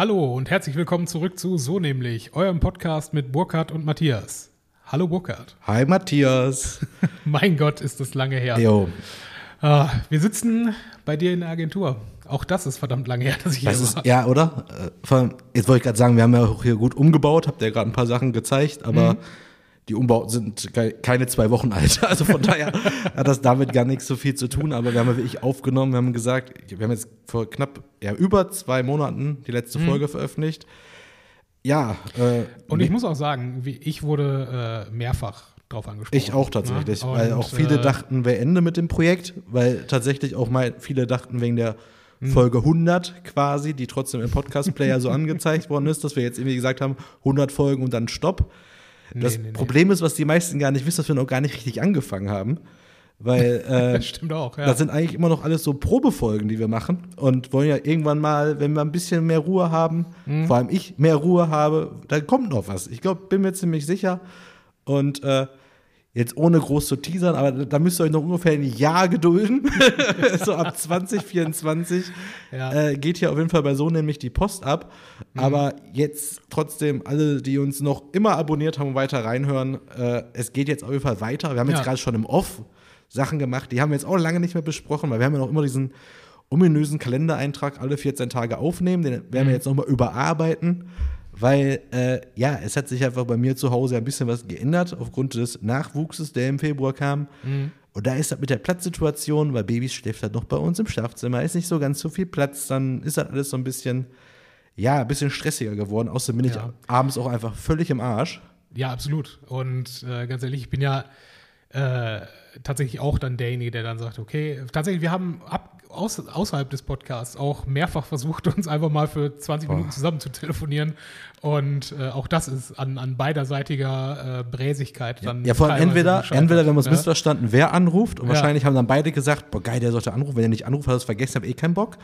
Hallo und herzlich willkommen zurück zu So nämlich, eurem Podcast mit Burkhard und Matthias. Hallo Burkhard. Hi Matthias. mein Gott, ist das lange her. Jo. Ah, wir sitzen bei dir in der Agentur. Auch das ist verdammt lange her, dass ich Das hier ist, war. ja, oder? Äh, vor allem, Jetzt wollte ich gerade sagen, wir haben ja auch hier gut umgebaut, habt ihr gerade ein paar Sachen gezeigt, aber die Umbauten sind ke- keine zwei Wochen alt. Also von daher hat das damit gar nichts so viel zu tun. Aber wir haben ja wirklich aufgenommen, wir haben gesagt, wir haben jetzt vor knapp, ja, über zwei Monaten die letzte Folge veröffentlicht. Ja, äh, Und ich muss auch sagen, ich wurde äh, mehrfach drauf angesprochen. Ich auch tatsächlich, Ne? weil Und, auch viele äh, dachten, wir Ende mit dem Projekt, weil tatsächlich auch mal viele dachten wegen der Hm. Folge 100 quasi, die trotzdem im Podcast-Player so angezeigt worden ist, dass wir jetzt irgendwie gesagt haben, 100 Folgen und dann Stopp. Das nee, nee. Problem ist, was die meisten gar nicht wissen, dass wir noch gar nicht richtig angefangen haben, weil äh, Das stimmt auch, ja. das sind eigentlich immer noch alles so Probefolgen, die wir machen und wollen ja irgendwann mal, wenn wir ein bisschen mehr Ruhe haben, Hm. vor allem ich mehr Ruhe habe, dann kommt noch was. Ich glaube, bin mir ziemlich sicher und äh, jetzt ohne groß zu teasern, aber da müsst ihr euch noch ungefähr ein Jahr gedulden. so ab 2024 Ja. äh, geht hier auf jeden Fall bei so nämlich die Post ab. Mhm. Aber jetzt trotzdem alle, die uns noch immer abonniert haben und weiter reinhören, äh, es geht jetzt auf jeden Fall weiter. Wir haben Ja. jetzt gerade schon im Off Sachen gemacht, die haben wir jetzt auch lange nicht mehr besprochen, weil wir haben ja noch immer diesen ominösen Kalendereintrag alle 14 Tage aufnehmen, den werden Mhm. wir jetzt nochmal überarbeiten, weil äh, ja, es hat sich einfach bei mir zu Hause ein bisschen was geändert aufgrund des Nachwuchses, der im Februar kam. Mhm. Und da ist das mit der Platzsituation, weil Babys schläft halt noch bei uns im Schlafzimmer, ist nicht so ganz so viel Platz, dann ist das alles so ein bisschen, ja, ein bisschen stressiger geworden. Außerdem bin ich Ja. abends auch einfach völlig im Arsch. Ja, absolut. Und äh, ganz ehrlich, ich bin ja äh, tatsächlich auch dann derjenige, der dann sagt, okay, tatsächlich, wir haben ab, aus, außerhalb des Podcasts auch mehrfach versucht, uns einfach mal für 20 Minuten zusammen zu telefonieren. Und äh, auch das ist an, an beiderseitiger äh, Bräsigkeit dann. Ja, vor allem entweder, entweder, wenn wir uns ja. missverstanden, wer anruft. Und Ja. wahrscheinlich haben dann beide gesagt, boah, geil, der sollte anrufen. Wenn er nicht anruft, hat er es vergessen, hab eh keinen Bock.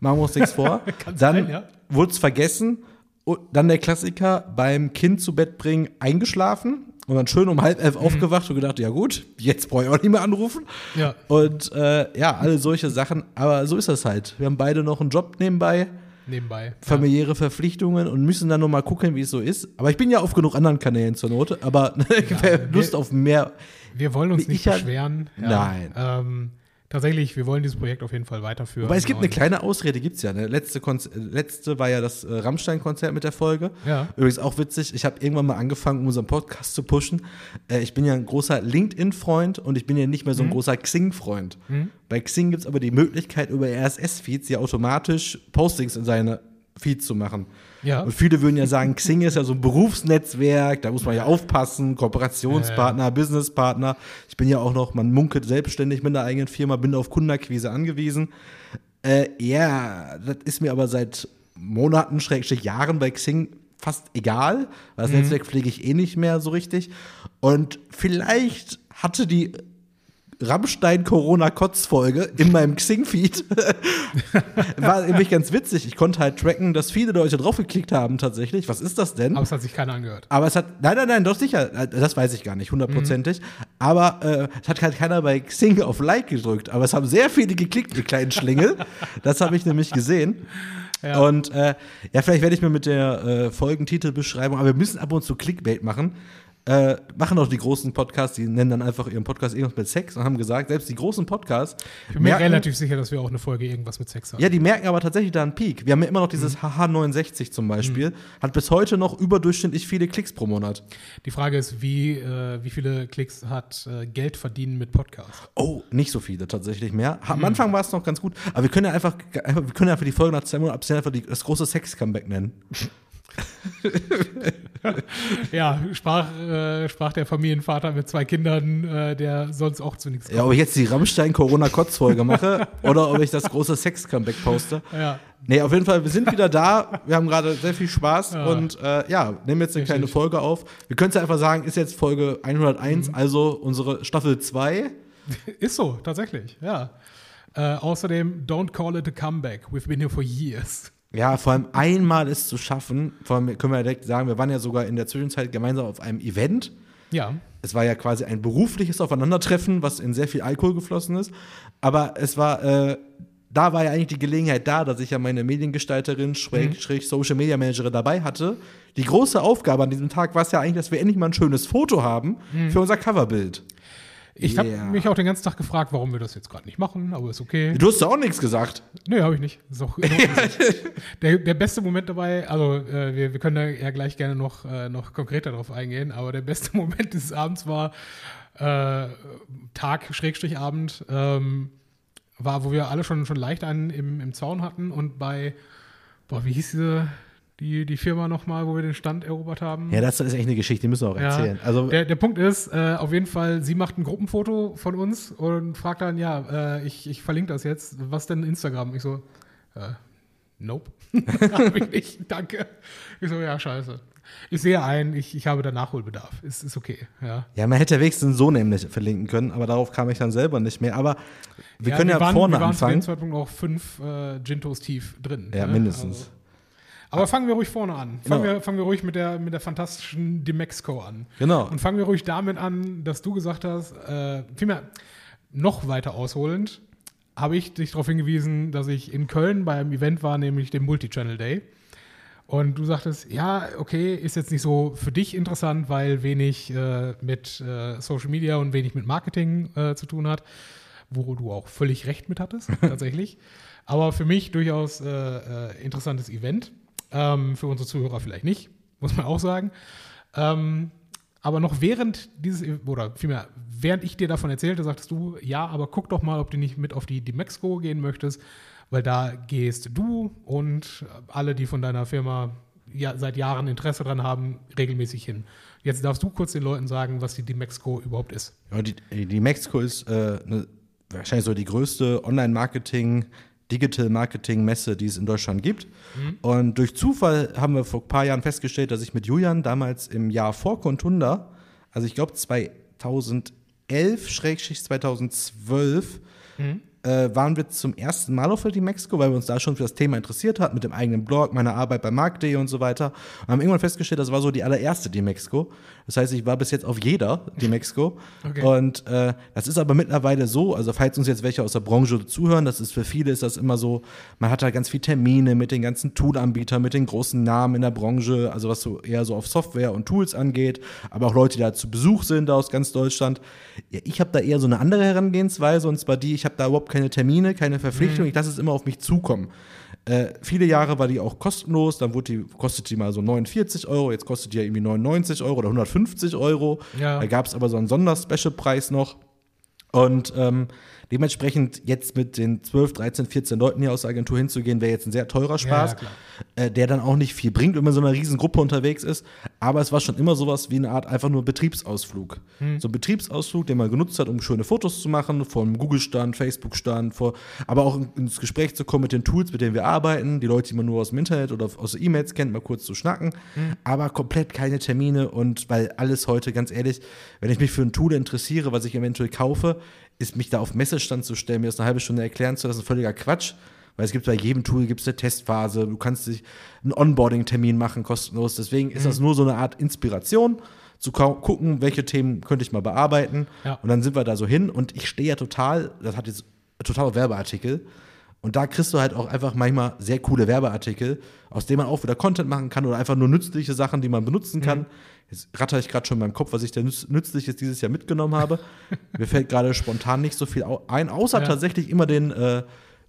Machen wir uns nichts vor. Dann sein, ja. wurde es vergessen. Und dann der Klassiker, beim Kind zu Bett bringen, eingeschlafen. Und dann schön um halb elf aufgewacht und gedacht, ja gut, jetzt brauche ich auch nicht mehr anrufen. Mhm. Ja. Und äh, ja, alle solche Sachen. Aber so ist das halt. Wir haben beide noch einen Job nebenbei Nebenbei. familiäre Verpflichtungen und müssen dann noch mal gucken, wie es so ist. Aber ich bin ja auf genug anderen Kanälen zur Not. Aber wer Lust auf mehr. Wir wollen uns nicht ich ja- beschweren. Nein. Ähm, tatsächlich, wir wollen dieses Projekt auf jeden Fall weiterführen. Wobei es gibt eine kleine Ausrede, gibt's ja. Ne? Letzte, Konz letzte war ja das äh, Rammstein-Konzert mit der Folge. Ja. Übrigens auch witzig, ich habe irgendwann mal angefangen, um unseren Podcast zu pushen. Äh, ich bin ja ein großer LinkedIn-Freund und ich bin ja nicht mehr so ein Mhm. großer Xing-Freund. Bei Xing gibt's aber die Möglichkeit, über RSS-Feeds ja automatisch Postings in seine Feeds zu machen. Ja. Und viele würden ja sagen, Xing ist ja so ein Berufsnetzwerk, da muss man ja aufpassen, Kooperationspartner, Businesspartner. Ich bin ja auch noch, man munkelt selbstständig mit einer eigenen Firma, bin auf Kundenakquise angewiesen. Äh, ja, das ist mir aber seit Monaten, Schrägstrich Jahren bei Xing fast egal, weil das Netzwerk pflege ich eh nicht mehr so richtig. Und vielleicht hatte die Rammstein-Corona-Kotz-Folge in meinem Xing-Feed. War nämlich ganz witzig. Ich konnte halt tracken, dass viele Leute draufgeklickt haben tatsächlich. Was ist das denn? Aber es hat sich keiner angehört. Aber es hat, nein, nein, nein, doch sicher, das weiß ich gar nicht, hundertprozentig. Aber äh, es hat halt keiner bei Xing auf Like gedrückt. Aber es haben sehr viele geklickt, die kleinen Schlingel. das habe ich nämlich gesehen. Ja. Und äh, ja, vielleicht werde ich mir mit der äh, Folgentitelbeschreibung, aber wir müssen ab und zu Clickbait machen. Äh, machen auch die großen Podcasts, die nennen dann einfach ihren Podcast irgendwas mit Sex und haben gesagt, selbst die großen Podcasts. Ich bin mir merken- relativ sicher, dass wir auch eine Folge irgendwas mit Sex haben. ja, die merken aber tatsächlich da einen Peak. Wir haben ja immer noch dieses Mhm. HH69 zum Beispiel. Hat bis heute noch überdurchschnittlich viele Klicks pro Monat. Die Frage ist, wie, äh, wie viele Klicks hat äh, Geld verdienen mit Podcast? Oh, nicht so viele tatsächlich mehr. Ha- Mhm. Am Anfang war es noch ganz gut, aber wir können ja einfach, wir können ja einfach die Folge nach zwei Monaten einfach die, das große Sex-Comeback nennen. Ja, sprach, äh, sprach der Familienvater mit zwei Kindern, äh, der sonst auch zu nichts Ja, ob ich jetzt die Rammstein-Corona-Kotz-Folge mache oder ob ich das große Sex-Comeback poste. Ja. Nee, auf jeden Fall, wir sind wieder da. Wir haben gerade sehr viel Spaß Ja. und äh, ja, nehmen jetzt eine kleine Richtig. Folge auf. Wir können es ja einfach sagen, ist jetzt Folge 101, Mhm. also unsere Staffel 2. Ist so, tatsächlich, ja. Äh, außerdem, don't call it a comeback. We've been here for years. Ja, vor allem einmal es zu schaffen, vor allem können wir ja direkt sagen, wir waren ja sogar in der Zwischenzeit gemeinsam auf einem Event. Ja. Es war ja quasi ein berufliches Aufeinandertreffen, was in sehr viel Alkohol geflossen ist. Aber es war äh, da war ja eigentlich die Gelegenheit da, dass ich ja meine Mediengestalterin, Schräg, Mhm. Schräg Social Media Managerin dabei hatte. Die große Aufgabe an diesem Tag war es ja eigentlich, dass wir endlich mal ein schönes Foto haben Mhm. für unser Coverbild. Ich Yeah. habe mich auch den ganzen Tag gefragt, warum wir das jetzt gerade nicht machen, aber ist okay. Du hast ja auch nichts gesagt. Nö, habe ich nicht. Auch der, der beste Moment dabei, also äh, wir, wir können da ja gleich gerne noch, äh, noch konkreter drauf eingehen, aber der beste Moment dieses Abends war äh, Tag, Schrägstrich Abend, ähm, war, wo wir alle schon, schon leicht einen im, im Zaun hatten und bei, boah, wie hieß diese, die, die Firma nochmal, wo wir den Stand erobert haben? Ja, das ist echt eine Geschichte, die müssen wir auch erzählen. Also, der, der Punkt ist, äh, auf jeden Fall, sie macht ein Gruppenfoto von uns und fragt dann, ja, äh, ich, ich verlinke das jetzt, was denn Instagram? Ich so, äh, nope. Hab ich nicht, danke. Ich so, ja, scheiße. Ich sehe ein, ich, ich habe da Nachholbedarf. Ist, ist okay, ja. ja, man hätte wenigstens so nämlich verlinken können, aber darauf kam ich dann selber nicht mehr. Aber wir ja, können ja waren, vorne wir waren zu dem anfangen. Zeitpunkt auch fünf äh, Gintos tief drin. Ja, ne? mindestens. Also, aber fangen wir ruhig vorne an. Fangen, Genau. wir, fangen wir ruhig mit der, mit der fantastischen Demexco an. Genau. Und fangen wir ruhig damit an, dass du gesagt hast, äh, vielmehr noch weiter ausholend, habe ich dich darauf hingewiesen, dass ich in Köln bei einem Event war, nämlich dem Multichannel Day. Und du sagtest, ja, okay, ist jetzt nicht so für dich interessant, weil wenig äh, mit äh, Social Media und wenig mit Marketing äh, zu tun hat, wo du auch völlig recht mit hattest, tatsächlich. Aber für mich durchaus äh, äh, interessantes Event. Ähm, für unsere Zuhörer vielleicht nicht, muss man auch sagen. Ähm, aber noch während dieses, oder vielmehr, während ich dir davon erzählte, sagtest du, ja, aber guck doch mal, ob du nicht mit auf die Dimexco gehen möchtest, weil da gehst du und alle, die von deiner Firma ja, seit Jahren Interesse dran haben, regelmäßig hin. Jetzt darfst du kurz den Leuten sagen, was die Dimexco überhaupt ist. Ja, die, Mexico ist äh, eine, wahrscheinlich so die größte Online-Marketing, Digital-Marketing-Messe, die es in Deutschland gibt. Und durch Zufall haben wir vor ein paar Jahren festgestellt, dass ich mit Julian damals im Jahr vor Contunda, also ich glaube 2011, Schrägstrich 2012, äh, waren wir zum ersten Mal auf die Mexico, weil wir uns da schon für das Thema interessiert hatten, mit dem eigenen Blog, meiner Arbeit bei Markt.de und so weiter. Und haben irgendwann festgestellt, das war so die allererste die Mexico. Das heißt, ich war bis jetzt auf jeder die Mexico. Okay. Und äh, das ist aber mittlerweile so, also falls uns jetzt welche aus der Branche zuhören, das ist für viele ist das immer so, man hat da ganz viel Termine mit den ganzen Tool-Anbietern, mit den großen Namen in der Branche, also was so eher so auf Software und Tools angeht, aber auch Leute, die da zu Besuch sind aus ganz Deutschland. Ja, ich habe da eher so eine andere Herangehensweise und zwar die, ich habe da überhaupt keine Termine, keine Verpflichtung, ich lasse es immer auf mich zukommen. Äh, viele Jahre war die auch kostenlos, dann wurde die, kostet die mal so 49 Euro, jetzt kostet die ja irgendwie 99 Euro oder 150 Euro. Ja. Da gab es aber so einen Sonderspecial-Preis noch. Und ähm, dementsprechend jetzt mit den 12, 13, 14 Leuten hier aus der Agentur hinzugehen, wäre jetzt ein sehr teurer Spaß, Ja, klar. äh, der dann auch nicht viel bringt, wenn man so einer riesen Gruppe unterwegs ist. Aber es war schon immer sowas wie eine Art einfach nur Betriebsausflug. So ein Betriebsausflug, den man genutzt hat, um schöne Fotos zu machen, vom Google-Stand, Facebook-Stand, vor, aber auch ins Gespräch zu kommen mit den Tools, mit denen wir arbeiten, die Leute, die man nur aus dem Internet oder aus E-Mails kennt, mal kurz zu schnacken, aber komplett keine Termine und weil alles heute, ganz ehrlich, wenn ich mich für ein Tool interessiere, was ich eventuell kaufe, ist mich da auf Messestand zu stellen, mir das eine halbe Stunde erklären zu lassen, völliger Quatsch. Weil es gibt bei jedem Tool gibt's eine Testphase, du kannst dich einen Onboarding-Termin machen, kostenlos. Deswegen ist das nur so eine Art Inspiration, zu gucken, welche Themen könnte ich mal bearbeiten. Ja. Und dann sind wir da so hin und ich stehe ja total, das hat jetzt total Werbeartikel. Und da kriegst du halt auch einfach manchmal sehr coole Werbeartikel, aus denen man auch wieder Content machen kann oder einfach nur nützliche Sachen, die man benutzen kann. Jetzt ratter ich gerade schon in meinem Kopf, was ich nütz Nützliches dieses Jahr mitgenommen habe. Mir fällt gerade spontan nicht so viel ein, außer Ja. tatsächlich immer den, äh,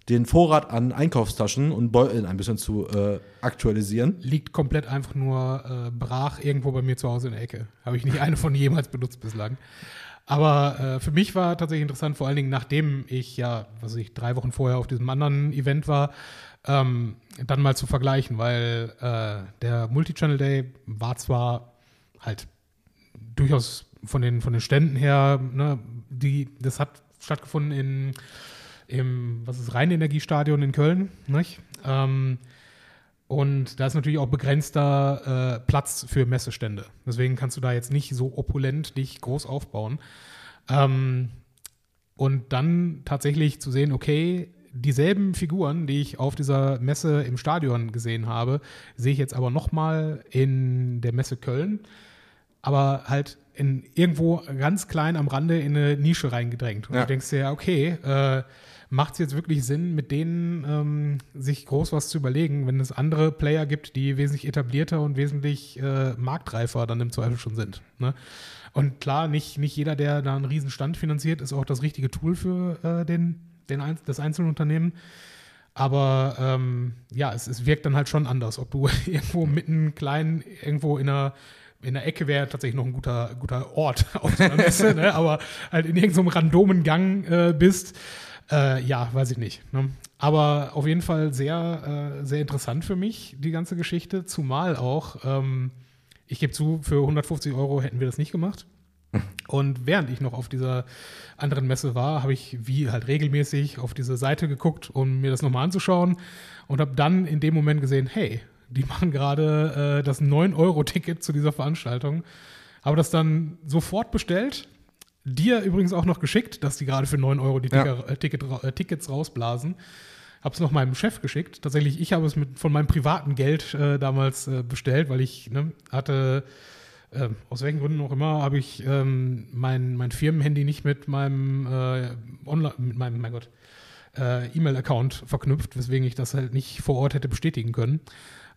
den Vorrat an Einkaufstaschen und Beuteln ein bisschen zu äh, aktualisieren. Liegt komplett einfach nur äh, brach irgendwo bei mir zu Hause in der Ecke. Habe ich nicht eine von jemals benutzt bislang. Aber äh, für mich war tatsächlich interessant, vor allen Dingen nachdem ich ja, was weiß ich, drei Wochen vorher auf diesem anderen Event war, ähm, dann mal zu vergleichen, weil äh, der Multichannel Day war zwar halt durchaus von den, von den Ständen her, ne, die, das hat stattgefunden in, im, was ist, Rheinenergiestadion in Köln, nicht? Ähm, und da ist natürlich auch begrenzter äh, Platz für Messestände. Deswegen kannst du da jetzt nicht so opulent dich groß aufbauen. Ähm, und dann tatsächlich zu sehen, okay, dieselben Figuren, die ich auf dieser Messe im Stadion gesehen habe, sehe ich jetzt aber nochmal in der Messe Köln. Aber halt in irgendwo ganz klein am Rande in eine Nische reingedrängt. Und Ja. du denkst dir, ja, okay, äh, macht es jetzt wirklich Sinn, mit denen ähm, sich groß was zu überlegen, wenn es andere Player gibt, die wesentlich etablierter und wesentlich äh, marktreifer dann im Zweifel schon sind. Ne? Und klar, nicht, nicht jeder, der da einen riesen Stand finanziert, ist auch das richtige Tool für äh, den, den, Ein- das Einzelunternehmen. Aber ähm, ja, es, es wirkt dann halt schon anders. Ob du irgendwo mitten klein, irgendwo in einer, in der Ecke wäre tatsächlich noch ein guter, guter Ort auf so einer Messe, ne? aber halt in irgendeinem randomen Gang äh, bist, äh, ja, weiß ich nicht. Ne? Aber auf jeden Fall sehr, äh, sehr interessant für mich, die ganze Geschichte, zumal auch, ähm, ich gebe zu, für 150 Euro hätten wir das nicht gemacht. Und während ich noch auf dieser anderen Messe war, habe ich wie halt regelmäßig auf diese Seite geguckt, um mir das nochmal anzuschauen und habe dann in dem Moment gesehen, hey, die machen gerade äh, das 9-Euro-Ticket zu dieser Veranstaltung. Habe das dann sofort bestellt. Dir übrigens auch noch geschickt, dass die gerade für 9 Euro die Ja. Äh, Ticket, äh, Tickets rausblasen. Habe es noch meinem Chef geschickt. Tatsächlich, ich habe es mit, von meinem privaten Geld äh, damals äh, bestellt, weil ich ne, hatte ähm, aus welchen Gründen auch immer, habe ich ähm, mein, mein Firmenhandy nicht mit meinem äh, Online, mit meinem, mein Gott, äh, E-Mail-Account verknüpft, weswegen ich das halt nicht vor Ort hätte bestätigen können.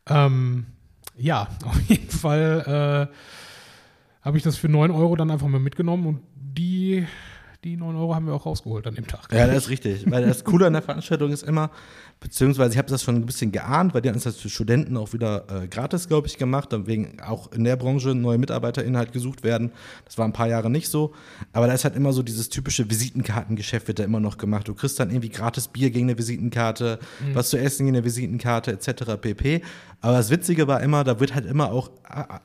Ähm, ja, auf jeden Fall äh, habe ich das für 9 Euro dann einfach mal mitgenommen und die, die 9 Euro haben wir auch rausgeholt an dem Tag. Ja, das ist richtig. Weil das Coole an der Veranstaltung ist immer, beziehungsweise ich habe das schon ein bisschen geahnt, weil die hatten das für Studenten auch wieder äh, gratis, glaube ich, gemacht, wegen auch in der Branche neue MitarbeiterInnen halt gesucht werden. Das war ein paar Jahre nicht so. Aber da ist halt immer so dieses typische Visitenkartengeschäft wird da immer noch gemacht. Du kriegst dann irgendwie gratis Bier gegen eine Visitenkarte, was zu essen gegen eine Visitenkarte, etc. pp. Aber das Witzige war immer, da wird halt immer auch,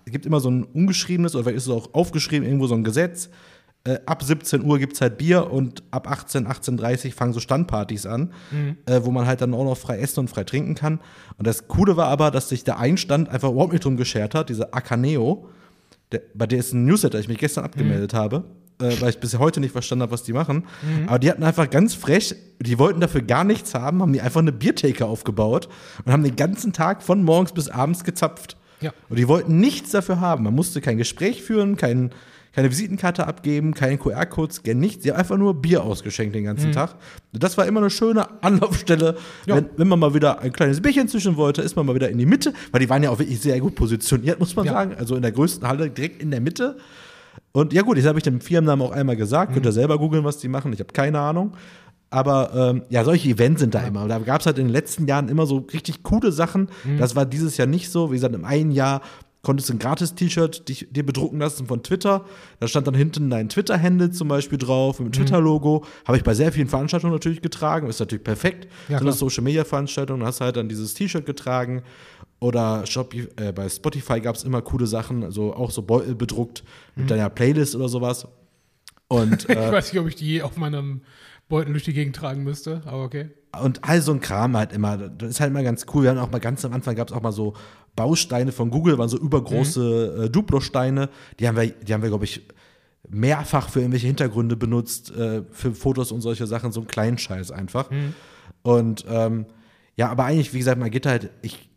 gibt immer so ein ungeschriebenes, oder vielleicht ist es auch aufgeschrieben, irgendwo so ein Gesetz, äh, ab 17 Uhr gibt es halt Bier und ab 18, 18.30 fangen so Standpartys an, äh, wo man halt dann auch noch frei essen und frei trinken kann. Und das Coole war aber, dass sich der Einstand einfach überhaupt nicht drum geschert hat, diese Akaneo, der, bei der ist ein Newsletter, ich mich gestern abgemeldet habe, äh, weil ich bis heute nicht verstanden habe, was die machen. Aber die hatten einfach ganz frech, die wollten dafür gar nichts haben, haben die einfach eine Biertheke aufgebaut und haben den ganzen Tag von morgens bis abends gezapft. Ja. Und die wollten nichts dafür haben. Man musste kein Gespräch führen, kein, keine Visitenkarte abgeben, keinen QR-Code scannen, nichts. Die haben einfach nur Bier ausgeschenkt den ganzen Tag. Und das war immer eine schöne Anlaufstelle. Ja. Wenn, wenn man mal wieder ein kleines Bierchen zwischen wollte, ist man mal wieder in die Mitte, weil die waren ja auch wirklich sehr gut positioniert, muss man Ja. sagen. Also in der größten Halle direkt in der Mitte. Und ja gut, das habe ich dem Firmennamen auch einmal gesagt. Könnt ihr selber googeln, was die machen. Ich habe keine Ahnung. Aber ähm, ja, solche Events sind da immer. Und da gab es halt in den letzten Jahren immer so richtig coole Sachen. Das war dieses Jahr nicht so. Wie gesagt, im einen Jahr konntest du ein gratis-T-Shirt dich- dir bedrucken lassen von Twitter. Da stand dann hinten dein Twitter-Handle zum Beispiel drauf, mit dem Twitter-Logo. Habe ich bei sehr vielen Veranstaltungen natürlich getragen. Ist natürlich perfekt. Ja, so eine klar. Social-Media-Veranstaltung, hast halt dann dieses T-Shirt getragen. Oder Shopify, äh, bei Spotify gab es immer coole Sachen, also auch so Beutel bedruckt mit deiner Playlist oder sowas. Und, Ich äh, weiß nicht, ob ich die auf meinem Beutel durch die Gegend tragen müsste, aber okay. und all so ein Kram halt immer. Das ist halt immer ganz cool. Wir hatten auch mal ganz am Anfang gab es auch mal so Bausteine von Google, waren so übergroße äh, Duplo-Steine. Die haben wir, die haben wir, glaube ich, mehrfach für irgendwelche Hintergründe benutzt, äh, für Fotos und solche Sachen, so einen kleinen Scheiß einfach. Und ähm, ja, aber eigentlich, wie gesagt, man geht halt, ich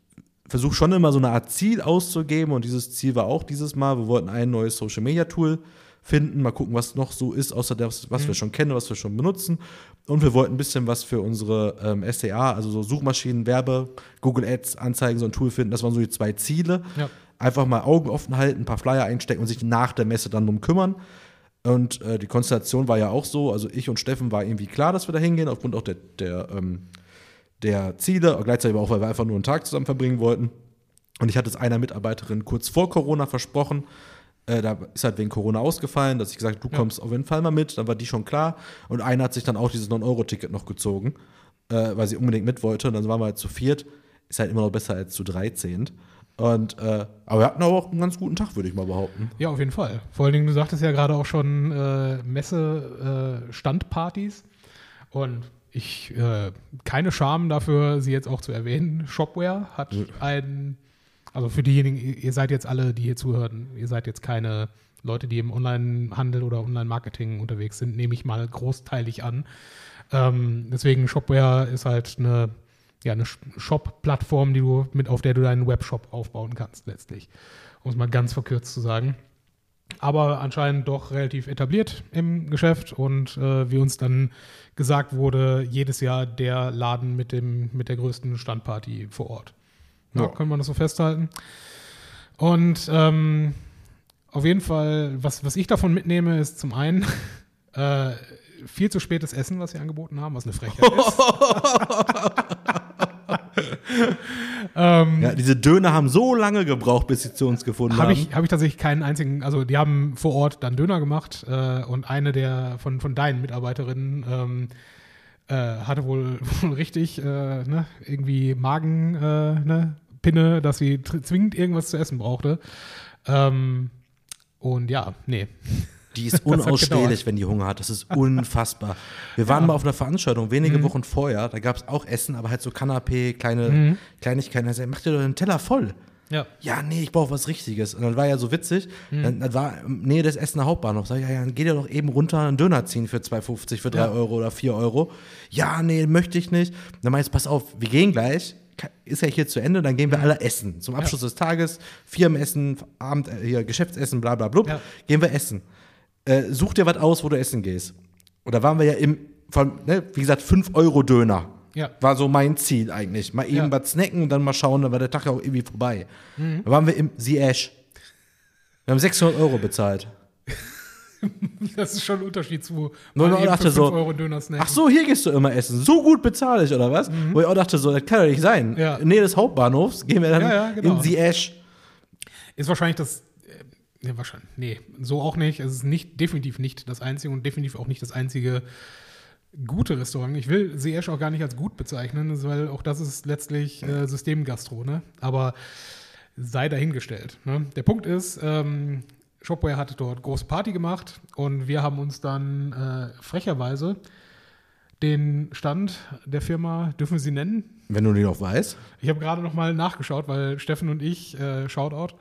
versuche schon immer so eine Art Ziel auszugeben und dieses Ziel war auch dieses Mal, wir wollten ein neues Social Media Tool finden, mal gucken, was noch so ist, außer das, was wir schon kennen, was wir schon benutzen. Und wir wollten ein bisschen was für unsere ähm, SEA, also so Suchmaschinen, Werbe, Google Ads, Anzeigen, so ein Tool finden. Das waren so die zwei Ziele. Ja. Einfach mal Augen offen halten, ein paar Flyer einstecken und sich nach der Messe dann drum kümmern. Und äh, die Konstellation war ja auch so, also ich und Steffen war irgendwie klar, dass wir da hingehen, aufgrund auch der, der, ähm, der Ziele, gleichzeitig aber auch, weil wir einfach nur einen Tag zusammen verbringen wollten. Und ich hatte es einer Mitarbeiterin kurz vor Corona versprochen. Äh, da ist halt wegen Corona ausgefallen, dass ich gesagt habe, du Ja. kommst auf jeden Fall mal mit. Dann war die schon klar. Und einer hat sich dann auch dieses 9-Euro-Ticket noch gezogen, äh, weil sie unbedingt mit wollte. Und dann waren wir halt zu viert. Ist halt immer noch besser als zu 13. Und, äh, aber wir hatten auch einen ganz guten Tag, würde ich mal behaupten. Ja, auf jeden Fall. Vor allen Dingen, du sagtest ja gerade auch schon äh, Messe-Standpartys. Und ich, äh, keine Scham dafür, sie jetzt auch zu erwähnen. Shopware hat ein, also für diejenigen, ihr seid jetzt alle, die hier zuhören, ihr seid jetzt keine Leute, die im Online-Handel oder Online-Marketing unterwegs sind, nehme ich mal großteilig an. Ähm, deswegen Shopware ist halt eine, ja, eine Shop-Plattform, die du mit, auf der du deinen Webshop aufbauen kannst, letztlich. Um es mal ganz verkürzt zu sagen. aber anscheinend doch relativ etabliert im Geschäft und äh, wie uns dann gesagt wurde, jedes Jahr der Laden mit, dem, mit der größten Standparty vor Ort. Ja. Können wir das so festhalten. Und ähm, auf jeden Fall, was, was ich davon mitnehme, ist zum einen äh, viel zu spätes Essen, was sie angeboten haben, was eine Frechheit ist. ähm, Ja, diese Döner haben so lange gebraucht, bis sie zu uns gefunden Habe haben. ich, hab ich tatsächlich keinen einzigen, also die haben vor Ort dann Döner gemacht äh, und eine der von, von deinen Mitarbeiterinnen ähm, äh, hatte wohl, wohl richtig äh, ne, irgendwie Magen, äh, ne, Pinne, dass sie zwingend irgendwas zu essen brauchte. Ähm, und ja, nee. Die ist unausstehlich, wenn die Hunger hat. Das ist unfassbar. Wir waren mal auf einer Veranstaltung, wenige Mhm. Wochen vorher. Da gab es auch Essen, aber halt so Kanapé, kleine Kleinigkeiten. Er sagt, mach dir doch den Teller voll. Ja. Ja, nee, ich brauche was Richtiges. Und dann war ja so witzig, Mhm. dann, dann war Nähe des Essener Hauptbahnhofs. Sag ich, ja, ja, dann geh dir doch eben runter einen Döner ziehen für 2,50, für 3 Ja. Euro oder 4 Euro. Ja, nee, möchte ich nicht. Dann meinst pass auf, wir gehen gleich. Ist ja hier zu Ende, dann gehen wir alle essen. Zum Abschluss des Tages, Firmenessen, Abend, äh, hier, Geschäftsessen, bla bla blub, Ja. gehen wir essen. Äh, such dir was aus, wo du essen gehst. Und da waren wir ja im, von, ne, wie gesagt, 5-Euro-Döner. Ja. War so mein Ziel eigentlich. Mal eben Ja. was snacken und dann mal schauen, dann war der Tag ja auch irgendwie vorbei. Da waren wir im The Ash. Wir haben 600 Euro bezahlt. Das ist schon ein Unterschied zu Nur eben dachte so, 5 Euro Döner snacken. Ach so, hier gehst du immer essen. So gut bezahle ich, oder was? Wo ich auch dachte, so, das kann doch nicht sein. Mhm. Ja. In Nähe des Hauptbahnhofs gehen wir dann Ja, ja, genau. in The Ash. Ist wahrscheinlich das. äh, Ja, wahrscheinlich. Nee, so auch nicht. Es ist nicht, definitiv nicht das einzige und definitiv auch nicht das einzige gute Restaurant. Ich will Seesch auch gar nicht als gut bezeichnen, weil auch das ist letztlich äh, Systemgastro, ne? Aber sei dahingestellt. Ne? Der Punkt ist, ähm, Shopware hat dort große Party gemacht und wir haben uns dann äh, frecherweise den Stand der Firma, dürfen wir sie nennen? Wenn du den noch weißt. Ich habe gerade noch mal nachgeschaut, weil Steffen und ich, äh, Shoutout,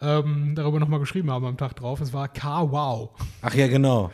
ähm, darüber noch mal geschrieben haben am Tag drauf. Es war K-Wow. Ach ja, genau.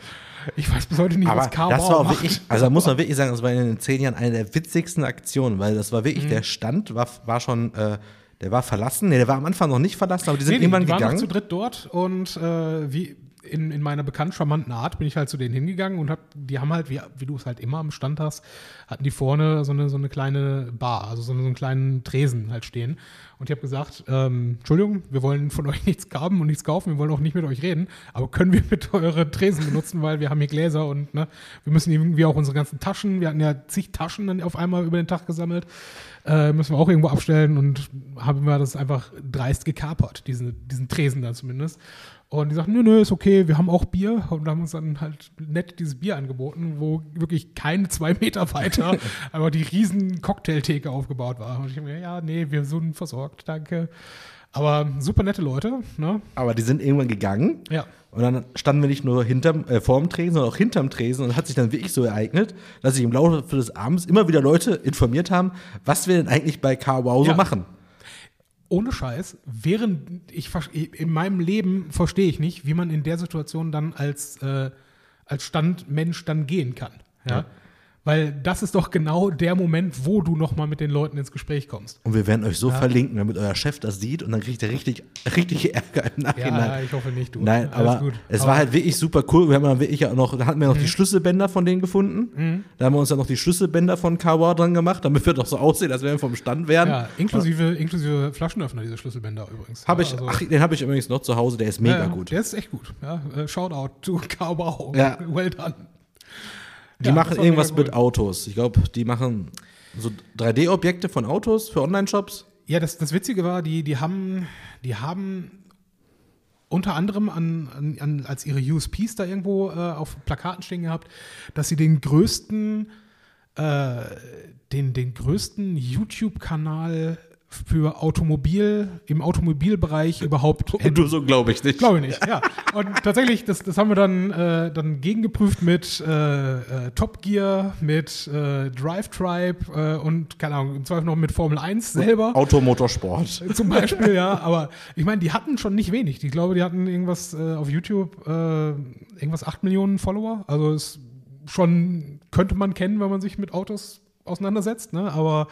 Ich weiß bis heute nicht, Aber was K-Wow das war macht. wirklich, also da muss man wirklich sagen, das war in den zehn Jahren eine der witzigsten Aktionen, weil das war wirklich, Mhm. der Stand war, war schon, äh, der war verlassen. Nee, der war am Anfang noch nicht verlassen, aber die sind Nee, irgendwann die waren noch gegangen. zu dritt dort und äh, wie in, in meiner bekannt charmanten Art bin ich halt zu denen hingegangen und hab, die haben halt, wie, wie du es halt immer am Stand hast, hatten die vorne so eine, so eine kleine Bar, also so, eine, so einen kleinen Tresen halt stehen. Und ich habe gesagt, ähm, Entschuldigung, wir wollen von euch nichts haben und nichts kaufen, wir wollen auch nicht mit euch reden, aber können wir bitte eure Tresen benutzen, weil wir haben hier Gläser und ne, wir müssen irgendwie auch unsere ganzen Taschen, wir hatten ja zig Taschen dann auf einmal über den Tag gesammelt, äh, müssen wir auch irgendwo abstellen und haben wir das einfach dreist gekapert, diesen, diesen Tresen da zumindest. Und die sagten, nö, nö, ist okay, wir haben auch Bier und haben uns dann halt nett dieses Bier angeboten, wo wirklich keine zwei Meter weiter aber die riesen Cocktailtheke aufgebaut war. Und ich mir, ja, nee, wir sind versorgt, danke. Aber super nette Leute, ne? Aber die sind irgendwann gegangen. Ja. Und dann standen wir nicht nur hinterm, äh, vorm Tresen, sondern auch hinterm Tresen. Und hat sich dann wirklich so ereignet, dass sich im Laufe des Abends immer wieder Leute informiert haben, was wir denn eigentlich bei Carwow so Ja. machen. Ohne Scheiß, während ich in meinem Leben verstehe ich nicht, wie man in der Situation dann als, äh, als Standmensch dann gehen kann. Ja? Ja. Weil das ist doch genau der Moment, wo du nochmal mit den Leuten ins Gespräch kommst. Und wir werden euch so verlinken, damit euer Chef das sieht und dann kriegt er richtig, richtig Ärger im Ja, Nachhinein. ich hoffe nicht, du. Nein, Alles aber gut. es Aber- war halt wirklich super cool. Wir haben dann wirklich auch noch, da hatten wir noch die Schlüsselbänder von denen gefunden. Da haben wir uns dann noch die Schlüsselbänder von Carwow dran gemacht, damit wir doch so aussehen, als wären wir vom Stand wären. Ja, inklusive, inklusive Flaschenöffner, diese Schlüsselbänder übrigens. Hab ja, ich, also- ach, den habe ich übrigens noch zu Hause, der ist mega ja, ja, gut. Der ist echt gut. Ja, äh, Shoutout to Cowboy. Ja. Well done. Die Ja, machen irgendwas mit. Autos. Ich glaube, die machen so 3D-Objekte von Autos für Online-Shops. Ja, das, das Witzige war, die, die haben, die haben unter anderem an, an, an, als ihre USPs da irgendwo äh, auf Plakaten stehen gehabt, dass sie den größten, äh, den, den größten YouTube-Kanal für Automobil, im Automobilbereich überhaupt Und du so glaube ich nicht. Glaube ich nicht, ja. Und tatsächlich, das, das haben wir dann, äh, dann gegengeprüft mit äh, äh, Top Gear, mit äh, Drive Tribe äh, und, keine Ahnung, im Zweifel noch mit Formel 1 selber. Automotorsport. Zum Beispiel, ja. Aber ich meine, die hatten schon nicht wenig. Ich glaube, die hatten irgendwas äh, auf YouTube, äh, irgendwas 8 Millionen Follower. Also ist schon, könnte man kennen, wenn man sich mit Autos auseinandersetzt, ne? Aber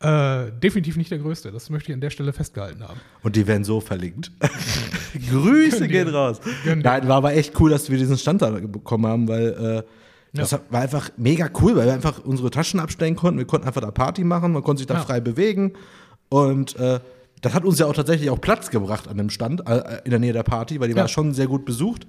Äh, definitiv nicht der größte, das möchte ich an der Stelle festgehalten haben. Und die werden so verlinkt. Grüße Gönn dir. gehen raus. Gönn dir. Nein, war aber echt cool, dass wir diesen Stand da bekommen haben, weil äh, das Ja. war einfach mega cool, weil wir einfach unsere Taschen abstellen konnten. Wir konnten einfach da Party machen, man konnte sich da Ja. frei bewegen. Und äh, das hat uns ja auch tatsächlich auch Platz gebracht an dem Stand, äh, in der Nähe der Party, weil die Ja. war schon sehr gut besucht.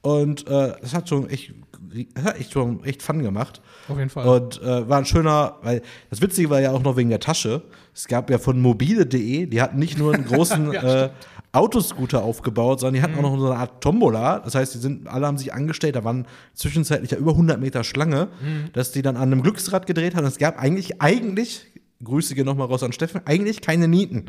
Und äh, das hat schon echt, echt echt Fun gemacht. Auf jeden Fall. Und äh, war ein schöner, weil das Witzige war ja auch noch wegen der Tasche. Es gab ja von mobile.de, die hatten nicht nur einen großen Ja, äh, Autoscooter aufgebaut, sondern die hatten auch noch so eine Art Tombola. Das heißt, die sind, alle haben sich angestellt, da waren zwischenzeitlich ja über 100 Meter Schlange, dass die dann an einem Glücksrad gedreht haben. Es gab eigentlich, eigentlich, Grüße gehen nochmal raus an Steffen, eigentlich keine Nieten.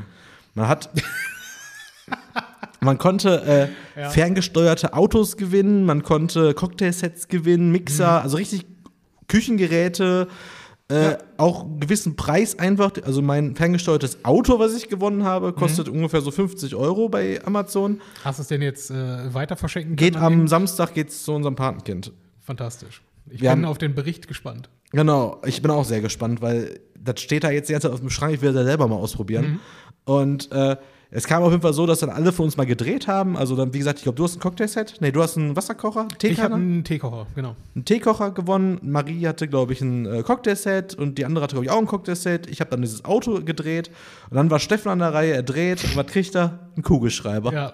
Man hat Man konnte äh, Ja. ferngesteuerte Autos gewinnen, man konnte Cocktailsets gewinnen, Mixer, also richtig Küchengeräte, äh, Ja. auch einen gewissen Preis einfach. Also mein ferngesteuertes Auto, was ich gewonnen habe, kostet ungefähr so 50 Euro bei Amazon. Hast du es denn jetzt äh, weiter verschenken Geht am den- Samstag geht's zu unserem Patenkind. Fantastisch. Ich Wir bin auf den Bericht gespannt. Genau, ich bin auch sehr gespannt, weil das steht da jetzt die ganze Zeit auf dem Schrank, ich will das selber mal ausprobieren. Mhm. Und äh, es kam auf jeden Fall so, dass dann alle von uns mal gedreht haben. Also dann, wie gesagt, ich glaube, du hast ein Cocktailset. Nee, du hast einen Wasserkocher, Ich habe Teekanne, einen Teekocher, genau. einen Teekocher gewonnen. Marie hatte, glaube ich, ein äh, Cocktailset und die andere hatte, glaube ich, auch ein Cocktailset. Ich habe dann dieses Auto gedreht und dann war Steffen an der Reihe, er dreht. Und was kriegt er? Ein Kugelschreiber. Ja,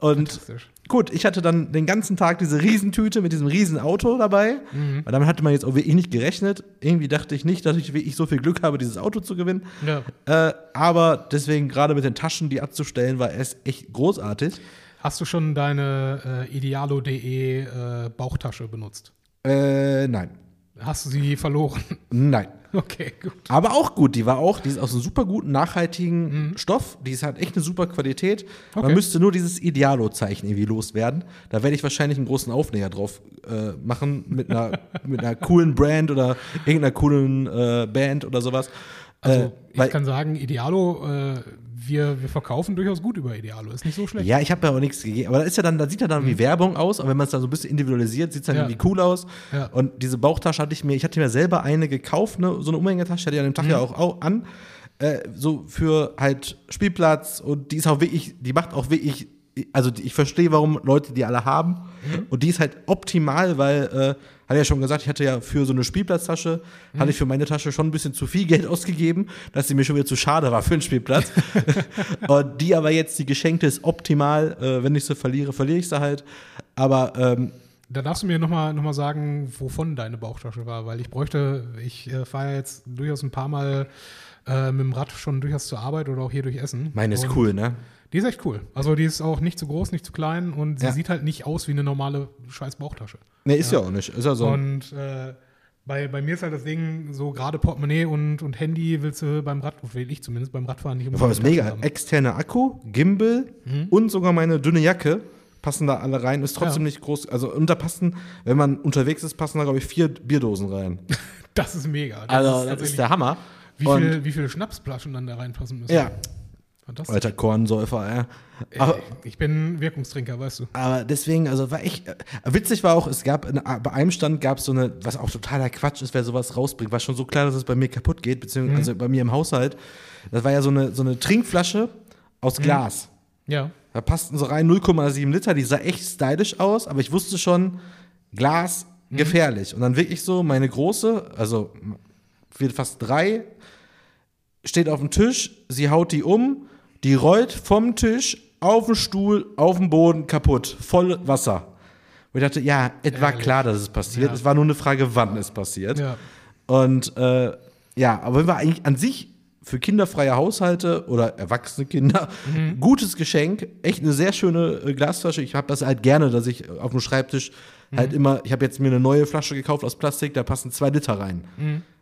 und. Gut, ich hatte dann den ganzen Tag diese Riesentüte mit diesem Riesenauto dabei. Mhm. Weil damit hatte man jetzt auch wirklich nicht gerechnet. Irgendwie dachte ich nicht, dass ich wirklich so viel Glück habe, dieses Auto zu gewinnen. Ja. Äh, aber deswegen gerade mit den Taschen, die abzustellen, war es echt großartig. Hast du schon deine äh, idealo.de äh, Bauchtasche benutzt? Äh, nein. Hast du sie verloren? Nein. Okay, gut. Aber auch gut, die war auch, die ist aus einem super guten, nachhaltigen Stoff. Die ist halt echt eine super Qualität. Man Mhm. Okay. müsste nur dieses Idealo-Zeichen irgendwie loswerden. Da werde ich wahrscheinlich einen großen Aufnäher drauf äh, machen mit einer, mit einer coolen Brand oder irgendeiner coolen äh, Band oder sowas. Also, äh, ich kann sagen, Idealo, äh, wir, wir verkaufen durchaus gut über Idealo. Ist nicht so schlecht. ja, ich habe ja auch nichts gegeben. Aber da ist ja dann, da sieht ja dann wie Werbung aus, aber wenn man es dann so ein bisschen individualisiert, sieht es dann Ja. irgendwie cool aus. Ja. Und diese Bauchtasche hatte ich mir, ich hatte mir selber eine gekauft, ne, so eine Umhängetasche, hatte ich an dem Tag ja auch, auch an. Äh, so für halt Spielplatz und die ist auch wirklich, die macht auch wirklich, also ich verstehe, warum Leute die alle haben. Und die ist halt optimal, weil, äh, hat ja schon gesagt, ich hatte ja für so eine Spielplatztasche, hatte ich für meine Tasche schon ein bisschen zu viel Geld ausgegeben, dass sie mir schon wieder zu schade war für einen Spielplatz. und die aber jetzt, die geschenkte ist optimal. Äh, wenn ich sie verliere, verliere ich sie halt. Aber ähm, Da darfst du mir nochmal noch mal sagen, wovon deine Bauchtasche war, weil ich bräuchte, ich äh, fahre ja jetzt durchaus ein paar Mal äh, mit dem Rad schon durchaus zur Arbeit oder auch hier durch Essen. meine ist Und cool, ne? Die ist echt cool. Also die ist auch nicht zu groß, nicht zu klein und sie Ja. sieht halt nicht aus wie eine normale scheiß Bauchtasche. Ne, ist ja, auch nicht. Ist ja so. Und äh, bei, bei mir ist halt das Ding, so gerade Portemonnaie und, und Handy willst du beim Rad, will ich zumindest beim Radfahren nicht ist Taschen mega. haben. Externer Akku, Gimbal und sogar meine dünne Jacke passen da alle rein. Ist trotzdem Ja. nicht groß. Also, und da passen, wenn man unterwegs ist, passen da, glaube ich, vier Bierdosen rein. Das ist mega. Das Also, das tatsächlich- ist der Hammer. wie, viel, wie viele Schnapsflaschen dann da reinpassen müssen. Ja. Alter Kornsäufer, ja. Äh, Aber, ich bin Wirkungstrinker, weißt du. aber deswegen, also war echt. Äh, witzig war auch, es gab in, bei einem Stand gab es so eine, was auch totaler Quatsch ist, wer sowas rausbringt, war schon so klar, dass es bei mir kaputt geht, beziehungsweise also bei mir im Haushalt. Das war ja so eine, so eine Trinkflasche aus Glas. Ja. Da passten so rein 0,7 Liter, die sah echt stylisch aus, aber ich wusste schon, Glas gefährlich. Und dann wirklich so, meine große, also wird fast drei, steht auf dem Tisch, sie haut die um, die rollt vom Tisch auf den Stuhl, auf den Boden, kaputt, voll Wasser. Und ich dachte, ja, es war klar, dass es passiert. Ja. Es war nur eine Frage, wann es passiert. Ja. Und äh, ja, aber wenn wir eigentlich an sich für kinderfreie Haushalte oder erwachsene Kinder gutes Geschenk, echt eine sehr schöne äh, Glasflasche. Ich habe das halt gerne, dass ich auf dem Schreibtisch halt immer, ich habe jetzt mir eine neue Flasche gekauft aus Plastik, da passen zwei Liter rein.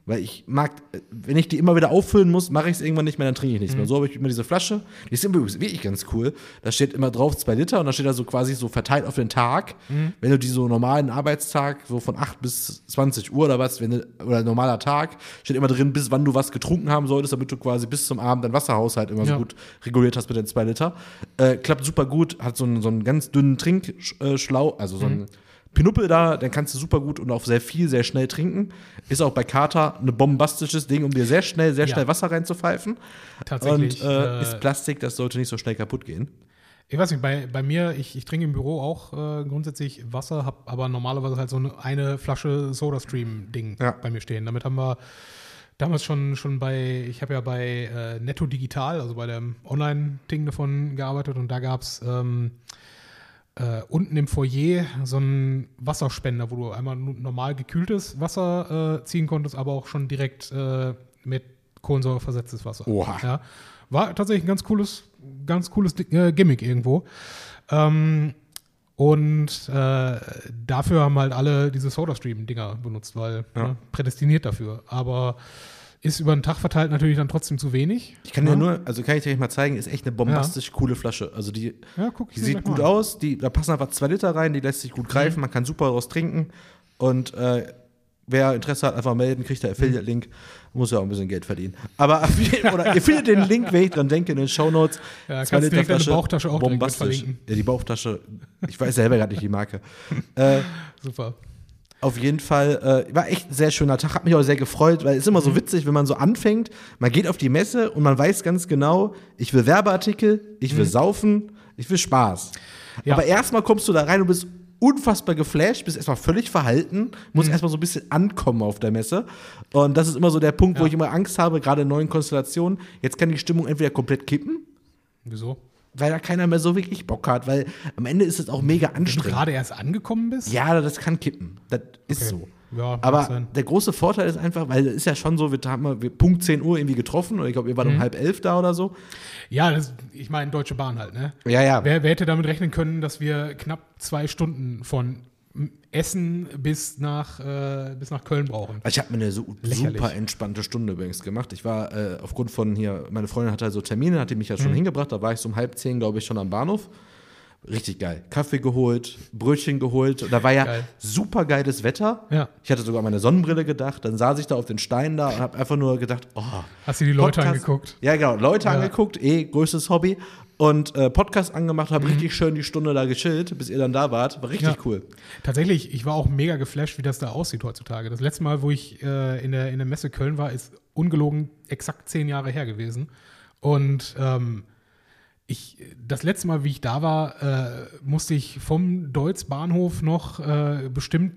Weil ich mag, äh, wenn ich die immer wieder auffüllen muss, mache ich es irgendwann nicht mehr, dann trinke ich nichts mehr. So habe ich immer diese Flasche. Die ist übrigens wirklich ganz cool. Da steht immer drauf zwei Liter und da steht da so quasi so verteilt auf den Tag. Wenn du die so normalen Arbeitstag, so von 8 bis 20 Uhr oder was, wenn du, oder normaler Tag, steht immer drin, bis wann du was getrunken haben solltest, damit du quasi bis zum Abend deinen Wasserhaushalt immer so Ja. gut reguliert hast mit den zwei Liter. Äh, klappt super gut, hat so einen, so einen ganz dünnen Trinkschlauch, also so einen Pinuppel da, dann kannst du super gut und auch sehr viel, sehr schnell trinken. Ist auch bei Kater ein bombastisches Ding, um dir sehr schnell, sehr Ja. schnell Wasser reinzupfeifen. Tatsächlich. Und äh, äh, ist Plastik, das sollte nicht so schnell kaputt gehen. Ich weiß nicht, bei, bei mir, ich, ich trinke im Büro auch äh, grundsätzlich Wasser, habe aber normalerweise halt so eine, eine Flasche SodaStream-Ding Ja. bei mir stehen. Damit haben wir damals schon, schon bei, ich habe ja bei äh, Netto Digital, also bei dem Online-Ding davon gearbeitet und da gab es ähm, äh, unten im Foyer so einen Wasserspender, wo du einmal normal gekühltes Wasser äh, ziehen konntest, aber auch schon direkt äh, mit Kohlensäure versetztes Wasser. Oha. Ja. War tatsächlich ein ganz cooles, ganz cooles äh, Gimmick irgendwo. Ähm, und äh, dafür haben halt alle diese SodaStream-Dinger benutzt, weil Ja. ne, prädestiniert dafür. Aber ist über den Tag verteilt natürlich dann trotzdem zu wenig. Ich kann dir Ja. nur, also kann ich dir mal zeigen, ist echt eine bombastisch coole Flasche. Also die, Ja, die sieht gut an. aus, die, da passen einfach zwei Liter rein, die lässt sich gut greifen, man kann super daraus trinken. Und äh, wer Interesse hat, einfach melden, kriegt der Affiliate-Link. Muss ja auch ein bisschen Geld verdienen. Aber oder ihr findet den Link, wenn ich dran denke, in den Shownotes. Ja, Zwei kannst Liter direkt deine Flasche, Bauchtasche auch bombastisch. Ja, die Bauchtasche, ich weiß selber gerade nicht die Marke. äh, Super. Auf jeden Fall, äh, war echt ein sehr schöner Tag, hat mich auch sehr gefreut, weil es ist immer Mhm. so witzig, wenn man so anfängt, man geht auf die Messe und man weiß ganz genau, ich will Werbeartikel, ich will saufen, ich will Spaß. Mhm. Ja. Aber erstmal kommst du da rein und bist unfassbar geflasht, bist erstmal völlig verhalten, musst erstmal so ein bisschen ankommen auf der Messe. Und das ist immer so der Punkt, wo Ja. ich immer Angst habe, gerade in neuen Konstellationen. Jetzt kann die Stimmung entweder komplett kippen, Wieso? Weil da keiner mehr so wirklich Bock hat, weil am Ende ist es auch mega Wenn du anstrengend. gerade erst angekommen bist? Ja, das kann kippen. Das ist Okay. so. Ja, Aber der große Vorteil ist einfach, weil es ist ja schon so, wir haben mal- wir Punkt 10 Uhr irgendwie getroffen und ich glaube, wir waren um halb elf da oder so. Ja, das, ich meine, Deutsche Bahn halt, ne? Ja, ja. Wer, wer hätte damit rechnen können, dass wir knapp zwei Stunden von Essen bis nach, äh, bis nach Köln brauchen? Ich habe mir eine so, super entspannte Stunde übrigens gemacht. Ich war äh, aufgrund von hier, meine Freundin hatte also Termine, hat die mich ja Mhm. schon hingebracht, da war ich so um halb zehn, glaube ich, schon am Bahnhof. Richtig geil. Kaffee geholt, Brötchen geholt. Und da war ja Geil. super geiles Wetter. Ja. Ich hatte sogar meine Sonnenbrille gedacht. Dann saß ich da auf den Steinen da und habe einfach nur gedacht, oh, Hast du die Leute Podcast- angeguckt? Ja, genau. Leute Ja. angeguckt, eh größtes Hobby. Und äh, Podcast angemacht, Mhm. habe richtig schön die Stunde da gechillt, bis ihr dann da wart. War richtig Ja. cool. Tatsächlich, ich war auch mega geflasht, wie das da aussieht heutzutage. Das letzte Mal, wo ich äh, in, der, in der Messe Köln war, ist ungelogen exakt zehn Jahre her gewesen. Und ähm, ich, das letzte Mal, wie ich da war, äh, musste ich vom Deutz Bahnhof noch äh, bestimmt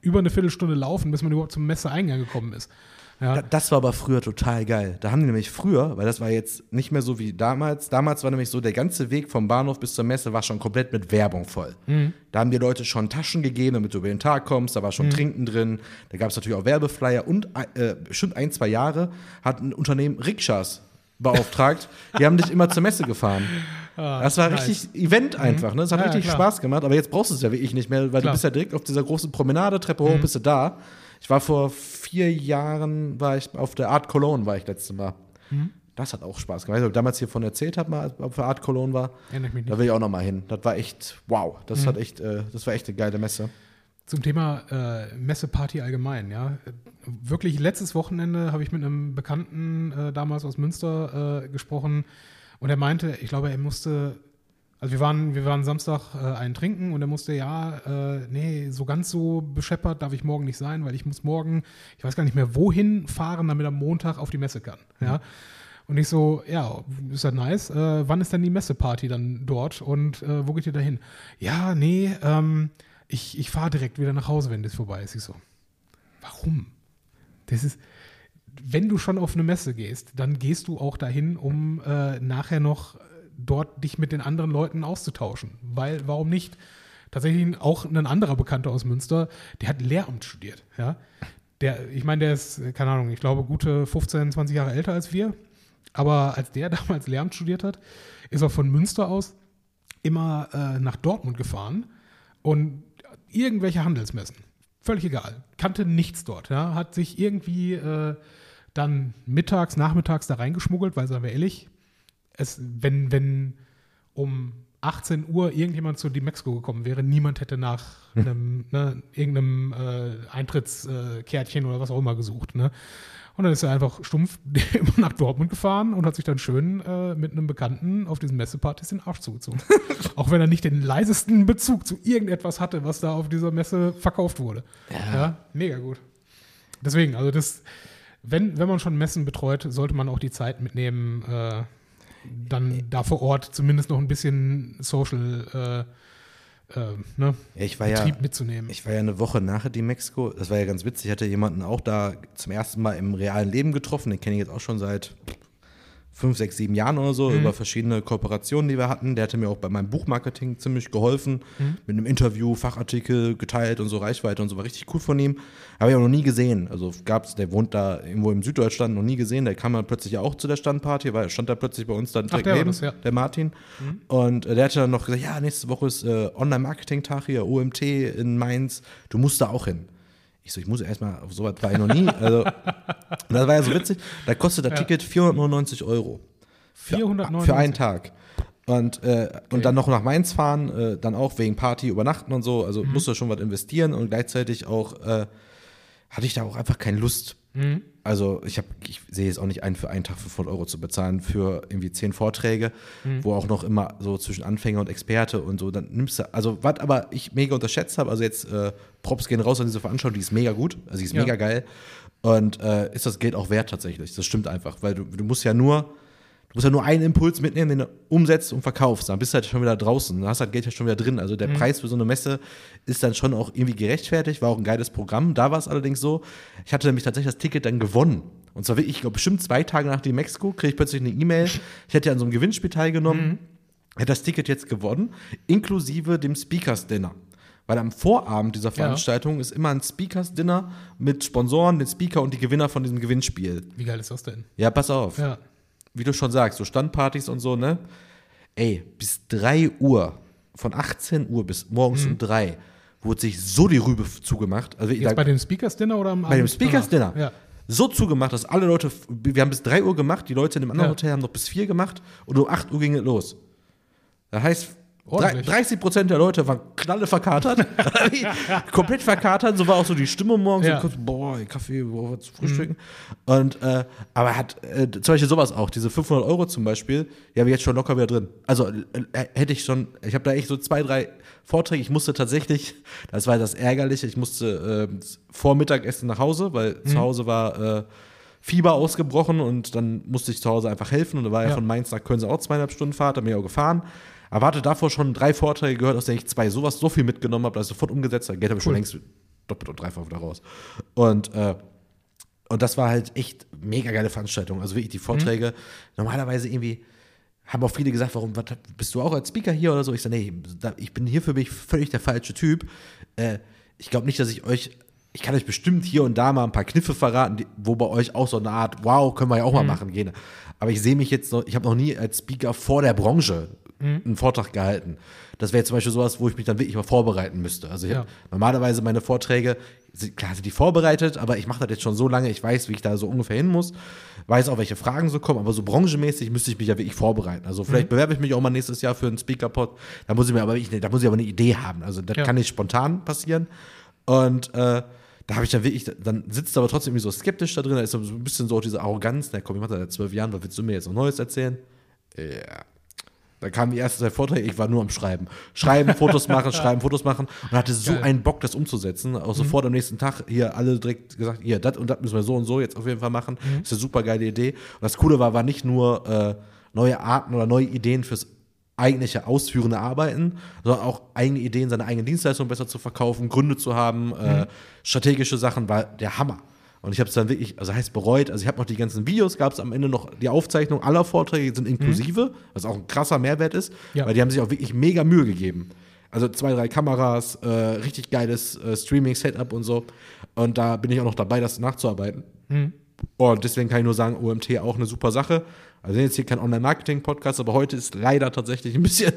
über eine Viertelstunde laufen, bis man überhaupt zum Messeeingang gekommen ist. Ja, Da- Das war aber früher total geil. Da haben die nämlich früher, weil das war jetzt nicht mehr so wie damals. Damals war nämlich so, der ganze Weg vom Bahnhof bis zur Messe war schon komplett mit Werbung voll. Mhm. Da haben die Leute schon Taschen gegeben, damit du über den Tag kommst. Da war schon Trinken drin. Da gab es natürlich auch Werbeflyer. Und äh, bestimmt ein, zwei Jahre hat ein Unternehmen Rikschas beauftragt. die haben dich immer zur Messe gefahren. das war Ah, nice. richtig Event einfach. Ne? Das hat Ja, richtig klar. Spaß gemacht. Aber jetzt brauchst du es ja wirklich nicht mehr, weil Klar. du bist ja direkt auf dieser großen Promenade, Treppe Mhm. hoch, bist du da. Ich war vor vier Jahren, war ich auf der Art Cologne, war ich letztes Mal. Mhm. Das hat auch Spaß gemacht. Ich weiß ob ich damals hiervon erzählt habe, mal, auf der Art Cologne war. Erinnere ich mich Da nicht. will ich auch noch mal hin. Das war echt, wow. Das Mhm. hat echt, äh, das war echt eine geile Messe. Zum Thema äh, Messeparty allgemein, ja. Wirklich letztes Wochenende habe ich mit einem Bekannten äh, damals aus Münster äh, gesprochen und er meinte, ich glaube, er musste, also wir waren, wir waren Samstag äh, einen trinken und er musste, ja, äh, nee, so ganz so bescheppert darf ich morgen nicht sein, weil ich muss morgen, ich weiß gar nicht mehr, wohin fahren, damit er am Montag auf die Messe kann. Ja. Und ich so, ja, ist ja nice. Äh, wann ist denn die Messeparty dann dort und äh, wo geht ihr da hin? Ja, nee, ähm, ich, ich fahre direkt wieder nach Hause, wenn das vorbei ist. Ich so, warum? Das ist, wenn du schon auf eine Messe gehst, dann gehst du auch dahin, um äh, nachher noch dort dich mit den anderen Leuten auszutauschen. Weil, warum nicht? Tatsächlich auch ein anderer Bekannter aus Münster, der hat Lehramt studiert. Ja? Der, ich meine, der ist, keine Ahnung, ich glaube, gute 15, 20 Jahre älter als wir. Aber als der damals Lehramt studiert hat, ist er von Münster aus immer äh, nach Dortmund gefahren und irgendwelche Handelsmessen. Völlig egal. Kannte nichts dort. Ja? Hat sich irgendwie äh, dann mittags, nachmittags da reingeschmuggelt, weil, sagen wir ehrlich, es, wenn, wenn um 18 Uhr irgendjemand zu Dimexco gekommen wäre, niemand hätte nach einem, ne, irgendeinem äh, Eintrittskärtchen oder was auch immer gesucht. Ne? Und dann ist er einfach stumpf nach Dortmund gefahren und hat sich dann schön äh, mit einem Bekannten auf diesen Messepartys den Arsch zugezogen. Auch wenn er nicht den leisesten Bezug zu irgendetwas hatte, was da auf dieser Messe verkauft wurde. Ja. ja mega gut. Deswegen, also das, wenn, wenn man schon Messen betreut, sollte man auch die Zeit mitnehmen, äh, dann da vor Ort zumindest noch ein bisschen Social äh, äh, ne, Ja, ich war Betrieb ja, mitzunehmen. ich war ja eine Woche nach die Mexiko. Das war ja ganz witzig. Ich hatte jemanden auch da zum ersten Mal im realen Leben getroffen. Den kenne ich jetzt auch schon seit fünf, sechs, sieben Jahren oder so, über verschiedene Kooperationen, die wir hatten. Der hatte mir auch bei meinem Buchmarketing ziemlich geholfen, mit einem Interview, Fachartikel geteilt und so Reichweite und so, war richtig cool von ihm. Habe ich auch noch nie gesehen. Also gab's, der wohnt da irgendwo im Süddeutschland, noch nie gesehen. Der kam dann plötzlich auch zu der Standparty, weil er stand da plötzlich bei uns dann direkt der war neben, das, ja. der Martin. Und äh, der hatte dann noch gesagt, ja, nächste Woche ist äh, Online-Marketing-Tag hier, OMT in Mainz, du musst da auch hin. Ich so, ich muss erstmal, auf sowas war ich noch nie. Also, das war ja so witzig. Da kostet das Ticket 499 Euro. Für, 499. für einen Tag. Und, äh, und dann noch nach Mainz fahren, äh, dann auch wegen Party übernachten und so. Also musste schon was investieren und gleichzeitig auch äh, hatte ich da auch einfach keine Lust. Also ich habe, ich sehe jetzt auch nicht ein, für einen Tag 500 Euro zu bezahlen für irgendwie zehn Vorträge, wo auch noch immer so zwischen Anfänger und Experte und so, dann nimmst du, also was aber ich mega unterschätzt habe, also jetzt äh, Props gehen raus an diese Veranstaltung, die ist mega gut, also die ist Ja. mega geil. Und äh, ist das Geld auch wert tatsächlich, das stimmt einfach, weil du, du musst ja nur, du musst ja nur einen Impuls mitnehmen, den du umsetzt und verkaufst, dann bist du halt schon wieder draußen, dann hast du das Geld ja schon wieder drin, also der Preis für so eine Messe ist dann schon auch irgendwie gerechtfertigt, war auch ein geiles Programm, da war es allerdings so, ich hatte nämlich tatsächlich das Ticket dann gewonnen. Und zwar wirklich, ich glaube bestimmt zwei Tage nach dem Mexiko, kriege ich plötzlich eine E-Mail, ich hätte ja an so einem Gewinnspiel teilgenommen, hätte das Ticket jetzt gewonnen, inklusive dem Speakers Dinner. Weil am Vorabend dieser Veranstaltung ist immer ein Speakers Dinner mit Sponsoren, den Speaker und die Gewinner von diesem Gewinnspiel. Wie geil ist das denn? Ja, pass auf. Ja. Wie du schon sagst, so Standpartys und so, ne? Ey, bis 3 Uhr, von 18 Uhr bis morgens um 3, wurde sich so die Rübe zugemacht. Also Jetzt da, bei dem Speakers Dinner oder am bei dem Speakers danach? Dinner. Ja. So zugemacht, dass alle Leute, wir haben bis 3 Uhr gemacht, die Leute in dem anderen Ja. Hotel haben noch bis 4 gemacht und um 8 Uhr ging es los. Das heißt, Ordentlich. 30 Prozent der Leute waren knalle verkatert, komplett verkatert, so war auch so die Stimmung morgens, Ja. so kurz, boah, Kaffee, boah, was frühstücken. Und, äh, aber er hat äh, zum Beispiel sowas auch, diese 500 Euro zum Beispiel, die habe ich jetzt schon locker wieder drin. Also äh, hätte ich schon, ich habe da echt so zwei, drei Vorträge, ich musste tatsächlich, das war das Ärgerliche, ich musste äh, vor Mittagessen nach Hause, weil zu Hause war äh, Fieber ausgebrochen und dann musste ich zu Hause einfach helfen und da war ja, Ja. von Mainz nach Köln auch zweieinhalb Stunden Fahrt, da bin ich auch gefahren. Aber hatte davor schon drei Vorträge gehört, aus denen ich zwei sowas so viel mitgenommen habe, dass ich sofort umgesetzt habe. Geld habe ich schon Cool. längst doppelt und dreifach wieder raus. Und, äh, und das war halt echt mega geile Veranstaltung. Also wirklich die Vorträge. Normalerweise irgendwie haben auch viele gesagt, warum was, bist du auch als Speaker hier oder so? Ich sage, nee, ich bin hier für mich völlig der falsche Typ. Äh, ich glaube nicht, dass ich euch, ich kann euch bestimmt hier und da mal ein paar Kniffe verraten, die, wo bei euch auch so eine Art, wow, können wir ja auch mal machen gehen. Aber ich sehe mich jetzt noch, ich habe noch nie als Speaker vor der Branche einen Vortrag gehalten. Das wäre zum Beispiel sowas, wo ich mich dann wirklich mal vorbereiten müsste. Also ich Ja. normalerweise meine Vorträge, klar sind die vorbereitet, aber ich mache das jetzt schon so lange, ich weiß, wie ich da so ungefähr hin muss, weiß auch, welche Fragen so kommen, aber so branchenmäßig müsste ich mich ja wirklich vorbereiten. Also vielleicht bewerbe ich mich auch mal nächstes Jahr für einen Speaker-Pod, da muss ich mir aber wirklich, da muss ich aber eine Idee haben. Also das Ja. kann nicht spontan passieren. Und äh, da habe ich dann wirklich, dann sitzt aber trotzdem irgendwie so skeptisch da drin, da ist so ein bisschen so auch diese Arroganz, na komm, ich mache das seit zwölf Jahren, was willst du mir jetzt noch Neues erzählen? Ja. Da kamen die ersten zwei Vorträge, ich war nur am Schreiben. Schreiben, Fotos machen, schreiben, Fotos machen und hatte so Geil. einen Bock, das umzusetzen. Auch sofort am nächsten Tag hier alle direkt gesagt, hier, das und das müssen wir so und so jetzt auf jeden Fall machen. Das ist eine super geile Idee. Und das Coole war, war nicht nur äh, neue Arten oder neue Ideen fürs eigentliche ausführende Arbeiten, sondern auch eigene Ideen, seine eigenen Dienstleistungen besser zu verkaufen, Gründe zu haben, äh, strategische Sachen, war der Hammer. Und ich habe es dann wirklich, also heißt bereut, also ich habe noch die ganzen Videos, gab es am Ende noch die Aufzeichnung aller Vorträge sind inklusive, was auch ein krasser Mehrwert ist, Ja. weil die haben sich auch wirklich mega Mühe gegeben. Also zwei, drei Kameras, äh, richtig geiles äh, Streaming-Setup und so. Und da bin ich auch noch dabei, das nachzuarbeiten. Und deswegen kann ich nur sagen, OMT auch eine super Sache. Also jetzt hier kein Online-Marketing-Podcast, aber heute ist leider tatsächlich ein bisschen.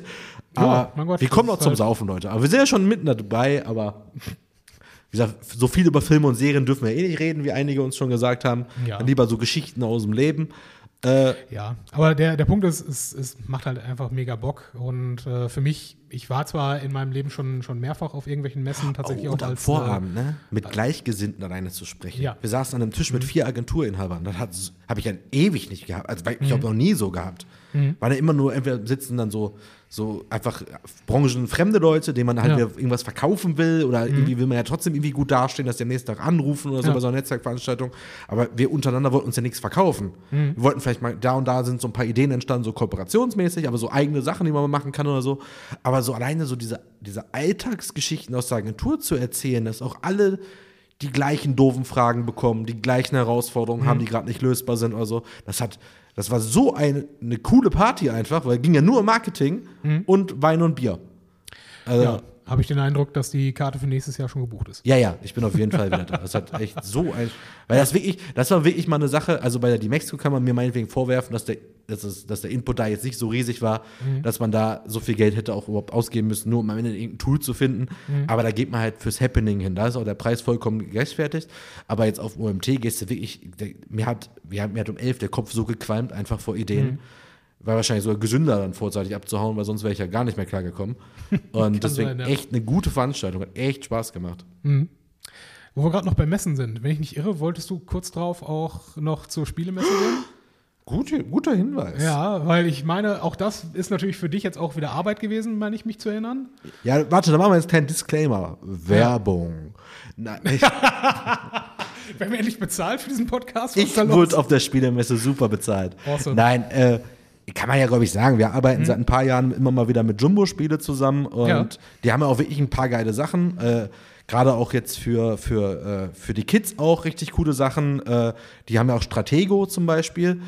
aber mein Gott, wir kommen noch ist zum halt- Saufen, Leute. Aber wir sind ja schon mitten dabei, aber wie gesagt, so viel über Filme und Serien dürfen wir eh nicht reden, wie einige uns schon gesagt haben. Ja. Dann lieber so Geschichten aus dem Leben. Äh, Ja, aber der, der Punkt ist, es, es macht halt einfach mega Bock. Und äh, für mich, ich war zwar in meinem Leben schon, schon mehrfach auf irgendwelchen Messen, tatsächlich oh, auch und am als. Vorabend, ne? Mit Gleichgesinnten alleine zu sprechen. Ja. Wir saßen an einem Tisch mit vier Agenturinhabern. Das habe ich ja ewig nicht gehabt. Also ich habe noch nie so gehabt. Waren ja immer nur, entweder sitzen dann so, so einfach branchenfremde Leute, denen man halt Ja. irgendwas verkaufen will oder irgendwie will man ja trotzdem irgendwie gut dastehen, dass die am nächsten Tag anrufen oder so Ja. bei so einer Netzwerkveranstaltung. Aber wir untereinander wollten uns ja nichts verkaufen. Wir wollten vielleicht mal, da und da sind so ein paar Ideen entstanden, so kooperationsmäßig, aber so eigene Sachen, die man mal machen kann oder so. Aber so alleine so diese, diese Alltagsgeschichten aus der Agentur zu erzählen, dass auch alle die gleichen doofen Fragen bekommen, die gleichen Herausforderungen haben, die gerade nicht lösbar sind oder so. Das hat, das war so eine, eine coole Party einfach, weil es ging ja nur um Marketing und Wein und Bier. Also, ja, habe ich den Eindruck, dass die Karte für nächstes Jahr schon gebucht ist. ja, ja, ich bin auf jeden Fall wieder da. Das hat echt so ein. Weil das wirklich, das war wirklich mal eine Sache, also bei der Dimexco kann man mir meinetwegen vorwerfen, dass der, dass, es, dass der Input da jetzt nicht so riesig war, dass man da so viel Geld hätte auch überhaupt ausgeben müssen, nur um am Ende irgendein Tool zu finden. Aber da geht man halt fürs Happening hin. Da ist auch der Preis vollkommen gerechtfertigt. Aber jetzt auf OMT gehst du wirklich, der, mir, hat, mir, hat, mir hat um elf der Kopf so gequalmt, einfach vor Ideen. War wahrscheinlich sogar gesünder, dann vorzeitig abzuhauen, weil sonst wäre ich ja gar nicht mehr klargekommen. Und deswegen sein, ja. echt eine gute Veranstaltung, hat echt Spaß gemacht. Wo wir gerade noch bei Messen sind, wenn ich nicht irre, wolltest du kurz drauf auch noch zur Spielemesse gehen? Gute, guter Hinweis. Ja, weil ich meine, auch das ist natürlich für dich jetzt auch wieder Arbeit gewesen, meine ich mich zu erinnern. Ja, warte, da machen wir jetzt keinen Disclaimer. Werbung. Nein, ich, Werden wir endlich bezahlt für diesen Podcast? Ich wurde auf der Spielemesse super bezahlt. Awesome. Nein, äh, kann man ja, glaube ich, sagen. Wir arbeiten seit ein paar Jahren immer mal wieder mit Jumbo-Spiele zusammen und Ja. die haben ja auch wirklich ein paar geile Sachen. Äh, Gerade auch jetzt für, für, äh, für die Kids auch richtig coole Sachen. Äh, die haben ja auch Stratego zum Beispiel.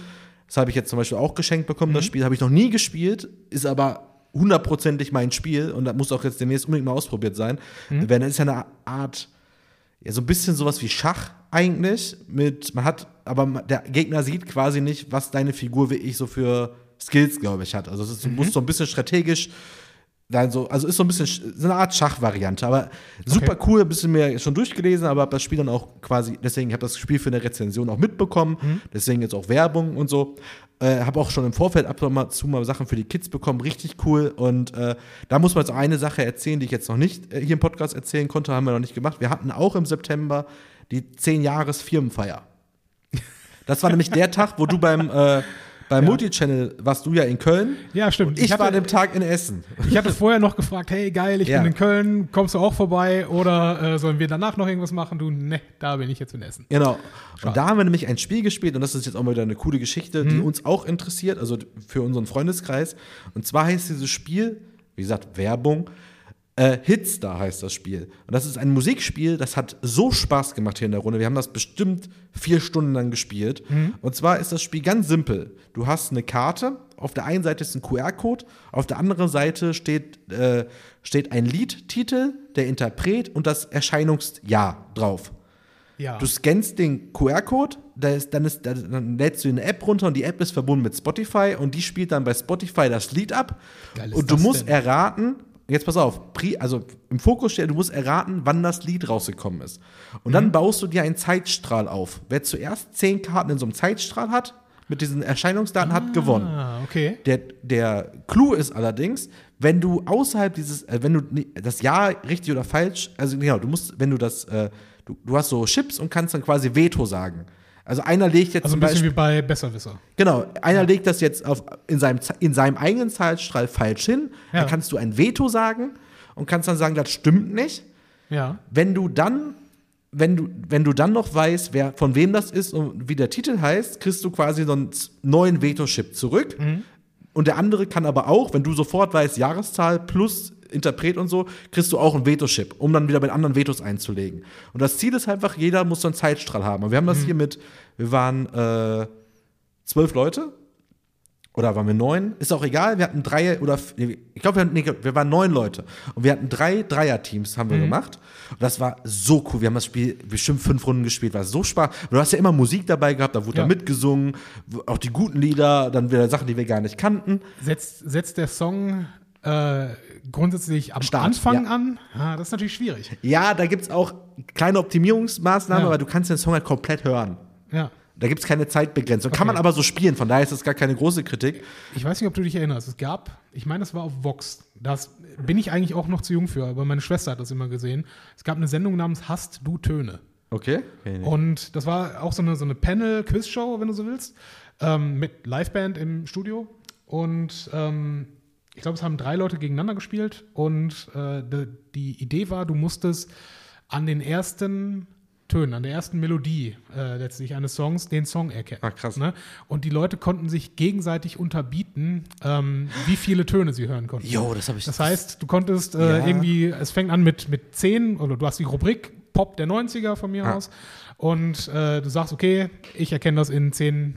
Das habe ich jetzt zum Beispiel auch geschenkt bekommen. Das Spiel habe ich noch nie gespielt, ist aber hundertprozentig mein Spiel und das muss auch jetzt demnächst unbedingt mal ausprobiert sein. Wenn es ist ja eine Art, ja, so ein bisschen sowas wie Schach eigentlich. Mit, man hat, aber der Gegner sieht quasi nicht, was deine Figur wirklich so für Skills, glaube ich, hat. Also es ist, du musst so ein bisschen strategisch dann so, also ist so ein bisschen sch- so eine Art Schachvariante, aber super cool, ein bisschen mehr schon durchgelesen, aber hab das Spiel dann auch quasi, deswegen habe das Spiel für eine Rezension auch mitbekommen, deswegen jetzt auch Werbung und so. Äh, habe auch schon im Vorfeld ab und zu mal Sachen für die Kids bekommen, richtig cool. Und äh, da muss man jetzt eine Sache erzählen, die ich jetzt noch nicht äh, hier im Podcast erzählen konnte, haben wir noch nicht gemacht. Wir hatten auch im September die 10 Jahres Firmenfeier. Das war nämlich der Tag, wo du beim äh, beim Multichannel warst du ja in Köln. Ja, stimmt. Ich, Ich hatte- war an dem Tag in Essen. Ich hatte vorher noch gefragt, hey geil, ich Ja. bin in Köln, kommst du auch vorbei oder äh, sollen wir danach noch irgendwas machen? Du, ne, da bin ich jetzt in Essen. Genau. Und da haben wir nämlich ein Spiel gespielt und das ist jetzt auch mal wieder eine coole Geschichte, die uns auch interessiert, also für unseren Freundeskreis. Und zwar heißt dieses Spiel, wie gesagt, Werbung, äh, Hitstar heißt das Spiel. Und das ist ein Musikspiel, das hat so Spaß gemacht hier in der Runde. Wir haben das bestimmt vier Stunden lang gespielt. Und zwar ist das Spiel ganz simpel. Du hast eine Karte, auf der einen Seite ist ein QR-Code, auf der anderen Seite steht, äh, steht ein Liedtitel, der Interpret und das Erscheinungsjahr drauf. Ja. Du scannst den QR-Code, dann, dann lädst du eine App runter und die App ist verbunden mit Spotify und die spielt dann bei Spotify das Lied ab. Und du musst denn? erraten, jetzt pass auf, also im Fokus steht, du musst erraten, wann das Lied rausgekommen ist. Und Mhm. dann baust du dir einen Zeitstrahl auf. Wer zuerst zehn Karten in so einem Zeitstrahl hat, mit diesen Erscheinungsdaten, hat gewonnen. ah, okay. Der, der Clou ist allerdings, wenn du außerhalb dieses, äh, wenn du das Ja richtig oder falsch, also genau, du musst, wenn du das, äh, du, du hast so Chips und kannst dann quasi Veto sagen. Also einer legt jetzt Also zum ein bisschen Beispiel, wie bei Besserwisser. genau, einer legt das jetzt auf, in, seinem, in seinem eigenen Zeitstrahl falsch hin, Ja. dann kannst du ein Veto sagen und kannst dann sagen, das stimmt nicht. Ja. Wenn du dann, wenn du, wenn du dann noch weißt, wer, von wem das ist und wie der Titel heißt, kriegst du quasi so einen neuen Veto-Chip zurück. Und der andere kann aber auch, wenn du sofort weißt, Jahreszahl plus Interpret und so, kriegst du auch einen Veto-Chip, um dann wieder mit anderen Vetos einzulegen. Und das Ziel ist einfach, jeder muss so einen Zeitstrahl haben. Und wir haben das hier mit, wir waren äh, zwölf Leute. Oder waren wir neun? Ist auch egal. Wir hatten drei oder ich glaube, wir, hatten- nee, wir waren neun Leute. Und wir hatten drei Dreier-Teams, haben wir gemacht. Und das war so cool. Wir haben das Spiel bestimmt fünf Runden gespielt. War so Spaß. Du hast ja immer Musik dabei gehabt, da wurde Ja. da mitgesungen. Auch die guten Lieder, dann wieder Sachen, die wir gar nicht kannten. Setzt, setzt der Song äh, grundsätzlich am Start, Anfang ja. an? Ah, das ist natürlich schwierig. Ja, da gibt es auch kleine Optimierungsmaßnahmen, Ja. aber du kannst den Song halt komplett hören. Ja. Da gibt es keine Zeitbegrenzung. Kann Okay. man aber so spielen, von daher ist das gar keine große Kritik. Ich weiß nicht, ob du dich erinnerst. Es gab, ich meine, das war auf Vox. Das bin ich eigentlich auch noch zu jung für, aber meine Schwester hat das immer gesehen. Es gab eine Sendung namens Hast du Töne? Okay? okay. Und das war auch so eine, so eine Panel-Quiz-Show, wenn du so willst, ähm, mit Liveband im Studio. Und ähm, ich glaube, es haben drei Leute gegeneinander gespielt. Und äh, de, die Idee war, du musstest an den ersten Tönen, an der ersten Melodie äh, letztlich eines Songs den Song erkennen. Ah, krass. Ne? Und die Leute konnten sich gegenseitig unterbieten, ähm, wie viele Töne sie hören konnten. Jo, das habe ich. Das heißt, du konntest äh, Ja. irgendwie, es fängt an mit, mit 10 oder du hast die Rubrik Pop der 90er von mir Ah. aus und äh, du sagst, okay, ich erkenne das in 10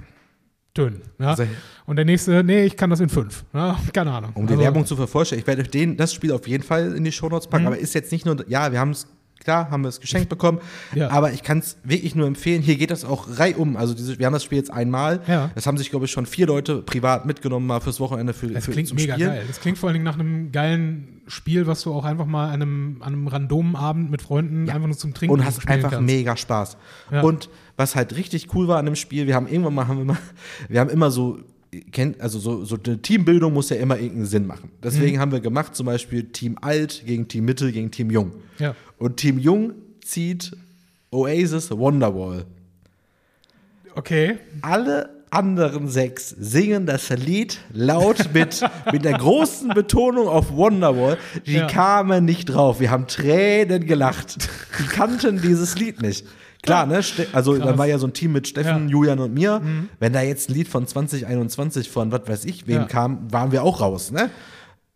Tönen. Ja? Sehr- Und der nächste, nee, ich kann das in 5. Ja? Keine Ahnung. Um die Also, Werbung zu vervollständigen, ich werde euch den, das Spiel auf jeden Fall in die Shownotes Mhm. packen, aber ist jetzt nicht nur, ja, wir haben es, klar, haben wir es geschenkt bekommen, Ja. aber ich kann es wirklich nur empfehlen, hier geht das auch reihum, also diese, wir haben das Spiel jetzt einmal, Ja. das haben sich, glaube ich, schon vier Leute privat mitgenommen, mal fürs Wochenende für, Das für klingt zum mega Spielen. geil. Das klingt vor allen Dingen nach einem geilen Spiel, was du auch einfach mal an einem, an einem randomen Abend mit Freunden einfach nur zum Trinken und hast einfach kannst. mega Spaß. Ja. Und was halt richtig cool war an dem Spiel, wir haben irgendwann mal, haben wir, mal wir haben immer so, kennt, also so, so eine Teambildung muss ja immer irgendeinen Sinn machen. Mhm. Deswegen haben wir gemacht, zum Beispiel Team Alt gegen Team Mitte gegen Team Jung. Ja. Und Team Jung zieht Oasis Wonderwall. Okay. Alle anderen sechs singen das Lied laut mit, mit der großen Betonung auf Wonderwall. Die Ja. kamen nicht drauf. Wir haben Tränen gelacht. Die kannten dieses Lied nicht. Klar, ne? Ste also Krass. dann war ja so ein Team mit Steffen, Ja. Mhm. Julian und mir. Wenn da jetzt ein Lied von 2021 von was weiß ich wem Ja. kam, waren wir auch raus, ne?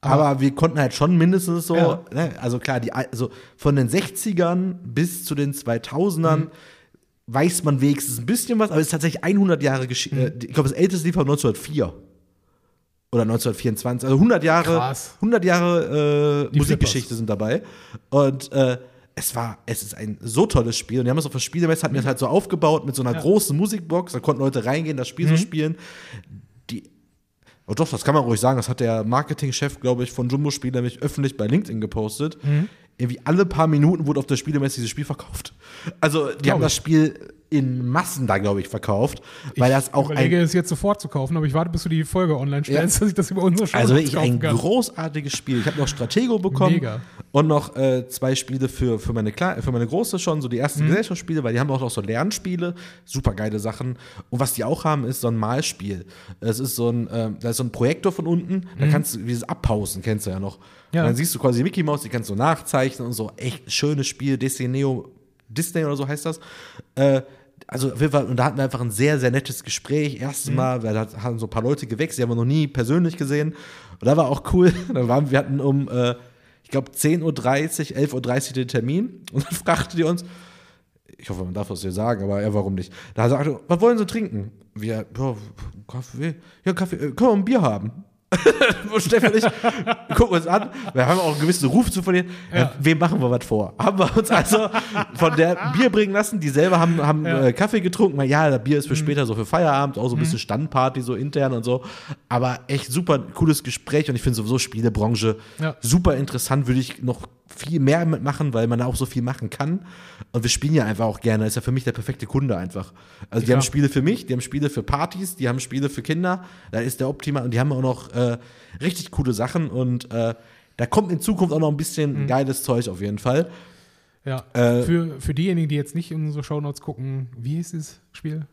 Aber wir konnten halt schon mindestens so, Ja. ne? also klar, die, also von den 60ern bis zu den 2000ern Mhm. weiß man wenigstens ein bisschen was, aber es ist tatsächlich 100 Jahre Geschichte. Mhm. Äh, ich glaube, das älteste Lied war 1904. Oder 1924. Also 100 Jahre, Krass. 100 Jahre äh, Musikgeschichte sind dabei. Und äh, es war, es ist ein so tolles Spiel. Und wir haben es auf der Spielemesse, hatten wir es halt so aufgebaut mit so einer Ja. großen Musikbox. Da konnten Leute reingehen, das Spiel so spielen. Die, oh doch, das kann man ruhig sagen. Das hat der Marketingchef, glaube ich, von Jumbo Spiel nämlich öffentlich bei LinkedIn gepostet. Irgendwie alle paar Minuten wurde auf der Spielemesse dieses Spiel verkauft. Also, die haben ich. das Spiel in Massen da, glaube ich, verkauft. Weil das auch ich überlege ein es jetzt sofort zu kaufen, aber ich warte, bis du die Folge online stellst, dass ich das über unsere Show Also wirklich ein kann. großartiges Spiel. Ich habe noch Stratego bekommen Mega. und noch äh, zwei Spiele für, für, meine Kle für meine Große schon, so die ersten Mhm. Gesellschaftsspiele, weil die haben auch noch so Lernspiele, super geile Sachen. Und was die auch haben, ist so ein Malspiel. Es ist so ein, ähm, da ist so ein Projektor von unten, da kannst du dieses Abpausen, kennst du ja noch. Mhm. Ja. Und dann siehst du quasi Mickey Mouse, die kannst du nachzeichnen und so. Echt schönes Spiel, Disney, Disney oder so heißt das. Äh, also auf jeden Fall, und da hatten wir einfach ein sehr, sehr nettes Gespräch. Mhm. Erstes Mal, weil da haben so ein paar Leute gewechselt, die haben wir noch nie persönlich gesehen. Und da war auch cool. Da waren, wir hatten um, äh, ich glaube, 10.30 Uhr, 11.30 Uhr den Termin. Und dann fragte die uns, ich hoffe, man darf das hier sagen, aber ja, warum nicht? Da sagte, er, was wollen Sie trinken? Wir, ja, Kaffee, ja, Kaffee, äh, können wir ein Bier haben? und Steffen und ich gucken uns an, wir haben auch einen gewissen Ruf zu verlieren. Ja. Ja. wem machen wir was vor? Haben wir uns also von der Bier bringen lassen, die selber haben, haben Ja. äh, Kaffee getrunken, ja, das Bier ist für später so für Feierabend, auch so ein bisschen Standparty so intern und so. Aber echt super cooles Gespräch und ich finde sowieso Spielebranche super interessant, würde ich noch viel mehr mitmachen, weil man da auch so viel machen kann. Und wir spielen ja einfach auch gerne. Das ist ja für mich der perfekte Kunde einfach. Also die Ja. haben Spiele für mich, die haben Spiele für Partys, die haben Spiele für Kinder. Da ist der optimal und die haben auch noch äh, richtig coole Sachen und äh, da kommt in Zukunft auch noch ein bisschen Mhm. geiles Zeug auf jeden Fall. Ja. Äh, für, für diejenigen, die jetzt nicht in unsere Shownotes gucken, wie hieß das Spiel?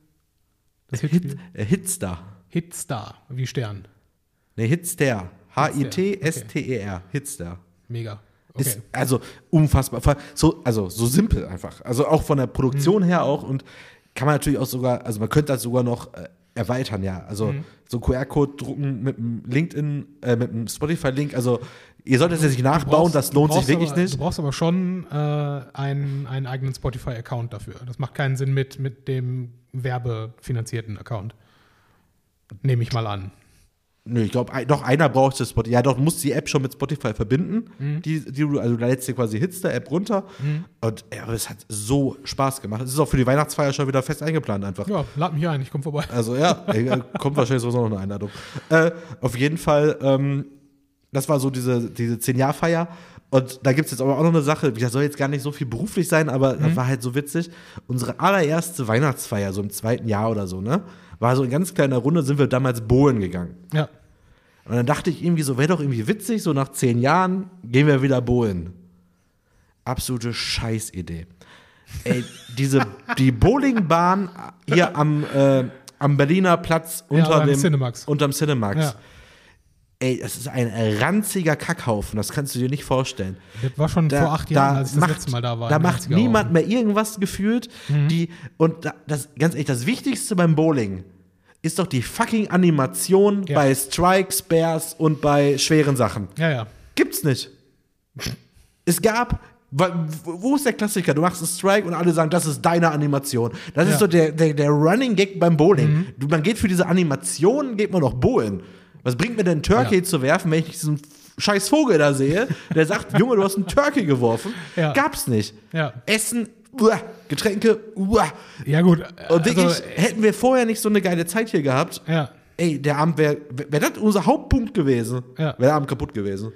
Das? Hit, äh, Hitstar. Hitstar, wie Stern. Ne, Hitster. H-I-T-S-T-E-R. Hitstar. Mega. Okay. Ist also unfassbar. So, also so simpel einfach. Also auch von der Produktion Mhm. her auch und kann man natürlich auch sogar, also man könnte das sogar noch äh, erweitern, ja. Also Mhm. so QR-Code drucken mit einem LinkedIn, äh, mit einem Spotify-Link. Also ihr solltet es nicht nachbauen, brauchst- das lohnt sich wirklich aber, nicht. Du brauchst aber schon äh, einen, einen eigenen Spotify-Account dafür. Das macht keinen Sinn mit, mit dem werbefinanzierten Account. Nehme ich mal an. Nö, ich glaube, doch einer braucht das Spotify. Ja, doch, du musst die App schon mit Spotify verbinden. Mhm. Die, die, also da lädst du quasi Hitster-App runter. Und ja, es hat so Spaß gemacht. Es ist auch für die Weihnachtsfeier schon wieder fest eingeplant einfach. Ja, lad mich ein, ich komme vorbei. Also ja, ey, kommt wahrscheinlich sowieso noch eine Einladung. Äh, auf jeden Fall, ähm, das war so diese, diese Zehn-Jahr-Feier. Und da gibt es jetzt aber auch noch eine Sache, das soll jetzt gar nicht so viel beruflich sein, aber das war halt so witzig. Unsere allererste Weihnachtsfeier, so im zweiten Jahr oder so, ne? War so in ganz kleiner Runde, sind wir damals bohlen gegangen. Ja. Und dann dachte ich irgendwie so, wäre doch irgendwie witzig, so nach zehn Jahren gehen wir wieder bohlen. Absolute Scheißidee. Ey, diese, die Bowlingbahn hier am, äh, am Berliner Platz unter beim dem Cinemax. unterm Cinemax. Ja. Ey, das ist ein ranziger Kackhaufen, das kannst du dir nicht vorstellen. Das war schon vor acht Jahren, als ich das letzte Mal da war. Da macht 90er niemand mehr irgendwas gefühlt. Die, und da, das, ganz ehrlich, das Wichtigste beim Bowling ist doch die fucking Animation Ja. bei Strikes, Bears und bei schweren Sachen. Ja, ja. Gibt's nicht. Es gab. Wo ist der Klassiker? Du machst einen Strike und alle sagen, das ist deine Animation. Das Ja. ist so der, der, der Running Gag beim Bowling. Mhm. Du, man geht für diese Animation, geht man doch bowlen. Was bringt mir denn, Turkey Ja. zu werfen, wenn ich diesen scheiß Vogel da sehe, der sagt, Junge, du hast einen Turkey geworfen? Ja. Gab's nicht. Ja. Essen, uah, Getränke, uah. Ja, gut. Und wirklich, also, hätten wir vorher nicht so eine geile Zeit hier gehabt, ja. ey, der Abend wäre wär das unser Hauptpunkt gewesen. Wäre der Abend kaputt gewesen.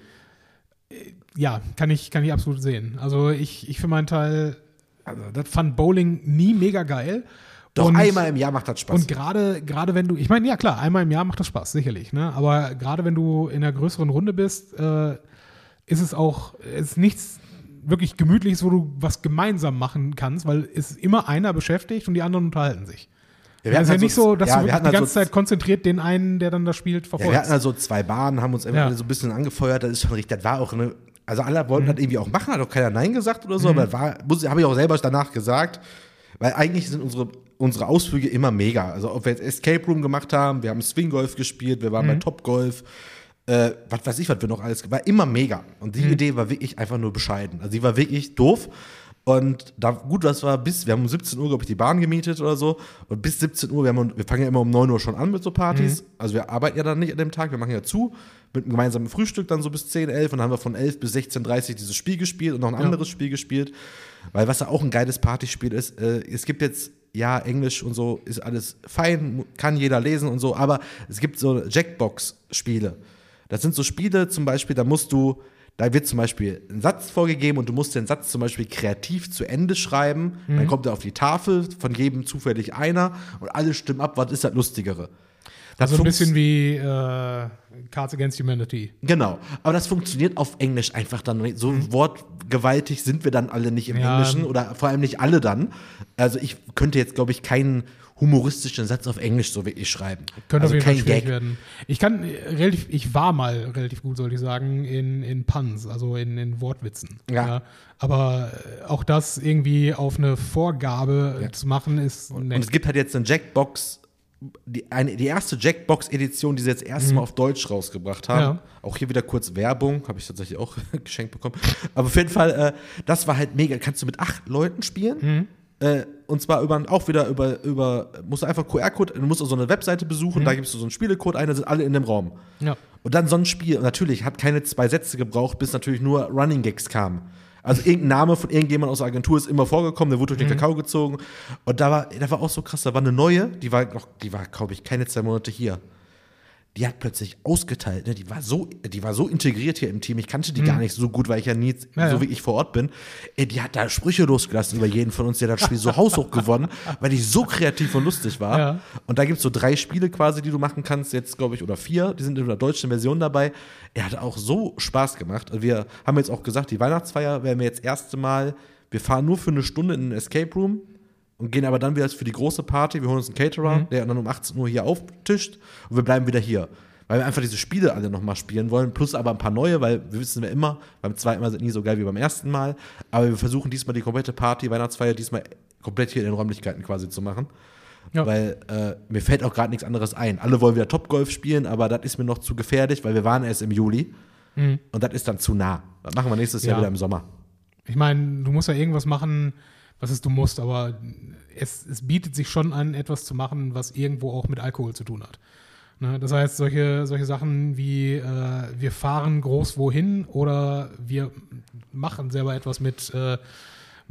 ja, kann ich, kann ich absolut sehen. Also ich, ich für meinen Teil Also, das fand Bowling nie mega geil. Doch Und- einmal im Jahr macht das Spaß. Und gerade, gerade wenn du, ich meine, ja klar, einmal im Jahr macht das Spaß, sicherlich, ne? Aber gerade wenn du in einer größeren Runde bist, äh, ist es auch, ist nichts wirklich Gemütliches, wo du was gemeinsam machen kannst, weil es ist immer einer beschäftigt und die anderen unterhalten sich. Ja, es ist ja halt nicht so, dass ja, du wir die halt ganze so, Zeit konzentriert den einen, der dann das spielt, ja, verfolgst. wir hatten also zwei Bahnen, haben uns Ja. so ein bisschen angefeuert. Das ist schon richtig. Das war auch eine. Also alle wollten Mhm. das irgendwie auch machen, hat auch keiner Nein gesagt oder so, aber das war, habe ich auch selber danach gesagt, weil eigentlich sind unsere, unsere Ausflüge immer mega. Also ob wir jetzt Escape Room gemacht haben, wir haben Swing Golf gespielt, wir waren Mhm. bei Top Golf, äh, was weiß ich, was wir noch alles, war immer mega. Und Mhm. die Idee war wirklich einfach nur bescheiden. Also die war wirklich doof. Und da, gut, das war bis, wir haben um 17 Uhr, glaube ich, die Bahn gemietet oder so. Und bis 17 Uhr, wir, haben, wir fangen ja immer um 9 Uhr schon an mit so Partys. Also wir arbeiten ja dann nicht an dem Tag, wir machen ja zu. Mit einem gemeinsamen Frühstück dann so bis 10, 11. Und dann haben wir von 11 bis 16.30 dieses Spiel gespielt und noch ein anderes Spiel gespielt. Weil was ja auch ein geiles Partyspiel ist, äh, es gibt jetzt, ja, Englisch und so ist alles fein, kann jeder lesen und so, aber es gibt so Jackbox-Spiele. Das sind so Spiele zum Beispiel, da musst du, da wird zum Beispiel ein Satz vorgegeben und du musst den Satz zum Beispiel kreativ zu Ende schreiben. Dann kommt er auf die Tafel, von jedem zufällig einer und alle stimmen ab, was ist das Lustigere. Das also ein bisschen wie äh, Cards Against Humanity. Genau, aber das funktioniert auf Englisch einfach dann nicht. So wortgewaltig sind wir dann alle nicht im Mhm. Ja. Englischen oder vor allem nicht alle dann. Also ich könnte jetzt, glaube ich, keinen humoristischen Satz auf Englisch so wirklich schreiben. Könnte also auf jeden Fall kein schwierig Gag. werden. Ich kann äh, relativ, ich war mal relativ gut, sollte ich sagen, in, in Puns, also in, in Wortwitzen. Ja. Aber äh, auch das irgendwie auf eine Vorgabe äh, zu machen, ist nee. Und es gibt halt jetzt eine Jackbox, die, eine, die erste Jackbox-Edition, die sie jetzt erst mal auf Deutsch rausgebracht haben. Mhm. Ja. Auch hier wieder kurz Werbung, habe ich tatsächlich auch geschenkt bekommen. Aber auf jeden Fall, äh, das war halt mega. Kannst du mit acht Leuten spielen? Mhm. Äh, und zwar über, auch wieder über, über musst du einfach QR-Code, du musst so eine Webseite besuchen, da gibst du so einen Spielecode ein, da sind alle in dem Raum. ja. Und dann so ein Spiel, natürlich hat keine zwei Sätze gebraucht, bis natürlich nur Running Gags kamen. Also irgendein Name von irgendjemand aus der Agentur ist immer vorgekommen, der wurde durch den Kakao gezogen. Und da war, da war auch so krass, da war eine neue, die war noch, die war, glaube ich, keine zwei Monate hier. Die hat plötzlich ausgeteilt, ne? die war so, die war so integriert hier im Team. Ich kannte die gar nicht so gut, weil ich ja nie Ja, so wie ich vor Ort bin. Die hat da Sprüche losgelassen über jeden von uns, der das Spiel so haushoch gewonnen, weil die so kreativ und lustig war. Ja. Und da gibt es so drei Spiele quasi, die du machen kannst, jetzt glaube ich, oder vier, die sind in der deutschen Version dabei. Er hat auch so Spaß gemacht. Und wir haben jetzt auch gesagt, die Weihnachtsfeier werden wir jetzt erste Mal, wir fahren nur für eine Stunde in den Escape Room und gehen aber dann wieder für die große Party. Wir holen uns einen Caterer, der dann um 18 Uhr hier auftischt und wir bleiben wieder hier. Weil wir einfach diese Spiele alle nochmal spielen wollen, plus aber ein paar neue, weil wir wissen wir immer, beim zweiten Mal sind nie so geil wie beim ersten Mal. Aber wir versuchen diesmal die komplette Party, Weihnachtsfeier, diesmal komplett hier in den Räumlichkeiten quasi zu machen. Ja. Weil äh, mir fällt auch gerade nichts anderes ein. Alle wollen wieder Topgolf spielen, aber das ist mir noch zu gefährlich, weil wir waren erst im Juli und das ist dann zu nah. Das machen wir nächstes Jahr Ja. wieder im Sommer. Ich meine, du musst ja irgendwas machen, was ist du musst, aber es, es bietet sich schon an, etwas zu machen, was irgendwo auch mit Alkohol zu tun hat. Ne? Das heißt, solche, solche Sachen wie äh, wir fahren groß wohin oder wir machen selber etwas mit, äh,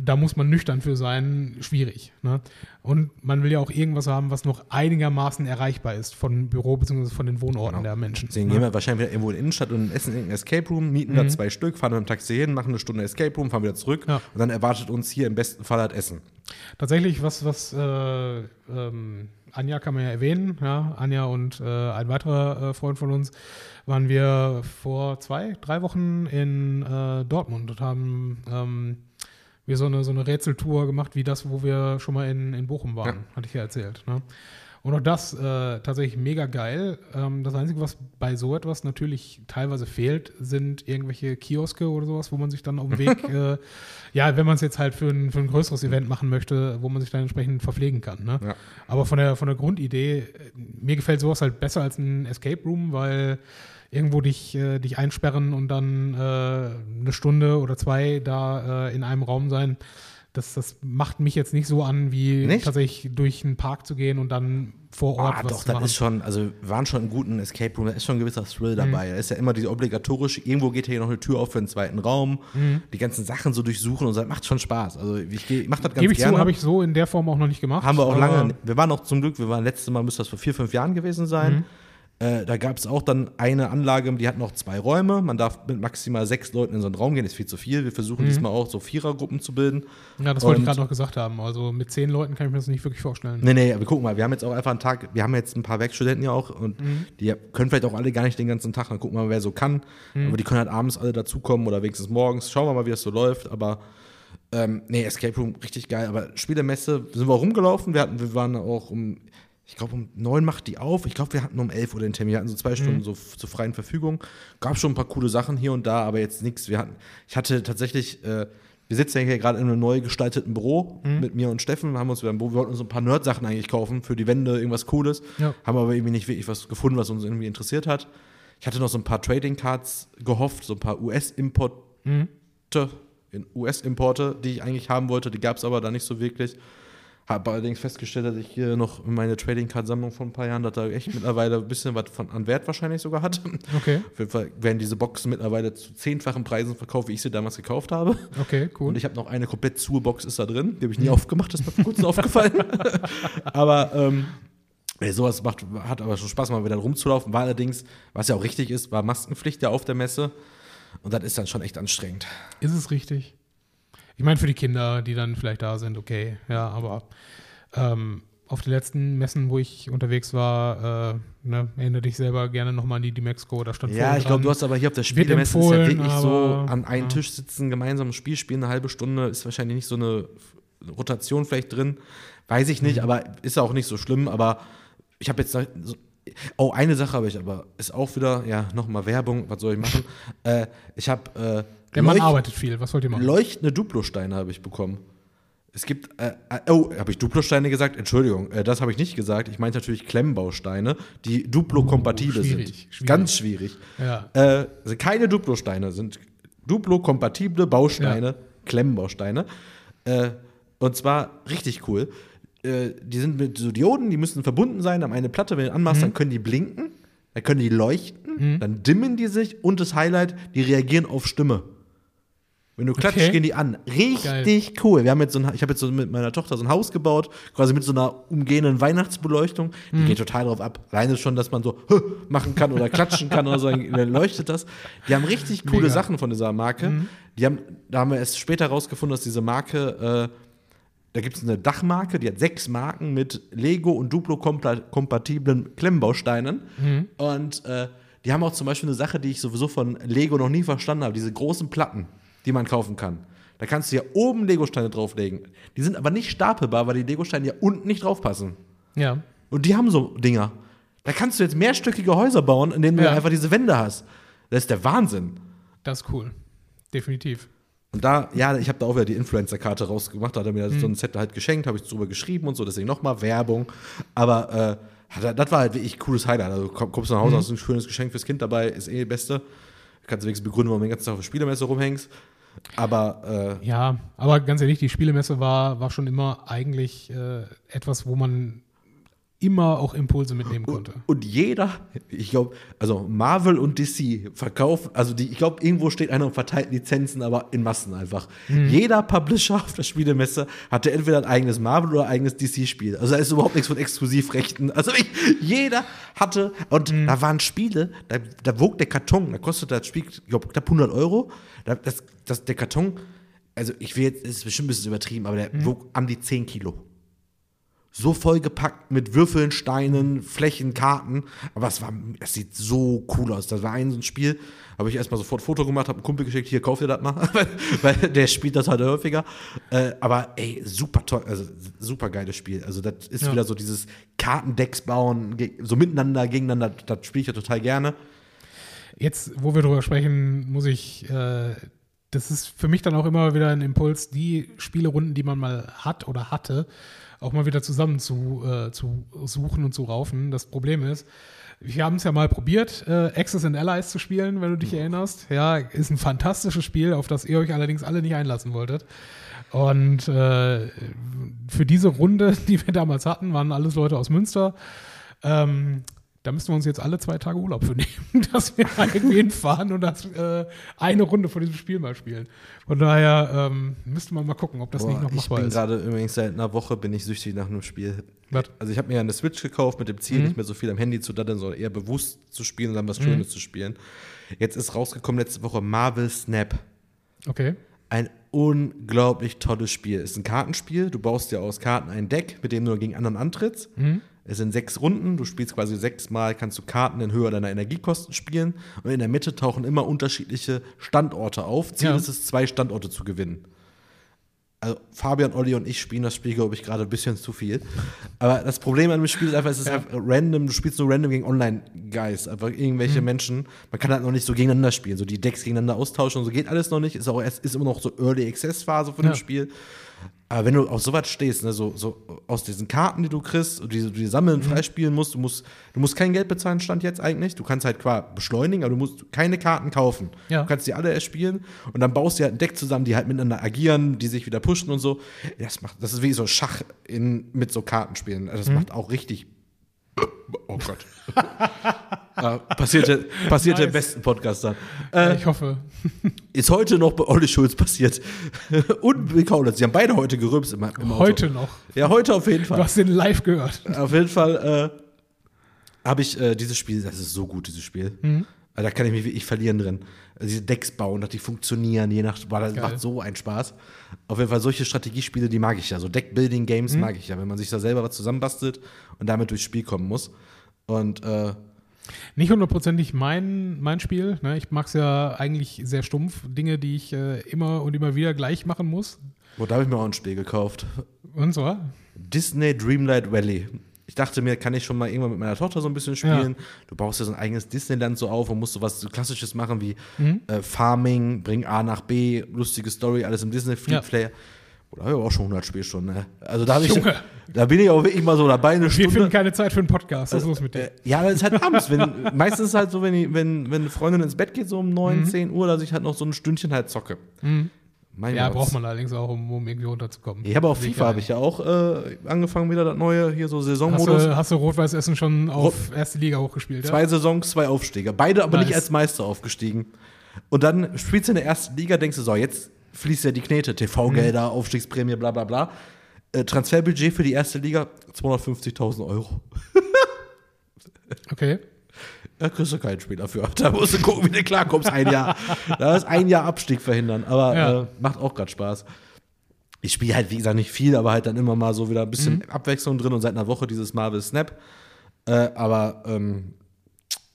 da muss man nüchtern für sein, schwierig. Ne? Und man will ja auch irgendwas haben, was noch einigermaßen erreichbar ist von Büro bzw. von den Wohnorten Genau. der Menschen. Deswegen ne? gehen wir wahrscheinlich wieder irgendwo in die Innenstadt und essen irgendein Escape Room, mieten da zwei Stück, fahren mit dem Taxi hin, machen eine Stunde Escape Room, fahren wieder zurück Ja. und dann erwartet uns hier im besten Fall halt Essen. Tatsächlich, was, was äh, ähm, Anja kann man ja erwähnen, ja, Anja und äh, ein weiterer äh, Freund von uns waren wir vor zwei, drei Wochen in äh, Dortmund und haben ähm, wir so eine, so eine Rätseltour gemacht, wie das, wo wir schon mal in, in Bochum waren, Ja. hatte ich ja erzählt. Ne? Und auch das äh, tatsächlich mega geil. Ähm, das Einzige, was bei so etwas natürlich teilweise fehlt, sind irgendwelche Kioske oder sowas, wo man sich dann auf dem Weg, äh, ja, wenn man es jetzt halt für ein, für ein größeres Event machen möchte, wo man sich dann entsprechend verpflegen kann. Ne? Ja. Aber von der, von der Grundidee, äh, mir gefällt sowas halt besser als ein Escape Room, weil irgendwo dich, äh, dich einsperren und dann äh, eine Stunde oder zwei da äh, in einem Raum sein, das, das macht mich jetzt nicht so an, wie Nicht? tatsächlich durch einen Park zu gehen und dann vor Ort Ah, was doch, zu das machen. ist schon, also wir waren schon in guten Escape Room, da ist schon ein gewisser Thrill Mhm. dabei. Da ist ja immer diese obligatorische, irgendwo geht hier noch eine Tür auf für einen zweiten Raum, Mhm. die ganzen Sachen so durchsuchen und so, das macht schon Spaß. Also ich, ich mach das ganz Gebe ich gerne. zu, habe ich so in der Form auch noch nicht gemacht. Haben wir auch lange, wir waren auch zum Glück, wir waren letztes Mal, müsste das vor vier, fünf Jahren gewesen sein. Mhm. Äh, da gab es auch dann eine Anlage, die hat noch zwei Räume. Man darf mit maximal sechs Leuten in so einen Raum gehen, ist viel zu viel. Wir versuchen Mhm. diesmal auch so Vierergruppen zu bilden. Ja, das wollte ich Und- gerade noch gesagt haben. Also mit zehn Leuten kann ich mir das nicht wirklich vorstellen. Nee, nee, wir gucken mal. Wir haben jetzt auch einfach einen Tag, wir haben jetzt ein paar Werkstudenten ja auch und Mhm. die können vielleicht auch alle gar nicht den ganzen Tag. Dann gucken wir mal, wer so kann. Mhm. Aber die können halt abends alle dazukommen oder wenigstens morgens. Schauen wir mal, wie das so läuft. Aber ähm, nee, Escape Room, richtig geil. Aber Spielemesse sind wir auch rumgelaufen. Wir, hatten, wir waren auch um, ich glaube, um neun macht die auf. Ich glaube, wir hatten um elf Uhr den Termin. Wir hatten so zwei Stunden so zur freien Verfügung. Gab schon ein paar coole Sachen hier und da, aber jetzt nichts. Wir hatten, ich hatte tatsächlich, äh, wir sitzen ja hier gerade in einem neu gestalteten Büro mit mir und Steffen. Wir haben uns wir wollten uns ein paar Nerd-Sachen eigentlich kaufen für die Wände, irgendwas Cooles. Ja. Haben aber irgendwie nicht wirklich was gefunden, was uns irgendwie interessiert hat. Ich hatte noch so ein paar Trading Cards gehofft, so ein paar US-Importe, in US-Importe, die ich eigentlich haben wollte. Die gab es aber da nicht so wirklich. Habe allerdings festgestellt, dass ich hier noch meine Trading Card Sammlung von ein paar Jahren, dass da echt mittlerweile ein bisschen was von, an Wert wahrscheinlich sogar hat. Okay, Auf jeden Fall werden diese Boxen mittlerweile zu zehnfachen Preisen verkauft, wie ich sie damals gekauft habe. okay, cool. Und ich habe noch eine komplett zu Box ist da drin. Die habe ich nie aufgemacht, das ist mir vor kurzem aufgefallen. aber ähm, ey, sowas macht, hat aber schon Spaß, mal wieder rumzulaufen. War allerdings, was ja auch richtig ist, war Maskenpflicht ja auf der Messe. Und das ist dann schon echt anstrengend. Ist es richtig? Ich meine, für die Kinder, die dann vielleicht da sind, okay, ja, aber ähm, auf den letzten Messen, wo ich unterwegs war, äh, ne, erinnere dich selber gerne nochmal an die D-Mexco, da stand Ja, ich glaube, du hast aber hier auf der Wird Spielemesse ist ja wirklich so an einen ja. Tisch sitzen, gemeinsam ein Spiel spielen, eine halbe Stunde, ist wahrscheinlich nicht so eine Rotation vielleicht drin. Weiß ich Mhm. nicht, aber ist auch nicht so schlimm. Aber ich habe jetzt so, oh, eine Sache habe ich aber, ist auch wieder, ja, nochmal Werbung, was soll ich machen? äh, ich habe äh, Der Mann Leucht- arbeitet viel, was wollt ihr machen? leuchtende Duplosteine habe ich bekommen. Es gibt, äh, äh, oh, habe ich Duplosteine gesagt? Entschuldigung, äh, das habe ich nicht gesagt. Ich meinte natürlich Klemmbausteine, die Duplo-kompatibel Oh, sind. schwierig. Ganz schwierig. Ja. Äh, sind keine Duplosteine, sind Duplo-kompatible Bausteine, Klemmbausteine. Äh, und zwar richtig cool. Äh, die sind mit so Dioden, die müssen verbunden sein. Am eine Platte, wenn du anmachst, dann können die blinken, dann können die leuchten, dann dimmen die sich und das Highlight, die reagieren auf Stimme. Wenn du klatschst, Okay. gehen die an. Richtig cool. Wir haben jetzt so ein, ich habe jetzt so mit meiner Tochter so ein Haus gebaut, quasi mit so einer umgehenden Weihnachtsbeleuchtung. Die geht total drauf ab. Alleine schon, dass man so machen kann oder klatschen kann oder so, dann leuchtet das. Die haben richtig coole Mega. Sachen von dieser Marke. Die haben, da haben wir erst später rausgefunden, dass diese Marke, äh, da gibt es eine Dachmarke, die hat sechs Marken mit Lego und Duplo-kompatiblen Klemmbausteinen. Und äh, die haben auch zum Beispiel eine Sache, die ich sowieso von Lego noch nie verstanden habe: diese großen Platten, die man kaufen kann. Da kannst du ja oben Legosteine drauflegen. Die sind aber nicht stapelbar, weil die Legosteine ja unten nicht draufpassen. Ja. Und die haben so Dinger. Da kannst du jetzt mehrstöckige Häuser bauen, in denen du Ja. einfach diese Wände hast. Das ist der Wahnsinn. Das ist cool. Definitiv. Und da, ja, ich habe da auch wieder die Influencer-Karte rausgemacht, da hat er mir Mhm. so ein Zettel halt geschenkt, habe ich drüber geschrieben und so, deswegen nochmal Werbung. Aber äh, das- war halt wirklich cooles Highlight. Also komm, kommst du nach Hause, Mhm. hast ein schönes Geschenk fürs Kind dabei, ist eh das Beste. Kannst du wenigstens begründen, warum du den ganzen Tag auf der Spielemesse rumhängst. Aber äh, Ja, aber ganz ehrlich, die Spielemesse war, war schon immer eigentlich äh, etwas, wo man immer auch Impulse mitnehmen konnte. Und, und jeder, ich glaube, also Marvel und DC verkaufen, also die, ich glaube, irgendwo steht einer und verteilt Lizenzen, aber in Massen einfach. Mhm. Jeder Publisher auf der Spielemesse hatte entweder ein eigenes Marvel oder ein eigenes DC-Spiel. Also da ist überhaupt nichts von Exklusivrechten. Also ich, jeder hatte, und mhm. da waren Spiele, da, da wog der Karton, da kostet das Spiel, ich glaube, knapp 100 Euro. Da, das, das, der Karton, also ich will jetzt, ist bestimmt ein bisschen übertrieben, aber der mhm. wog an die 10 Kilo so vollgepackt mit Würfeln, Steinen, Flächen, Karten. Aber es war, es sieht so cool aus. Das war ein so ein Spiel, habe ich erstmal sofort Foto gemacht, habe einen Kumpel geschickt, hier, kauf dir das mal, weil der spielt das halt häufiger. Äh, aber ey, super toll, also super geiles Spiel. Also das ist ja. wieder so dieses Kartendecks bauen, so miteinander, gegeneinander, das spiele ich ja total gerne. Jetzt, wo wir drüber sprechen, muss ich äh, das ist für mich dann auch immer wieder ein Impuls, die Spielerunden, die man mal hat oder hatte, auch mal wieder zusammen zu, äh, zu suchen und zu raufen. Das Problem ist, wir haben es ja mal probiert, äh, Access and Allies zu spielen, wenn du dich erinnerst. Ja, ist ein fantastisches Spiel, auf das ihr euch allerdings alle nicht einlassen wolltet. Und äh, für diese Runde, die wir damals hatten, waren alles Leute aus Münster. Ähm, da müssten wir uns jetzt alle zwei Tage Urlaub für nehmen, dass wir irgendwie hinfahren und das äh, eine Runde von diesem Spiel mal spielen. Von daher ähm, müsste man mal gucken, ob das Boah, nicht noch machbar ist. Ich bin gerade übrigens seit einer Woche bin ich süchtig nach einem Spiel. Was? Also ich habe mir eine Switch gekauft mit dem Ziel, mhm. nicht mehr so viel am Handy zu daddeln, sondern eher bewusst zu spielen und dann was mhm. Schönes mhm. zu spielen. Jetzt ist rausgekommen letzte Woche Marvel Snap. Okay. Ein unglaublich tolles Spiel. Ist ein Kartenspiel. Du baust dir aus Karten ein Deck, mit dem du gegen anderen antrittst. Mhm. Es sind sechs Runden, du spielst quasi sechsmal, kannst du Karten in Höhe deiner Energiekosten spielen und in der Mitte tauchen immer unterschiedliche Standorte auf. Ziel ja. ist es, zwei Standorte zu gewinnen. Also Fabian, Olli und ich spielen das Spiel, glaube ich, gerade ein bisschen zu viel. Aber das Problem an dem Spiel ist einfach, es ist ja. einfach random, du spielst nur random gegen Online-Guys, einfach irgendwelche mhm. Menschen. Man kann halt noch nicht so gegeneinander spielen, so die Decks gegeneinander austauschen und so geht alles noch nicht. Ist auch erst, ist immer noch so Early Access Phase von ja. dem Spiel. Aber wenn du auf sowas stehst, ne, so, so aus diesen Karten, die du kriegst, die du die sammeln, mhm. freispielen musst, du musst, du musst kein Geld bezahlen, stand jetzt eigentlich. Du kannst halt quasi beschleunigen, aber du musst keine Karten kaufen. Ja. Du kannst die alle erspielen und dann baust du halt ein Deck zusammen, die halt miteinander agieren, die sich wieder pushen und so. Das macht, das ist wie so Schach in, mit so Kartenspielen. Das mhm. macht auch richtig Oh Gott. äh, passierte passierte nice. im besten Podcast dann. Äh, ich hoffe. ist heute noch bei Olli Schulz passiert. Und Bill Kaulitz. Sie haben beide heute gerübst im, im Heute noch. Ja, heute auf jeden Fall. Du hast den live gehört. Auf jeden Fall äh, habe ich äh, dieses Spiel, das ist so gut, dieses Spiel. Mhm. Da kann ich mich wirklich verlieren drin. Also diese Decks bauen, dass die funktionieren, je nach, weil das Geil. macht so einen Spaß. Auf jeden Fall solche Strategiespiele, die mag ich ja. So Deckbuilding-Games mhm. mag ich ja, wenn man sich da selber was zusammenbastelt und damit durchs Spiel kommen muss. Und äh, nicht hundertprozentig mein, mein Spiel. Ne? Ich mag es ja eigentlich sehr stumpf. Dinge, die ich äh, immer und immer wieder gleich machen muss. Wo da habe ich mir auch ein Spiel gekauft. Und zwar? Disney Dreamlight Valley ich dachte mir, kann ich schon mal irgendwann mit meiner Tochter so ein bisschen spielen. Ja. Du baust ja so ein eigenes Disneyland so auf und musst so was so Klassisches machen wie mhm. äh, Farming, bring A nach B, lustige Story, alles im Disney Free Player. Oder habe ich auch schon 100 Spielstunden, ne? Also da, ich, da bin ich auch wirklich mal so dabei eine Stunde. Wir finden keine Zeit für einen Podcast, was ist los mit dir? Äh, ja, aber es ist halt abends. Wenn, meistens ist es halt so, wenn, ich, wenn, wenn eine Freundin ins Bett geht, so um 9, mhm. 10 Uhr, dass ich halt noch so ein Stündchen halt zocke. Mhm. Mein ja, Gott. braucht man allerdings auch, um, um irgendwie runterzukommen. Ich habe auch FIFA, habe ich ja auch äh, angefangen, wieder das neue, hier so Saisonmodus. Hast du, hast du Rot-Weiß Essen schon auf Rot erste Liga hochgespielt? Zwei ja? Saisons, zwei Aufstiege. Beide aber nice. nicht als Meister aufgestiegen. Und dann spielst du in der ersten Liga, denkst du so, jetzt fließt ja die Knete, TV-Gelder, mhm. Aufstiegsprämie, bla bla bla. Äh, Transferbudget für die erste Liga 250.000 Euro. okay. Da kriegst du keinen Spiel dafür. Da musst du gucken, wie du klarkommst, ein Jahr. Da ist ein Jahr Abstieg verhindern. Aber ja. äh, macht auch gerade Spaß. Ich spiele halt, wie gesagt, nicht viel, aber halt dann immer mal so wieder ein bisschen mhm. Abwechslung drin und seit einer Woche dieses Marvel Snap. Äh, aber ähm,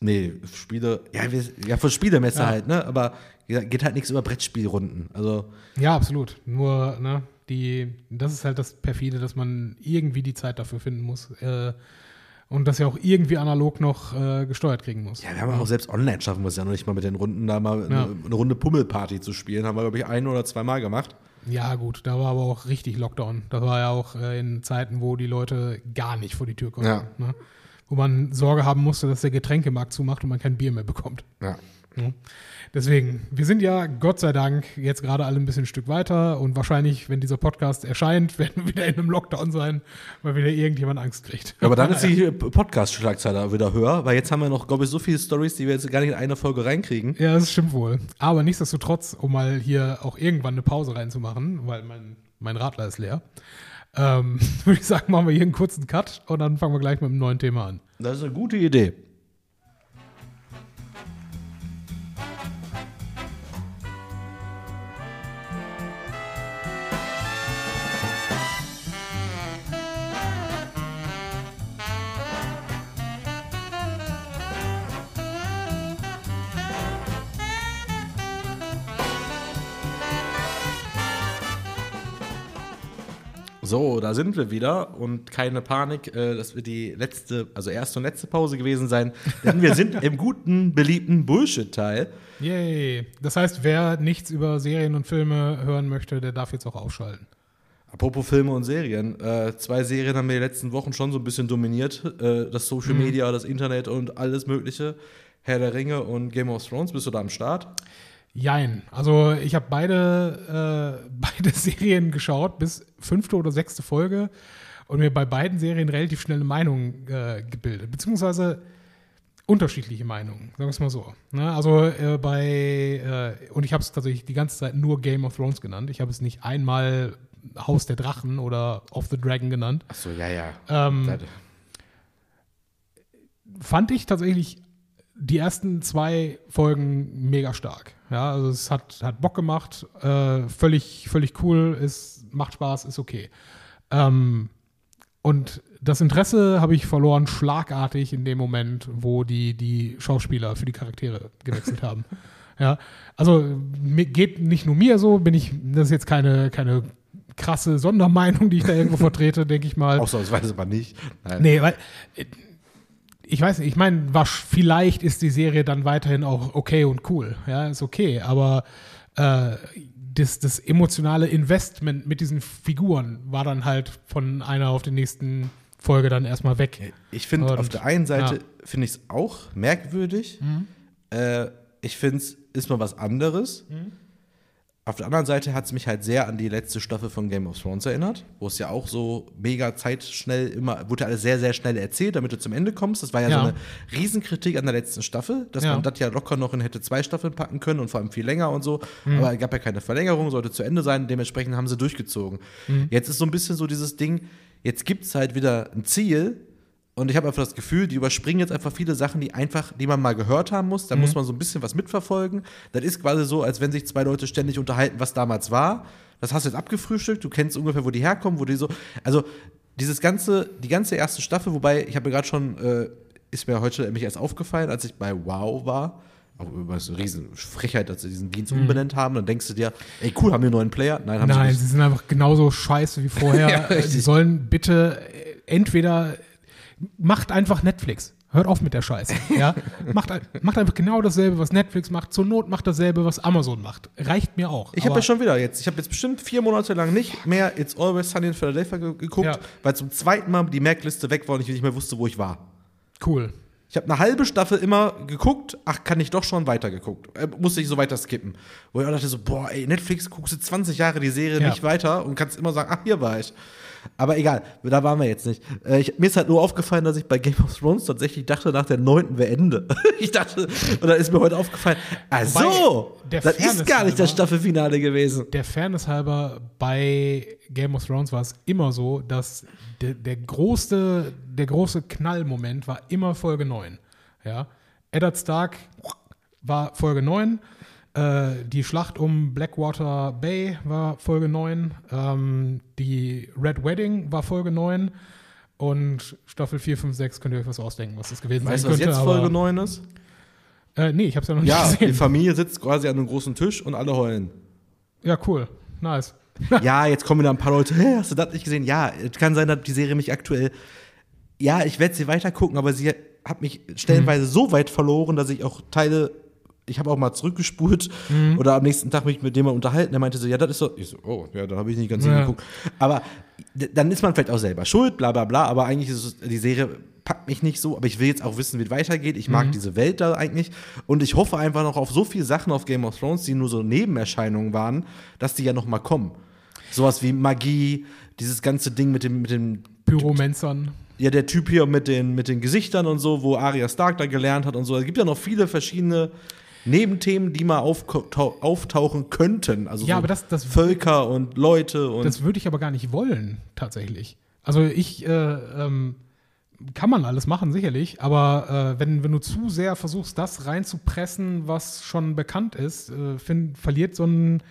nee, Spiele, ja, wir, ja für Spielemesse ja. halt, ne? Aber geht halt nichts über Brettspielrunden. Also. Ja, absolut. Nur, ne, die, das ist halt das Perfide, dass man irgendwie die Zeit dafür finden muss. Äh, und das ja auch irgendwie analog noch äh, gesteuert kriegen muss. Ja, wir haben auch selbst online schaffen wir es ja noch nicht mal mit den Runden, da mal ja. eine, eine, Runde Pummelparty zu spielen. Haben wir, glaube ich, ein oder zweimal gemacht. Ja, gut, da war aber auch richtig Lockdown. Das war ja auch äh, in Zeiten, wo die Leute gar nicht vor die Tür kommen. Ja. Ne? Wo man Sorge haben musste, dass der Getränkemarkt zumacht und man kein Bier mehr bekommt. Ja. Deswegen, wir sind ja Gott sei Dank jetzt gerade alle ein bisschen ein Stück weiter und wahrscheinlich, wenn dieser Podcast erscheint, werden wir wieder in einem Lockdown sein, weil wieder irgendjemand Angst kriegt. Aber dann ist die Podcast-Schlagzeile wieder höher, weil jetzt haben wir noch, glaube ich, so viele Stories, die wir jetzt gar nicht in eine Folge reinkriegen. Ja, das stimmt wohl. Aber nichtsdestotrotz, um mal hier auch irgendwann eine Pause reinzumachen, weil mein, mein Radler ist leer, ähm, würde ich sagen, machen wir hier einen kurzen Cut und dann fangen wir gleich mit einem neuen Thema an. Das ist eine gute Idee. So, da sind wir wieder und keine Panik, äh, das wird die letzte, also erste und letzte Pause gewesen sein, denn wir sind im guten, beliebten Bullshit-Teil. Yay. Das heißt, wer nichts über Serien und Filme hören möchte, der darf jetzt auch ausschalten. Apropos Filme und Serien, äh, zwei Serien haben wir die letzten Wochen schon so ein bisschen dominiert, äh, das Social Media, das Internet und alles Mögliche. Herr der Ringe und Game of Thrones, bist du da am Start? Jein. Also ich habe beide, äh, beide Serien geschaut, bis fünfte oder sechste Folge und mir bei beiden Serien relativ schnell eine Meinung äh, gebildet. Beziehungsweise unterschiedliche Meinungen, sagen wir es mal so. Ne? Also äh, bei, äh, und ich habe es tatsächlich die ganze Zeit nur Game of Thrones genannt. Ich habe es nicht einmal Haus der Drachen oder Of the Dragon genannt. Ach so, ja, ja. Ähm, fand ich tatsächlich die ersten zwei Folgen mega stark. Ja, also es hat, hat Bock gemacht, äh, völlig, völlig cool, es macht Spaß, ist okay. Ähm, und das Interesse habe ich verloren schlagartig in dem Moment, wo die, die Schauspieler für die Charaktere gewechselt haben. Ja, also geht nicht nur mir so, bin ich, das ist jetzt keine, keine krasse Sondermeinung, die ich da irgendwo vertrete, denke ich mal. Ausnahmsweise aber nicht. Nein. Nee, weil äh, ich weiß nicht, ich meine, vielleicht ist die Serie dann weiterhin auch okay und cool. Ja, ist okay, aber äh, das, das emotionale Investment mit diesen Figuren war dann halt von einer auf die nächsten Folge dann erstmal weg. Ich finde, auf der einen Seite ja. Mhm. finde ich es auch merkwürdig. Äh, ich finde es ist mal was anderes. Mhm. Auf der anderen Seite hat es mich halt sehr an die letzte Staffel von Game of Thrones erinnert, wo es ja auch so mega zeitschnell immer, wurde alles sehr, sehr schnell erzählt, damit du zum Ende kommst. Das war ja, Ja. so eine Riesenkritik an der letzten Staffel, dass Ja. man das ja locker noch in hätte zwei Staffeln packen können und vor allem viel länger und so. Mhm. Aber es gab ja keine Verlängerung, sollte zu Ende sein, dementsprechend haben sie durchgezogen. Mhm. Jetzt ist so ein bisschen so dieses Ding, jetzt gibt es halt wieder ein Ziel, und ich habe einfach das Gefühl, die überspringen jetzt einfach viele Sachen, die einfach, die man mal gehört haben muss. Mhm. Da muss man so ein bisschen was mitverfolgen. Das ist quasi so, als wenn sich zwei Leute ständig unterhalten, was damals war. Das hast du jetzt abgefrühstückt. Du kennst ungefähr, wo die herkommen, wo die so. Also dieses ganze, die ganze erste Staffel, wobei ich habe ja gerade schon, äh, ist mir heute nämlich erst aufgefallen, als ich bei Wow war. Auch über so eine riesen Frechheit, dass sie diesen Dienst umbenannt haben. Dann denkst du dir, ey cool, haben wir einen neuen Player? Nein, haben Mhm. Nein, sie sie nicht. sind einfach genauso scheiße wie vorher. Ja. Sie sollen bitte entweder macht einfach Netflix. Hört auf mit der Scheiße. Ja? macht, macht einfach genau dasselbe, was Netflix macht. Zur Not macht dasselbe, was Amazon macht. Reicht mir auch. Ich habe ja schon wieder jetzt, ich habe jetzt bestimmt vier Monate lang nicht mehr It's Always Sunny in Philadelphia ge geguckt, Ja. weil zum zweiten Mal die Merkliste weg war und ich nicht mehr wusste, wo ich war. cool. Ich habe eine halbe Staffel immer geguckt, ach, kann ich doch schon weitergeguckt. Äh, musste ich so weiter skippen. Wo ich auch dachte so, boah, ey, Netflix guckst du 20 Jahre die Serie Ja. nicht weiter und kannst immer sagen, ach, hier war ich. Aber egal, da waren wir jetzt nicht. Äh, ich, mir ist halt nur aufgefallen, dass ich bei Game of Thrones tatsächlich dachte, nach der neunten wäre Ende. ich dachte, und dann ist mir heute aufgefallen, ach so, Wobei, der das ist Fairness gar nicht das halber- Staffelfinale gewesen. Der Fairness halber, bei Game of Thrones war es immer so, dass der, der, große, der große Knallmoment war immer Folge 9. Ja? Eddard Stark war Folge 9. Äh, die Schlacht um Blackwater Bay war Folge 9. Ähm, die Red Wedding war Folge 9. Und Staffel 4, 5, 6 könnt ihr euch was ausdenken, was das gewesen Weißt du, sein was könnte. jetzt aber- Folge 9 ist? Äh, nee, ich hab's ja noch nicht Ja, die gesehen. Familie sitzt quasi an einem großen Tisch und alle heulen. Ja, cool. Nice. ja, jetzt kommen wieder ein paar Leute, hey, hast du das nicht gesehen? Ja, es kann sein, dass die Serie mich aktuell. Ja, ich werde sie weiter gucken, aber sie hat mich stellenweise so weit verloren, dass ich auch Teile ich habe auch mal zurückgespult Mhm. oder am nächsten Tag mich mit dem mal unterhalten. Der meinte so, ja, das ist so. Ich so, oh, ja, da habe ich nicht ganz Ja. hingeguckt. Aber dann ist man vielleicht auch selber schuld, bla bla bla. Aber eigentlich ist es, die Serie packt mich nicht so. Aber ich will jetzt auch wissen, wie es weitergeht. Ich Mhm. mag diese Welt da eigentlich. Und ich hoffe einfach noch auf so viele Sachen auf Game of Thrones, die nur so Nebenerscheinungen waren, dass die ja noch mal kommen. Sowas wie Magie, dieses ganze Ding mit dem, mit dem Pyromenzern. ja, der Typ hier mit den, mit den Gesichtern und so, wo Arya Stark da gelernt hat und so. Es gibt ja noch viele verschiedene Nebenthemen, die mal auftau auftauchen könnten. Also Ja, so aber das- das- Völker und Leute und Das würde ich aber gar nicht wollen, tatsächlich. Also ich, äh, ähm, kann man alles machen, sicherlich, aber äh, wenn, wenn du zu sehr versuchst, das reinzupressen, was schon bekannt ist, äh, find, verliert so, ein,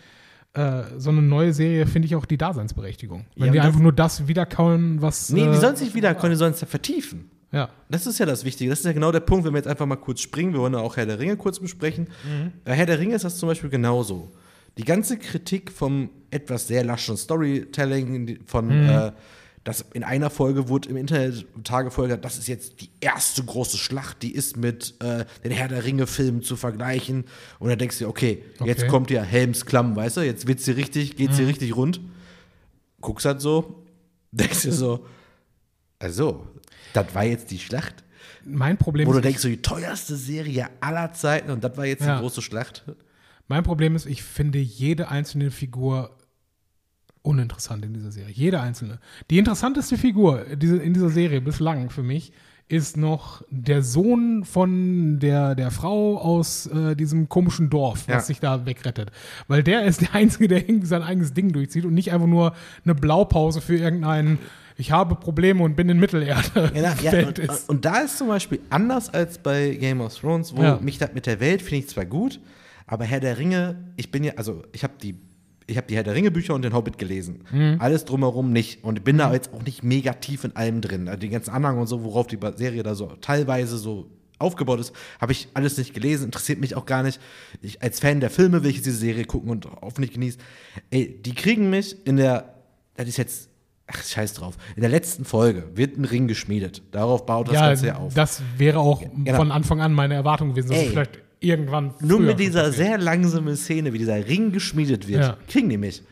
äh, so eine neue Serie, finde ich, auch die Daseinsberechtigung. Wenn Ja, die einfach nur das wiederkauen, was. Nee, äh, die sollen sich wieder, können, die sollen es ja vertiefen. Ja. Das ist ja das Wichtige. Das ist ja genau der Punkt, wenn wir jetzt einfach mal kurz springen. Wir wollen ja auch Herr der Ringe kurz besprechen. Bei Herr der Ringe ist das zum Beispiel genauso. Die ganze Kritik vom etwas sehr laschen Storytelling, von, äh, das in einer Folge wurde im Internet Tage Folge, das ist jetzt die erste große Schlacht, die ist mit äh, den Herr der Ringe-Filmen zu vergleichen. Und dann denkst du, dir, okay, jetzt Okay. kommt ja Helms Klamm, weißt du, jetzt wird's hier richtig, geht's hier richtig rund. Guckst halt so, denkst dir so, also, das war jetzt die Schlacht. Mein Problem Wo du ist, denkst, so die teuerste Serie aller Zeiten und das war jetzt Ja. die große Schlacht. Mein Problem ist, ich finde jede einzelne Figur uninteressant in dieser Serie. Jede einzelne. Die interessanteste Figur in dieser Serie bislang für mich ist noch der Sohn von der, der Frau aus äh, diesem komischen Dorf, was Ja. sich da wegrettet. Weil der ist der Einzige, der irgendwie sein eigenes Ding durchzieht und nicht einfach nur eine Blaupause für irgendeinen ich habe Probleme und bin in Mittelerde. Ja, ja, und, und da ist zum Beispiel anders als bei Game of Thrones, wo Ja. mich das mit der Welt finde ich zwar gut, aber Herr der Ringe, ich bin ja, also ich habe die, ich habe die Herr der Ringe Bücher und den Hobbit gelesen. Mhm. Alles drumherum nicht. Und ich bin da jetzt auch nicht mega tief in allem drin. Also die ganzen Anhang und so, worauf die Serie da so teilweise so aufgebaut ist, habe ich alles nicht gelesen, interessiert mich auch gar nicht. Ich, als Fan der Filme will ich diese Serie gucken und hoffentlich genießen. Ey, die kriegen mich in der, das ist jetzt, ach, scheiß drauf, in der letzten Folge wird ein Ring geschmiedet. Darauf baut das ja, Ganze ja auf. das wäre auch genau. von Anfang an meine Erwartung gewesen, dass Ey. vielleicht irgendwann Nur mit dieser sehr langsamen Szene, wie dieser Ring geschmiedet wird, Ja. kriegen die mich.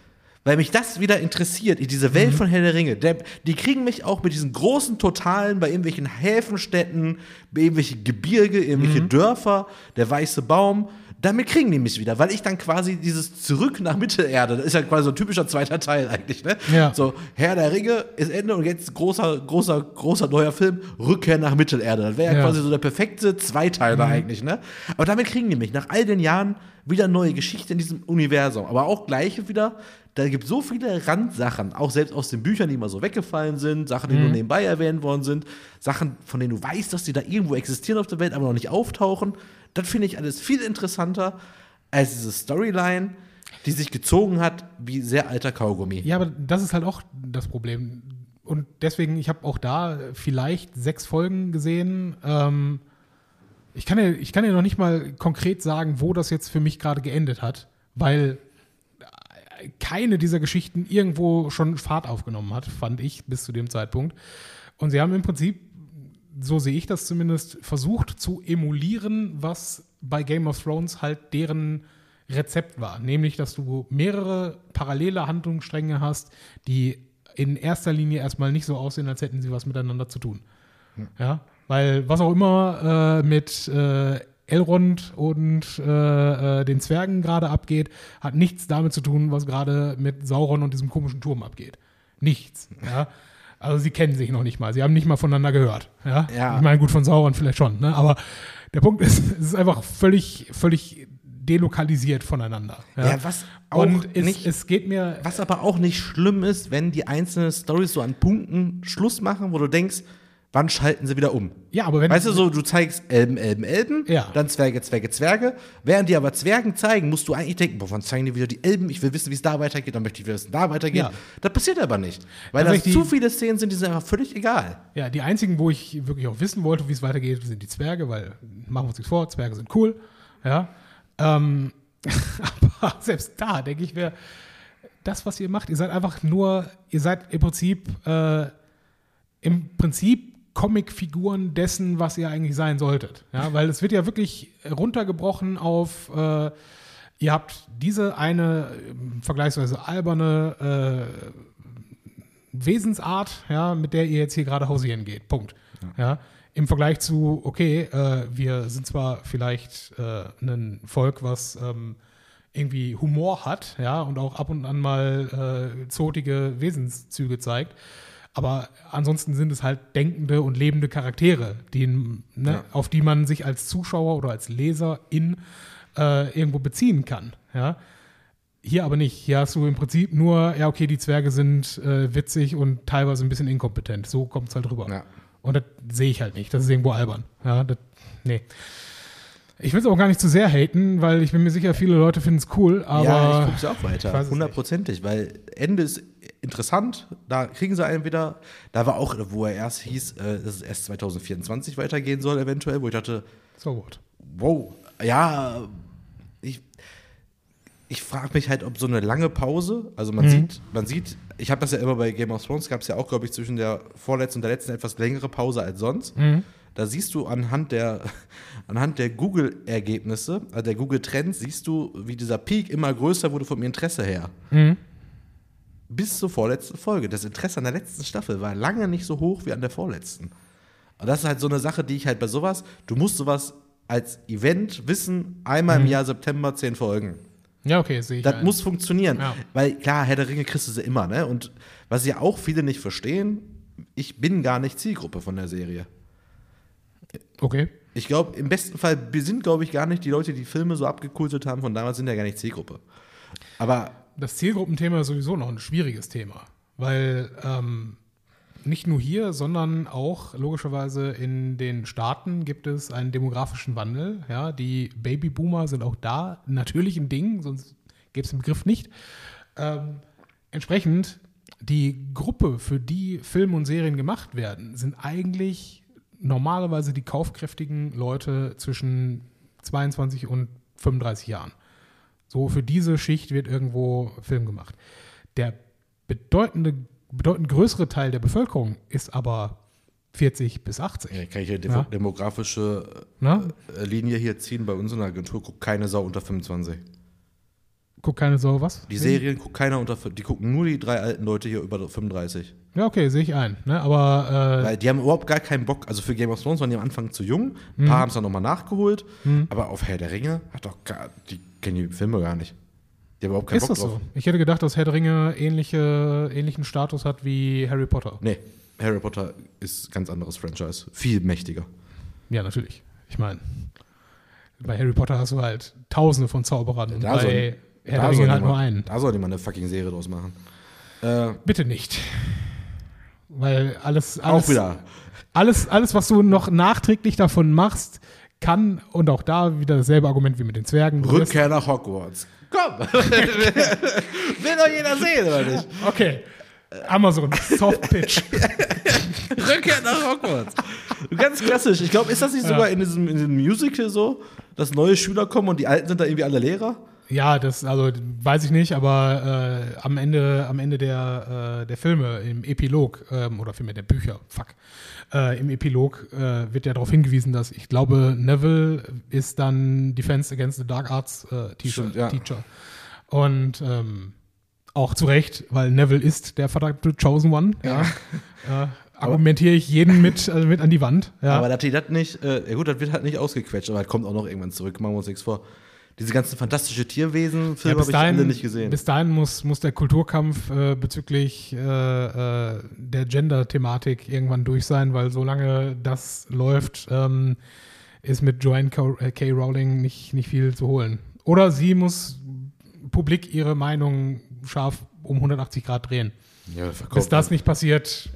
Weil mich das wieder interessiert, diese Mhm. Welt von Herr der Ringe. Der, die kriegen mich auch mit diesen großen Totalen bei irgendwelchen Häfenstädten, bei irgendwelchen Gebirge, irgendwelche Mhm. Dörfer, der weiße Baum. Damit kriegen die mich wieder, weil ich dann quasi dieses Zurück nach Mittelerde, das ist ja quasi so ein typischer zweiter Teil eigentlich, ne? Ja. So, Herr der Ringe ist Ende und jetzt großer, großer, großer neuer Film, Rückkehr nach Mittelerde. Das wäre ja, Ja. quasi so der perfekte Zweiteiler eigentlich, ne? Aber damit kriegen die mich nach all den Jahren wieder neue Geschichte in diesem Universum. Aber auch gleiche wieder, da gibt so viele Randsachen, auch selbst aus den Büchern, die mal so weggefallen sind, Sachen, die nur nebenbei erwähnt worden sind, Sachen, von denen du weißt, dass die da irgendwo existieren auf der Welt, aber noch nicht auftauchen. Das finde ich alles viel interessanter als diese Storyline, die sich gezogen hat wie sehr alter Kaugummi. Ja, aber das ist halt auch das Problem. Und deswegen, ich habe auch da vielleicht sechs Folgen gesehen. Ähm, ich, kann ja, ich kann ja noch nicht mal konkret sagen, wo das jetzt für mich gerade geendet hat, weil keine dieser Geschichten irgendwo schon Fahrt aufgenommen hat, fand ich bis zu dem Zeitpunkt. Und sie haben im Prinzip, so sehe ich das zumindest, versucht zu emulieren, was bei Game of Thrones halt deren Rezept war. Nämlich, dass du mehrere parallele Handlungsstränge hast, die in erster Linie erstmal nicht so aussehen, als hätten sie was miteinander zu tun. Ja, weil was auch immer äh, mit äh, Elrond und äh, äh, den Zwergen gerade abgeht, hat nichts damit zu tun, was gerade mit Sauron und diesem komischen Turm abgeht. Nichts. Ja. Also sie kennen sich noch nicht mal. Sie haben nicht mal voneinander gehört. Ja. Ja. Ich meine, gut, von Sauron vielleicht schon, ne? Aber der Punkt ist, es ist einfach völlig, völlig delokalisiert voneinander. Ja, Ja, was auch und es, nicht- es geht mir. Was aber auch nicht schlimm ist, wenn die einzelnen Stories so an Punkten Schluss machen, wo du denkst, wann schalten sie wieder um? Ja, aber wenn. Weißt du, so, du zeigst Elben, Elben, Elben, Ja. dann Zwerge, Zwerge, Zwerge. Während die aber Zwergen zeigen, musst du eigentlich denken, boah, wann zeigen die wieder die Elben? Ich will wissen, wie es da weitergeht, dann möchte ich wissen, wie es da weitergeht. Ja. Das passiert aber nicht. Weil Tatsächlich zu viele Szenen sind, die sind einfach völlig egal. Ja, die einzigen, wo ich wirklich auch wissen wollte, wie es weitergeht, sind die Zwerge, weil machen wir uns nichts vor, Zwerge sind cool. Ja. Ähm, aber selbst da denke ich mir, das, was ihr macht, ihr seid einfach nur, ihr seid im Prinzip, äh, im Prinzip Comicfiguren dessen, was ihr eigentlich sein solltet. Ja, weil es wird ja wirklich runtergebrochen auf, äh, ihr habt diese eine äh, vergleichsweise alberne äh, Wesensart, ja, mit der ihr jetzt hier gerade hausieren geht. Punkt. Ja. ja Im Vergleich zu, okay, äh, wir sind zwar vielleicht äh, ein Volk, was ähm, irgendwie Humor hat, ja, und auch ab und an mal äh, zotige Wesenszüge zeigt. Aber ansonsten sind es halt denkende und lebende Charaktere, die, ne, ja. auf die man sich als Zuschauer oder als Leser in äh, irgendwo beziehen kann. Ja. Hier aber nicht. Hier hast du im Prinzip nur, ja, okay, die Zwerge sind äh, witzig und teilweise ein bisschen inkompetent. So kommt es halt rüber. Ja. Und das sehe ich halt nicht. Das ist irgendwo albern. Ja, das, nee. Ich will es auch gar nicht zu sehr haten, weil ich bin mir sicher, viele Leute finden es cool, aber. Ja, ich gucke es auch weiter. Hundertprozentig, weil Ende ist interessant. Da kriegen sie einen wieder. Da war auch, wo er erst hieß, äh, dass es erst 2024 weitergehen soll, eventuell, wo ich dachte. So what? Wow. Ja, ich, ich frage mich halt, ob so eine lange Pause, also man mhm. sieht, man sieht, ich habe das ja immer bei Game of Thrones, gab es ja auch, glaube ich, zwischen der vorletzten und der letzten etwas längere Pause als sonst. Mhm. Da siehst du anhand der, anhand der Google-Ergebnisse, also der Google-Trends, siehst du, wie dieser Peak immer größer wurde vom Interesse her. Mhm. Bis zur vorletzten Folge. Das Interesse an der letzten Staffel war lange nicht so hoch wie an der vorletzten. Und das ist halt so eine Sache, die ich halt bei sowas, du musst sowas als Event wissen, einmal mhm. im Jahr September zehn Folgen. Ja, okay, sehe ich. Das ein. muss funktionieren. Ja. Weil klar, Herr der Ringe kriegst du sie immer, ne? Und was ja auch viele nicht verstehen, ich bin gar nicht Zielgruppe von der Serie. Okay. Ich glaube, im besten Fall sind, glaube ich, gar nicht die Leute, die Filme so abgekultet haben, von damals sind ja gar nicht Zielgruppe. Aber. Das Zielgruppenthema ist sowieso noch ein schwieriges Thema. Weil ähm, nicht nur hier, sondern auch logischerweise in den Staaten gibt es einen demografischen Wandel. Ja, die Babyboomer sind auch da natürlich ein Ding, sonst gäbe es den Begriff nicht. Ähm, entsprechend, die Gruppe, für die Filme und Serien gemacht werden, sind eigentlich normalerweise die kaufkräftigen Leute zwischen 22 und 35 Jahren. So für diese Schicht wird irgendwo Film gemacht. Der bedeutende, bedeutend größere Teil der Bevölkerung ist aber 40 bis 80. Ja, kann ich eine ja? demografische Na? Äh, Linie hier ziehen. Bei uns in der Agentur guckt keine Sau unter 25. Guckt keine Sau was? Die Serien guckt keiner unter, die gucken nur die drei alten Leute hier über 35. Ja, okay, sehe ich ein. Ne? Aber, äh Weil die haben überhaupt gar keinen Bock. Also für Game of Thrones waren die am Anfang zu jung. Ein paar mhm. haben es dann nochmal nachgeholt. Mhm. Aber auf Herr der Ringe hat doch gar, die kennen die Filme gar nicht. Die haben überhaupt keinen Ist Bock das drauf. So? Ich hätte gedacht, dass Herr der Ringe ähnliche, ähnlichen Status hat wie Harry Potter. Nee, Harry Potter ist ein ganz anderes Franchise. Viel mächtiger. Ja, natürlich. Ich meine, bei Harry Potter hast du halt tausende von Zauberern. Da bei Herr der Ringe halt nur einen. Da soll die mal eine fucking Serie draus machen. Äh, Bitte nicht. Weil alles, alles, auch wieder. Alles, alles, was du noch nachträglich davon machst, kann, und auch da wieder dasselbe Argument wie mit den Zwergen. Rückkehr nach Hogwarts. Komm! Will doch jeder sehen, oder nicht? Okay. Amazon, Soft Pitch. Rückkehr nach Hogwarts. Ganz klassisch. Ich glaube, ist das nicht ja. sogar in diesem, in diesem Musical so, dass neue Schüler kommen und die Alten sind da irgendwie alle Lehrer? Ja, das also weiß ich nicht, aber äh, am Ende, am Ende der, äh, der Filme, im Epilog, ähm, oder vielmehr der Bücher, fuck, äh, im Epilog äh, wird ja darauf hingewiesen, dass ich glaube, Neville ist dann Defense Against the Dark Arts äh, Teacher. Ja. Teacher. Und ähm, auch zu Recht, weil Neville ist der verdammte Chosen One. Ja. ja. argumentiere ich jeden mit, also mit an die Wand. Ja. Aber dass die das nicht, äh, ja gut, das wird halt nicht ausgequetscht, aber das kommt auch noch irgendwann zurück, machen wir uns nichts vor diese ganzen fantastische Tierwesen-Filme ja, habe ich alle nicht gesehen. Bis dahin muss, muss der Kulturkampf äh, bezüglich äh, äh, der Gender-Thematik irgendwann durch sein, weil solange das läuft, ähm, ist mit Joanne K. Äh, K. Rowling nicht, nicht viel zu holen. Oder sie muss publik ihre Meinung scharf um 180 Grad drehen. Ja, Bis das nicht passiert,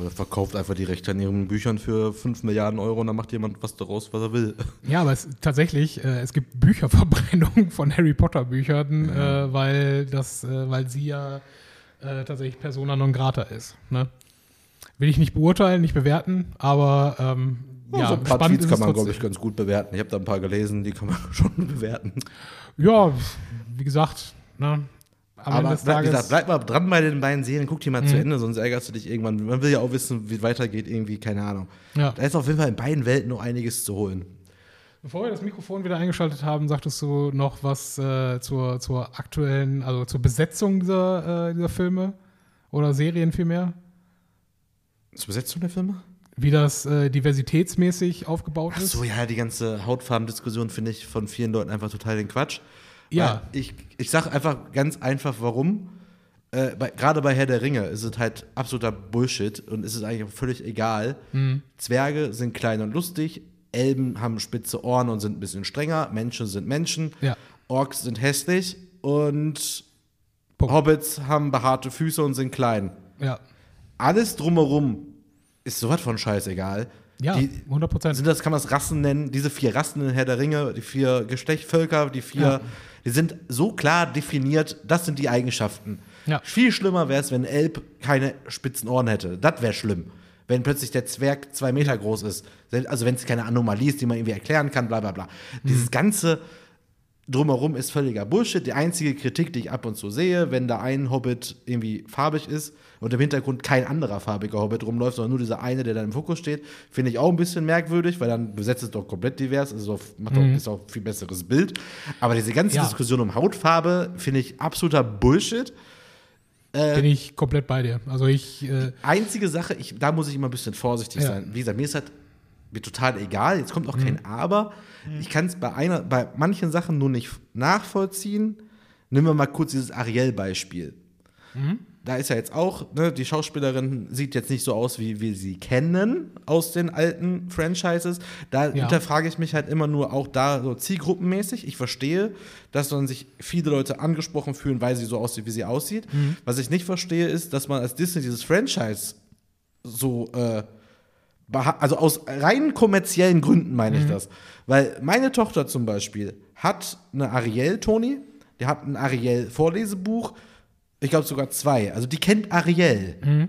oder verkauft einfach die Rechte an ihren Büchern für 5 Milliarden Euro und dann macht jemand was daraus, was er will. Ja, aber es, tatsächlich, äh, es gibt Bücherverbrennungen von Harry Potter Büchern, ja. äh, weil, das, äh, weil sie ja äh, tatsächlich Persona non grata ist. Ne? Will ich nicht beurteilen, nicht bewerten, aber ähm, ja, ja, so ein paar Tweets kann man, glaube ich, ganz gut bewerten. Ich habe da ein paar gelesen, die kann man schon bewerten. Ja, wie gesagt, ne? Am Aber Ende des bleib, wie Tages. gesagt, bleib mal dran bei den beiden Serien, guck die mal zu Mhm. Ende, sonst ärgerst du dich irgendwann. Man will ja auch wissen, wie es weitergeht, irgendwie, keine Ahnung. ja. Da ist auf jeden Fall in beiden Welten noch einiges zu holen. Bevor wir das Mikrofon wieder eingeschaltet haben, sagtest du noch was äh, zur, zur aktuellen, also zur Besetzung dieser, äh, dieser Filme oder Serien vielmehr? Zur Besetzung der Filme? Wie das äh, diversitätsmäßig aufgebaut Ach ist? so, ja, die ganze Hautfarbendiskussion finde ich von vielen Leuten einfach total den Quatsch. Ja. Weil Ich, ich sage einfach ganz einfach, warum. Äh, bei, Gerade bei Herr der Ringe ist es halt absoluter Bullshit und ist es eigentlich völlig egal. Mhm. Zwerge sind klein und lustig, Elben haben spitze Ohren und sind ein bisschen strenger, Menschen sind Menschen, Ja. Orks sind hässlich und Punkt. Hobbits haben behaarte Füße und sind klein. Ja, Alles drumherum ist sowas von scheißegal. ja Die, 100 Prozent. sind das, kann man es Rassen nennen, diese vier Rassen in Herr der Ringe, die vier Geschlechtvölker, die vier, Ja. Die sind so klar definiert, das sind die Eigenschaften. Ja. Viel schlimmer wäre es, wenn Elb keine spitzen Ohren hätte. Das wäre schlimm. Wenn plötzlich der Zwerg zwei Meter groß ist. Also wenn es keine Anomalie ist, die man irgendwie erklären kann, bla bla bla. Mhm. Dieses ganze drumherum ist völliger Bullshit. Die einzige Kritik, die ich ab und zu sehe, wenn da ein Hobbit irgendwie farbig ist und im Hintergrund kein anderer farbiger Hobbit rumläuft, sondern nur dieser eine, der dann im Fokus steht, finde ich auch ein bisschen merkwürdig, weil dann besetzt es doch komplett divers, ist auch, macht auch, ist auch ein viel besseres Bild. Aber diese ganze Ja. Diskussion um Hautfarbe finde ich absoluter Bullshit. Bin ich komplett bei dir. Also ich, äh, Einzige Sache, ich, da muss ich immer ein bisschen vorsichtig Ja. sein. Wie gesagt, mir ist halt mir total egal. Jetzt kommt auch kein Aber. Ich kann es bei einer, bei manchen Sachen nur nicht nachvollziehen. Nehmen wir mal kurz dieses Ariel-Beispiel. Da ist ja jetzt auch, ne, die Schauspielerin sieht jetzt nicht so aus, wie wir sie kennen aus den alten Franchises. Da Ja. hinterfrage ich mich halt immer nur auch da so zielgruppenmäßig. Ich verstehe, dass dann sich viele Leute angesprochen fühlen, weil sie so aussieht, wie sie aussieht. Was ich nicht verstehe, ist, dass man als Disney dieses Franchise so, äh, also aus rein kommerziellen Gründen meine ich das. Weil meine Tochter zum Beispiel hat eine Ariel, Toni, die hat ein Ariel-Vorlesebuch, ich glaube sogar zwei. Also die kennt Ariel.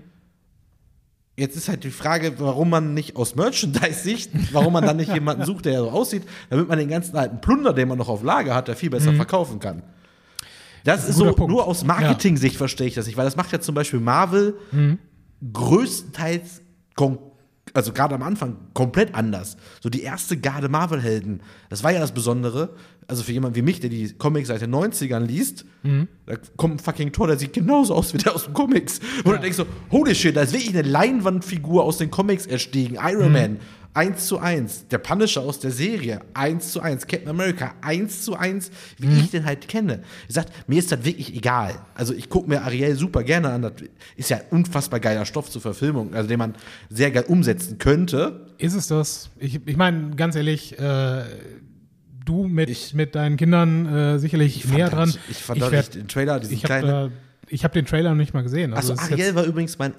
Jetzt ist halt die Frage, warum man nicht aus Merchandise-Sicht, warum man dann nicht jemanden sucht, der so aussieht, damit man den ganzen alten Plunder, den man noch auf Lager hat, der viel besser verkaufen kann. Das, ein ist so, Punkt. nur aus Marketing-Sicht verstehe ich das nicht, weil das macht ja zum Beispiel Marvel größtenteils, kon- also gerade am Anfang, komplett anders. So die erste Garde Marvel-Helden, das war ja das Besondere. Also für jemanden wie mich, der die Comics seit den 90ern liest, da kommt ein fucking Tor, der sieht genauso aus wie der aus den Comics. Und du denkst so, holy shit, da ist wirklich eine Leinwandfigur aus den Comics erstiegen. Iron Man, 1 zu 1. Der Punisher aus der Serie, 1 zu 1. Captain America, 1 zu 1, wie ich den halt kenne. Ich sag, mir ist das wirklich egal. Also ich gucke mir Ariel super gerne an. Das ist ja unfassbar geiler Stoff zur Verfilmung, also den man sehr geil umsetzen könnte. ist es das? Ich, ich meine, ganz ehrlich, äh, du mit, Ich- mit deinen Kindern äh, sicherlich näher das- dran. ich fand ich das werd- den Trailer, diesen ich habe kleinen- äh, ich hab den Trailer noch nicht mal gesehen. Also ist Ariel war übrigens mein,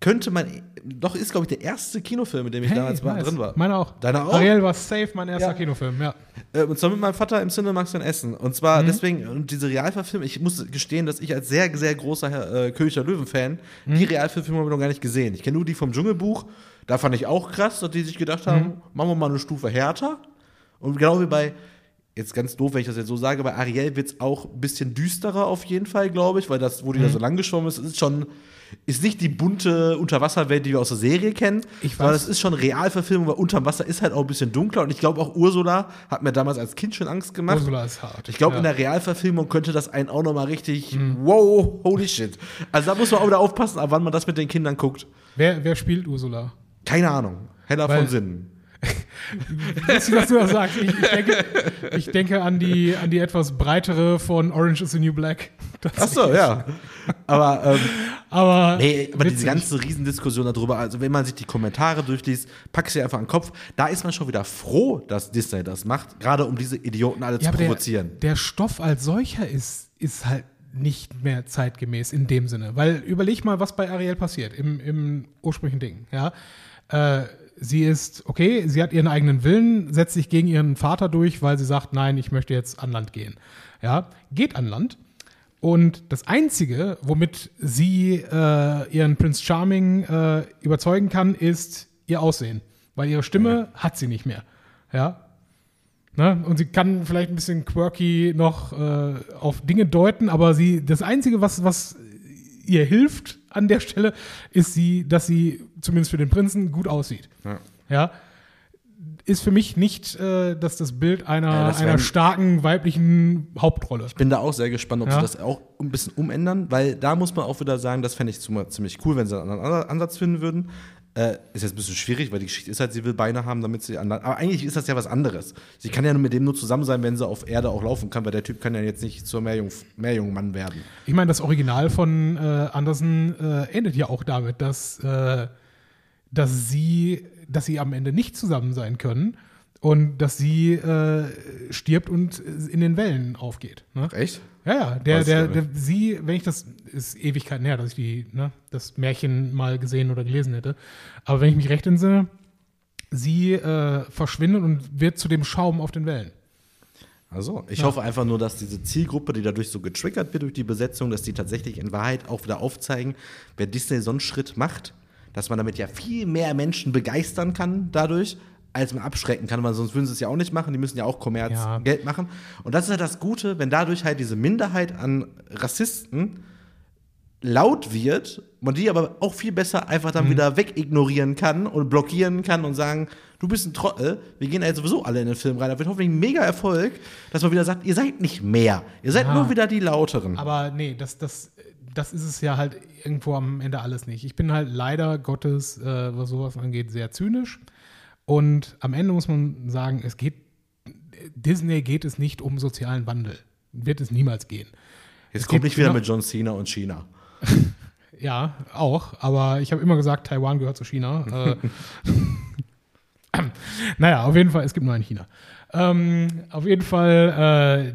könnte man, doch ist glaube ich der erste Kinofilm, in dem ich Hey, damals mal nice. drin war. Meiner auch. Deiner auch? Ariel war safe mein erster Ja. Kinofilm, ja. Äh, und zwar mit meinem Vater im Cinemax in Essen. Und zwar deswegen, und diese Realverfilmung, ich muss gestehen, dass ich als sehr, sehr großer äh, Königer Löwen-Fan die Realverfilmung habe ich noch gar nicht gesehen. Ich kenne nur die vom Dschungelbuch. Da fand ich auch krass, dass die sich gedacht haben, machen wir mal eine Stufe härter. Und genau wie bei, jetzt ganz doof, wenn ich das jetzt so sage, bei Ariel wird es auch ein bisschen düsterer auf jeden Fall, glaube ich, weil das, wo die da so lang geschwommen ist, ist schon, ist nicht die bunte Unterwasserwelt, die wir aus der Serie kennen, Ich sondern weiß. es ist schon Realverfilmung, weil unterm Wasser ist halt auch ein bisschen dunkler. Und ich glaube auch Ursula hat mir damals als Kind schon Angst gemacht. Ursula ist hart. Ich glaube, ja. in der Realverfilmung könnte das einen auch noch mal richtig, wow, holy shit. Also da muss man auch wieder aufpassen, ab wann man das mit den Kindern guckt. wer, wer spielt Ursula? Keine Ahnung. Heller Weil- von Sinnen. Lustig, dass du das sagst. Ich, ich, denke, ich denke an die, an die etwas breitere von Orange is the New Black. Ach so, ja. Aber, ähm, Aber, nee, aber diese ganze Riesendiskussion darüber, also wenn man sich die Kommentare durchliest, pack sie einfach an den Kopf. Da ist man schon wieder froh, dass Disney das macht, gerade um diese Idioten alle Ja, zu aber der, provozieren. der Stoff als solcher ist, ist halt nicht mehr zeitgemäß in dem Sinne. Weil überleg mal, was bei Ariel passiert im, im ursprünglichen Ding. Ja? Äh, sie ist, okay, sie hat ihren eigenen Willen, setzt sich gegen ihren Vater durch, weil sie sagt, nein, ich möchte jetzt an Land gehen. Ja? Geht an Land. Und das Einzige, womit sie äh, ihren Prince Charming äh, überzeugen kann, ist ihr Aussehen. Weil ihre Stimme hat sie nicht mehr. Ja? Ne? Und sie kann vielleicht ein bisschen quirky noch äh, auf Dinge deuten, aber sie, das Einzige, was, was ihr hilft an der Stelle, ist sie, dass sie zumindest für den Prinzen gut aussieht. Ja. Ja. Ist für mich nicht äh, dass das Bild einer, Ja, das einer starken weiblichen Hauptrolle. Ich bin da auch sehr gespannt, ob Ja. sie das auch ein bisschen umändern, weil da muss man auch wieder sagen, das fände ich ziemlich cool, wenn sie einen anderen Ansatz finden würden. Äh, ist jetzt ein bisschen schwierig, weil die Geschichte ist halt, sie will Beine haben, damit sie anderen. Aber eigentlich ist das ja was anderes. Sie kann ja nur mit dem nur zusammen sein, wenn sie auf Erde auch laufen kann, weil der Typ kann ja jetzt nicht zur Meerjung, Meerjungmann werden. Ich meine, das Original von äh, Anderson äh, endet ja auch damit, dass, äh, dass sie, dass sie am Ende nicht zusammen sein können und dass sie äh, stirbt und in den Wellen aufgeht. Ne? Echt? Ja, ja, der, der, der, sie, wenn ich das, ist Ewigkeiten her, dass ich die, ne, das Märchen mal gesehen oder gelesen hätte. Aber wenn ich mich recht entsinne, sie äh, verschwindet und wird zu dem Schaum auf den Wellen. Also, ich hoffe einfach nur, dass diese Zielgruppe, die dadurch so getriggert wird durch die Besetzung, dass die tatsächlich in Wahrheit auch wieder aufzeigen, wer Disney so einen Schritt macht, dass man damit ja viel mehr Menschen begeistern kann dadurch, als man abschrecken kann, weil sonst würden sie es ja auch nicht machen, die müssen ja auch Kommerz Ja. Geld machen. Und das ist halt das Gute, wenn dadurch halt diese Minderheit an Rassisten laut wird, man die aber auch viel besser einfach Mhm. dann wieder wegignorieren kann und blockieren kann und sagen, du bist ein Trottel, wir gehen ja jetzt sowieso alle in den Film rein. Da wird hoffentlich ein mega Erfolg, dass man wieder sagt, ihr seid nicht mehr, ihr seid Ja. nur wieder die Lauteren. Aber nee, das, das, das ist es ja halt irgendwo am Ende alles nicht. Ich bin halt leider Gottes, äh, was sowas angeht, sehr zynisch. Und am Ende muss man sagen, es geht, Disney geht es nicht um sozialen Wandel. Wird es niemals gehen. Jetzt es kommt nicht wieder mit John Cena und China. Ja, auch. Aber ich habe immer gesagt, Taiwan gehört zu China. äh, naja, auf jeden Fall, es gibt nur ein China. Ähm, auf jeden Fall, äh,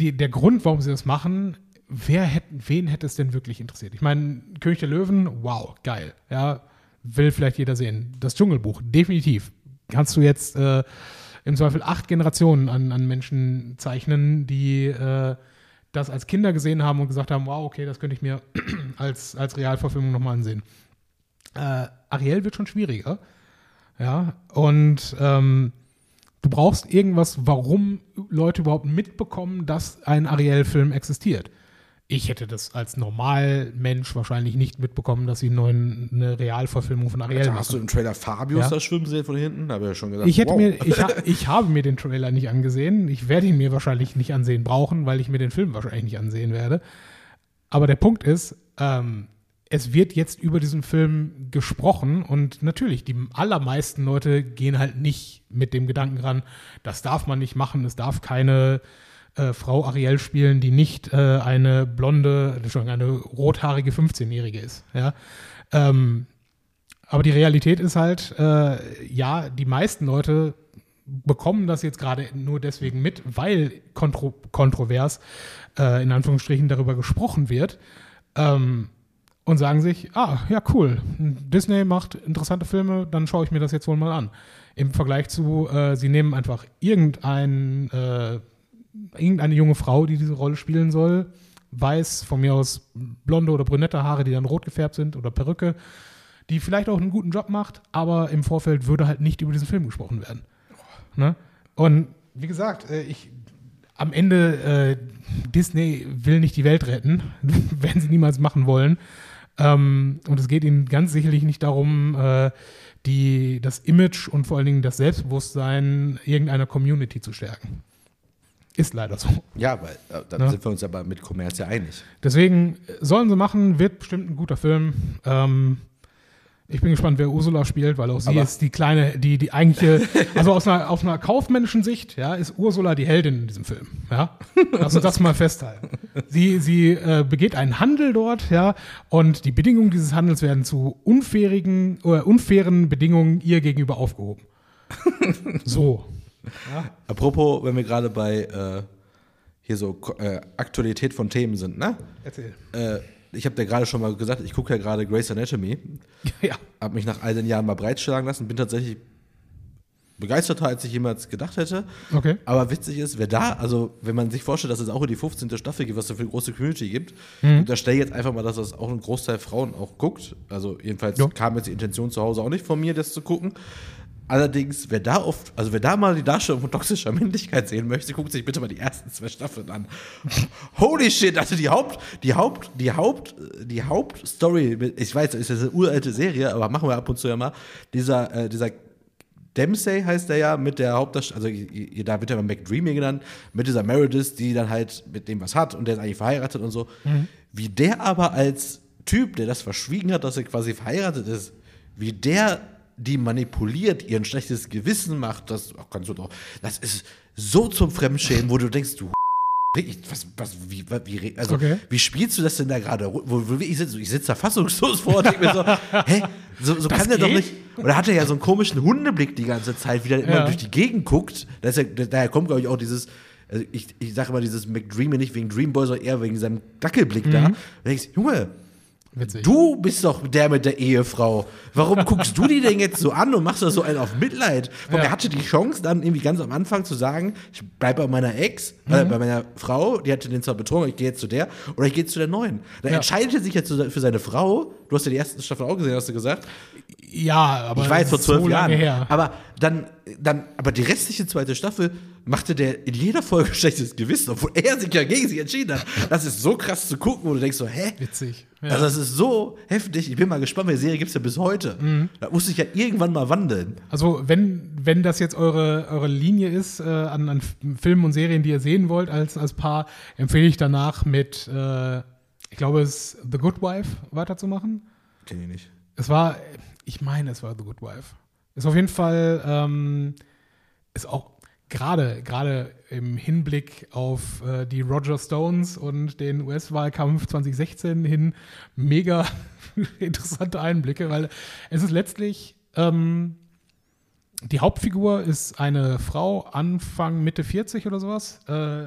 die, der Grund, warum sie das machen, wer hätt, wen hätte es denn wirklich interessiert? Ich meine, König der Löwen, wow, geil. Ja, will vielleicht jeder sehen. Das Dschungelbuch, definitiv. Kannst du jetzt äh, im Zweifel acht Generationen an, an Menschen zeichnen, die äh, das als Kinder gesehen haben und gesagt haben, wow, okay, das könnte ich mir als, als Realverfilmung nochmal ansehen. Äh, Ariel wird schon schwieriger. Ja, und ähm, du brauchst irgendwas, warum Leute überhaupt mitbekommen, dass ein Ariel-Film existiert. Ich hätte das als Normalmensch wahrscheinlich nicht mitbekommen, dass sie neuen, eine Realverfilmung von Ariel Alter, machen. hast du im Trailer Fabius Ja. da schwimmen sehen von hinten? Da habe ich ja schon gesagt, Ich, hätte wow. mir, ich, ha, ich habe mir den Trailer nicht angesehen. Ich werde ihn mir wahrscheinlich nicht ansehen brauchen, weil ich mir den Film wahrscheinlich nicht ansehen werde. Aber der Punkt ist, ähm, es wird jetzt über diesen Film gesprochen und natürlich, die allermeisten Leute gehen halt nicht mit dem Gedanken ran, das darf man nicht machen, es darf keine äh, Frau Ariel spielen, die nicht äh, eine blonde, Entschuldigung, eine rothaarige 15-Jährige ist. Ja? Ähm, aber die Realität ist halt, äh, ja, die meisten Leute bekommen das jetzt gerade nur deswegen mit, weil kontro kontrovers äh, in Anführungsstrichen darüber gesprochen wird ähm, und sagen sich, ah, ja, cool, Disney macht interessante Filme, dann schaue ich mir das jetzt wohl mal an. Im Vergleich zu, äh, sie nehmen einfach irgendein, äh, irgendeine junge Frau, die diese Rolle spielen soll, weiß, von mir aus blonde oder brünette Haare, die dann rot gefärbt sind oder Perücke, die vielleicht auch einen guten Job macht, aber im Vorfeld würde halt nicht über diesen Film gesprochen werden. Ne? Und wie gesagt, äh, ich, am Ende, äh, Disney will nicht die Welt retten, werden sie niemals machen wollen. Ähm, und es geht ihnen ganz sicherlich nicht darum, äh, die, das Image und vor allen Dingen das Selbstbewusstsein irgendeiner Community zu stärken. Ist leider so. Ja, weil äh, da Ja. sind wir uns aber mit Kommerz ja einig. Deswegen äh, sollen sie machen, wird bestimmt ein guter Film. Ähm, ich bin gespannt, wer Ursula spielt, weil auch sie Aber- ist die kleine, die, die eigentliche, also aus einer, aus einer kaufmännischen Sicht, ja, ist Ursula die Heldin in diesem Film. Ja? Lass uns das mal festhalten. Sie, sie äh, begeht einen Handel dort, ja, und die Bedingungen dieses Handels werden zu unfairen, oder unfairen Bedingungen ihr gegenüber aufgehoben. So. Apropos, wenn wir gerade bei äh, hier so äh, Aktualität von Themen sind, ne? Erzähl. Äh, ich habe dir gerade schon mal gesagt, ich gucke ja gerade Grey's Anatomy, Ja. habe mich nach all den Jahren mal breitschlagen lassen, bin tatsächlich begeisterter, als ich jemals gedacht hätte. Okay. Aber witzig ist, wer da, also wenn man sich vorstellt, dass es auch in die 15. Staffel gibt, was es für eine große Community gibt, Mhm. unterstelle jetzt einfach mal, dass das auch ein Großteil Frauen auch guckt. Also jedenfalls Ja. kam jetzt die Intention zu Hause auch nicht von mir, das zu gucken. Allerdings, wer da oft, also wer da mal die Darstellung von toxischer Männlichkeit sehen möchte, guckt sich bitte mal die ersten zwei Staffeln an. Holy shit, also die Haupt, die Haupt, die Haupt, die Hauptstory, ich weiß, das ist eine uralte Serie, aber machen wir ab und zu ja mal, dieser, äh, dieser Dempsey heißt der ja, mit der Hauptdarstellerin, also da wird er mal McDreamy genannt, mit dieser Meredith, die dann halt mit dem was hat und der ist eigentlich verheiratet und so. Mhm. Wie der aber als Typ, der das verschwiegen hat, dass er quasi verheiratet ist, wie der die manipuliert, ihr ein schlechtes Gewissen macht, das ach, kannst du doch, das ist so zum Fremdschämen, wo du denkst, du was, was, wie, wie, also, okay. wie spielst du das denn da gerade? Ich sitze ich sitz da fassungslos vor und denke mir so, hä, so, so kann der doch nicht. Oder hat er ja so einen komischen Hundeblick die ganze Zeit, wie der immer durch die Gegend guckt. Das ja, daher kommt, glaube ich, auch dieses, also ich, ich sage immer dieses McDreamy nicht wegen Dreamboy, sondern eher wegen seinem Dackelblick mhm. da. Und denkst, Junge, Witzig. Du bist doch der mit der Ehefrau. Warum guckst du die denn jetzt so an und machst das so einen auf Mitleid? Warum ja. er hatte die Chance, dann irgendwie ganz am Anfang zu sagen, ich bleibe bei meiner Ex, äh, mhm. äh, bei meiner Frau, die hatte den zwar betrogen, ich gehe jetzt zu der, oder ich gehe zu der neuen. Dann ja. entscheidet er sich jetzt für seine Frau. Du hast ja die erste Staffel auch gesehen, hast du gesagt. Ja, aber. Ich war jetzt vor zwölf so Jahren. Her. Aber dann, dann, aber die restliche zweite Staffel machte der in jeder Folge schlechtes Gewissen, obwohl er sich ja gegen sich entschieden hat. Das ist so krass zu gucken, wo du denkst so, hä? Witzig. Ja. Also das ist so heftig. Ich bin mal gespannt, welche Serie gibt es ja bis heute. Mhm. Da muss ich ja irgendwann mal wandeln. Also wenn, wenn das jetzt eure, eure Linie ist äh, an, an Filmen und Serien, die ihr sehen wollt als, als Paar, empfehle ich danach mit, äh, ich glaube es ist The Good Wife weiterzumachen. Kenn ich nicht. Es war, ich meine, es war The Good Wife. Ist auf jeden Fall, ähm, ist auch gerade, gerade im Hinblick auf äh, die Roger Stones und den US-Wahlkampf 2016 hin mega interessante Einblicke, weil es ist letztlich, ähm, die Hauptfigur ist eine Frau, Anfang, Mitte 40 oder sowas, äh,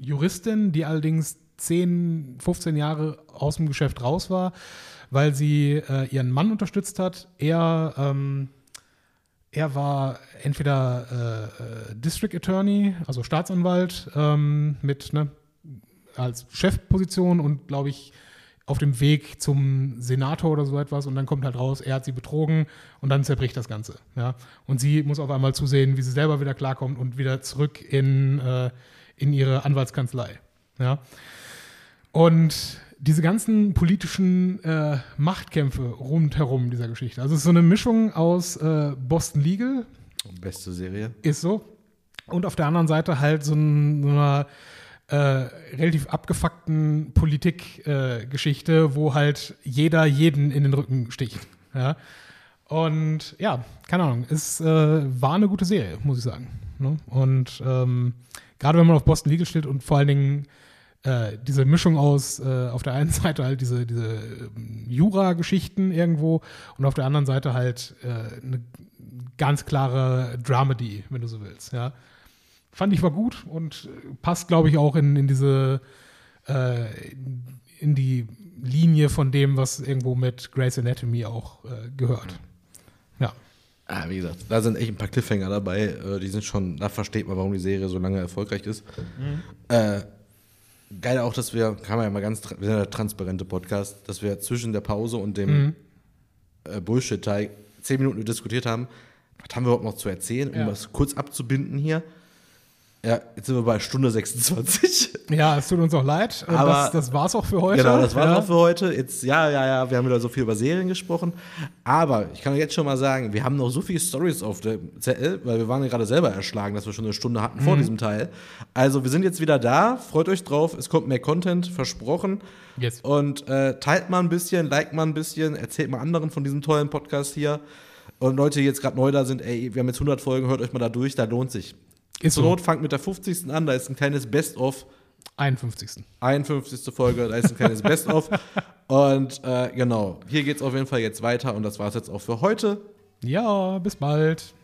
Juristin, die allerdings 10, 15 Jahre aus dem Geschäft raus war, weil sie äh, ihren Mann unterstützt hat. Er ähm, er war entweder äh, äh, District Attorney, also Staatsanwalt ähm, mit ne, als Chefposition und glaube ich auf dem Weg zum Senator oder so etwas und dann kommt halt raus, er hat sie betrogen und dann zerbricht das Ganze. Ja? Und sie muss auf einmal zusehen, wie sie selber wieder klarkommt und wieder zurück in, äh, in ihre Anwaltskanzlei. Ja? Und diese ganzen politischen äh, Machtkämpfe rundherum dieser Geschichte. Also es ist so eine Mischung aus äh, Boston Legal. Beste Serie. Ist so. Und auf der anderen Seite halt so, ein, so einer äh, relativ abgefuckten Politikgeschichte, äh, wo halt jeder jeden in den Rücken sticht. Ja? Und ja, keine Ahnung, es äh, war eine gute Serie, muss ich sagen. Ne? Und ähm, gerade wenn man auf Boston Legal steht und vor allen Dingen äh, diese Mischung aus äh, auf der einen Seite halt diese, diese ähm, Jura-Geschichten irgendwo und auf der anderen Seite halt äh, eine ganz klare Dramedy, wenn du so willst. Ja. Fand ich war gut und passt, glaube ich, auch in, in diese äh, in die Linie von dem, was irgendwo mit Grey's Anatomy auch äh, gehört. Ja. Ah, wie gesagt, da sind echt ein paar Cliffhanger dabei. die sind schon, da versteht man, warum die Serie so lange erfolgreich ist. Mhm. Geil auch, dass wir, kann man ja mal ganz, wir sind ja der transparente Podcast, dass wir zwischen der Pause und dem mhm. äh, Bullshit-Teil zehn Minuten diskutiert haben, was haben wir überhaupt noch zu erzählen, um ja. das kurz abzubinden hier. Ja, jetzt sind wir bei Stunde 26. Ja, es tut uns auch leid. Aber das, das war's auch für heute. Genau, das war's ja. auch für heute. Jetzt, ja, ja, ja, wir haben wieder so viel über Serien gesprochen. Aber ich kann jetzt schon mal sagen, wir haben noch so viele Stories auf dem Zettel, weil wir waren ja gerade selber erschlagen, dass wir schon eine Stunde hatten mhm. vor diesem Teil. Also wir sind jetzt wieder da. Freut euch drauf. Es kommt mehr Content, versprochen. Yes. Und äh, teilt mal ein bisschen, liked mal ein bisschen, erzählt mal anderen von diesem tollen Podcast hier. Und Leute, die jetzt gerade neu da sind, ey, wir haben jetzt 100 Folgen, hört euch mal da durch, da lohnt sich. Ist Zur so. Not fangt mit der 50. an, da ist ein kleines Best-of. 51. 51. Folge, da ist ein kleines Best-of. Und äh, genau, hier geht es auf jeden Fall jetzt weiter und das war es jetzt auch für heute. Ja, bis bald.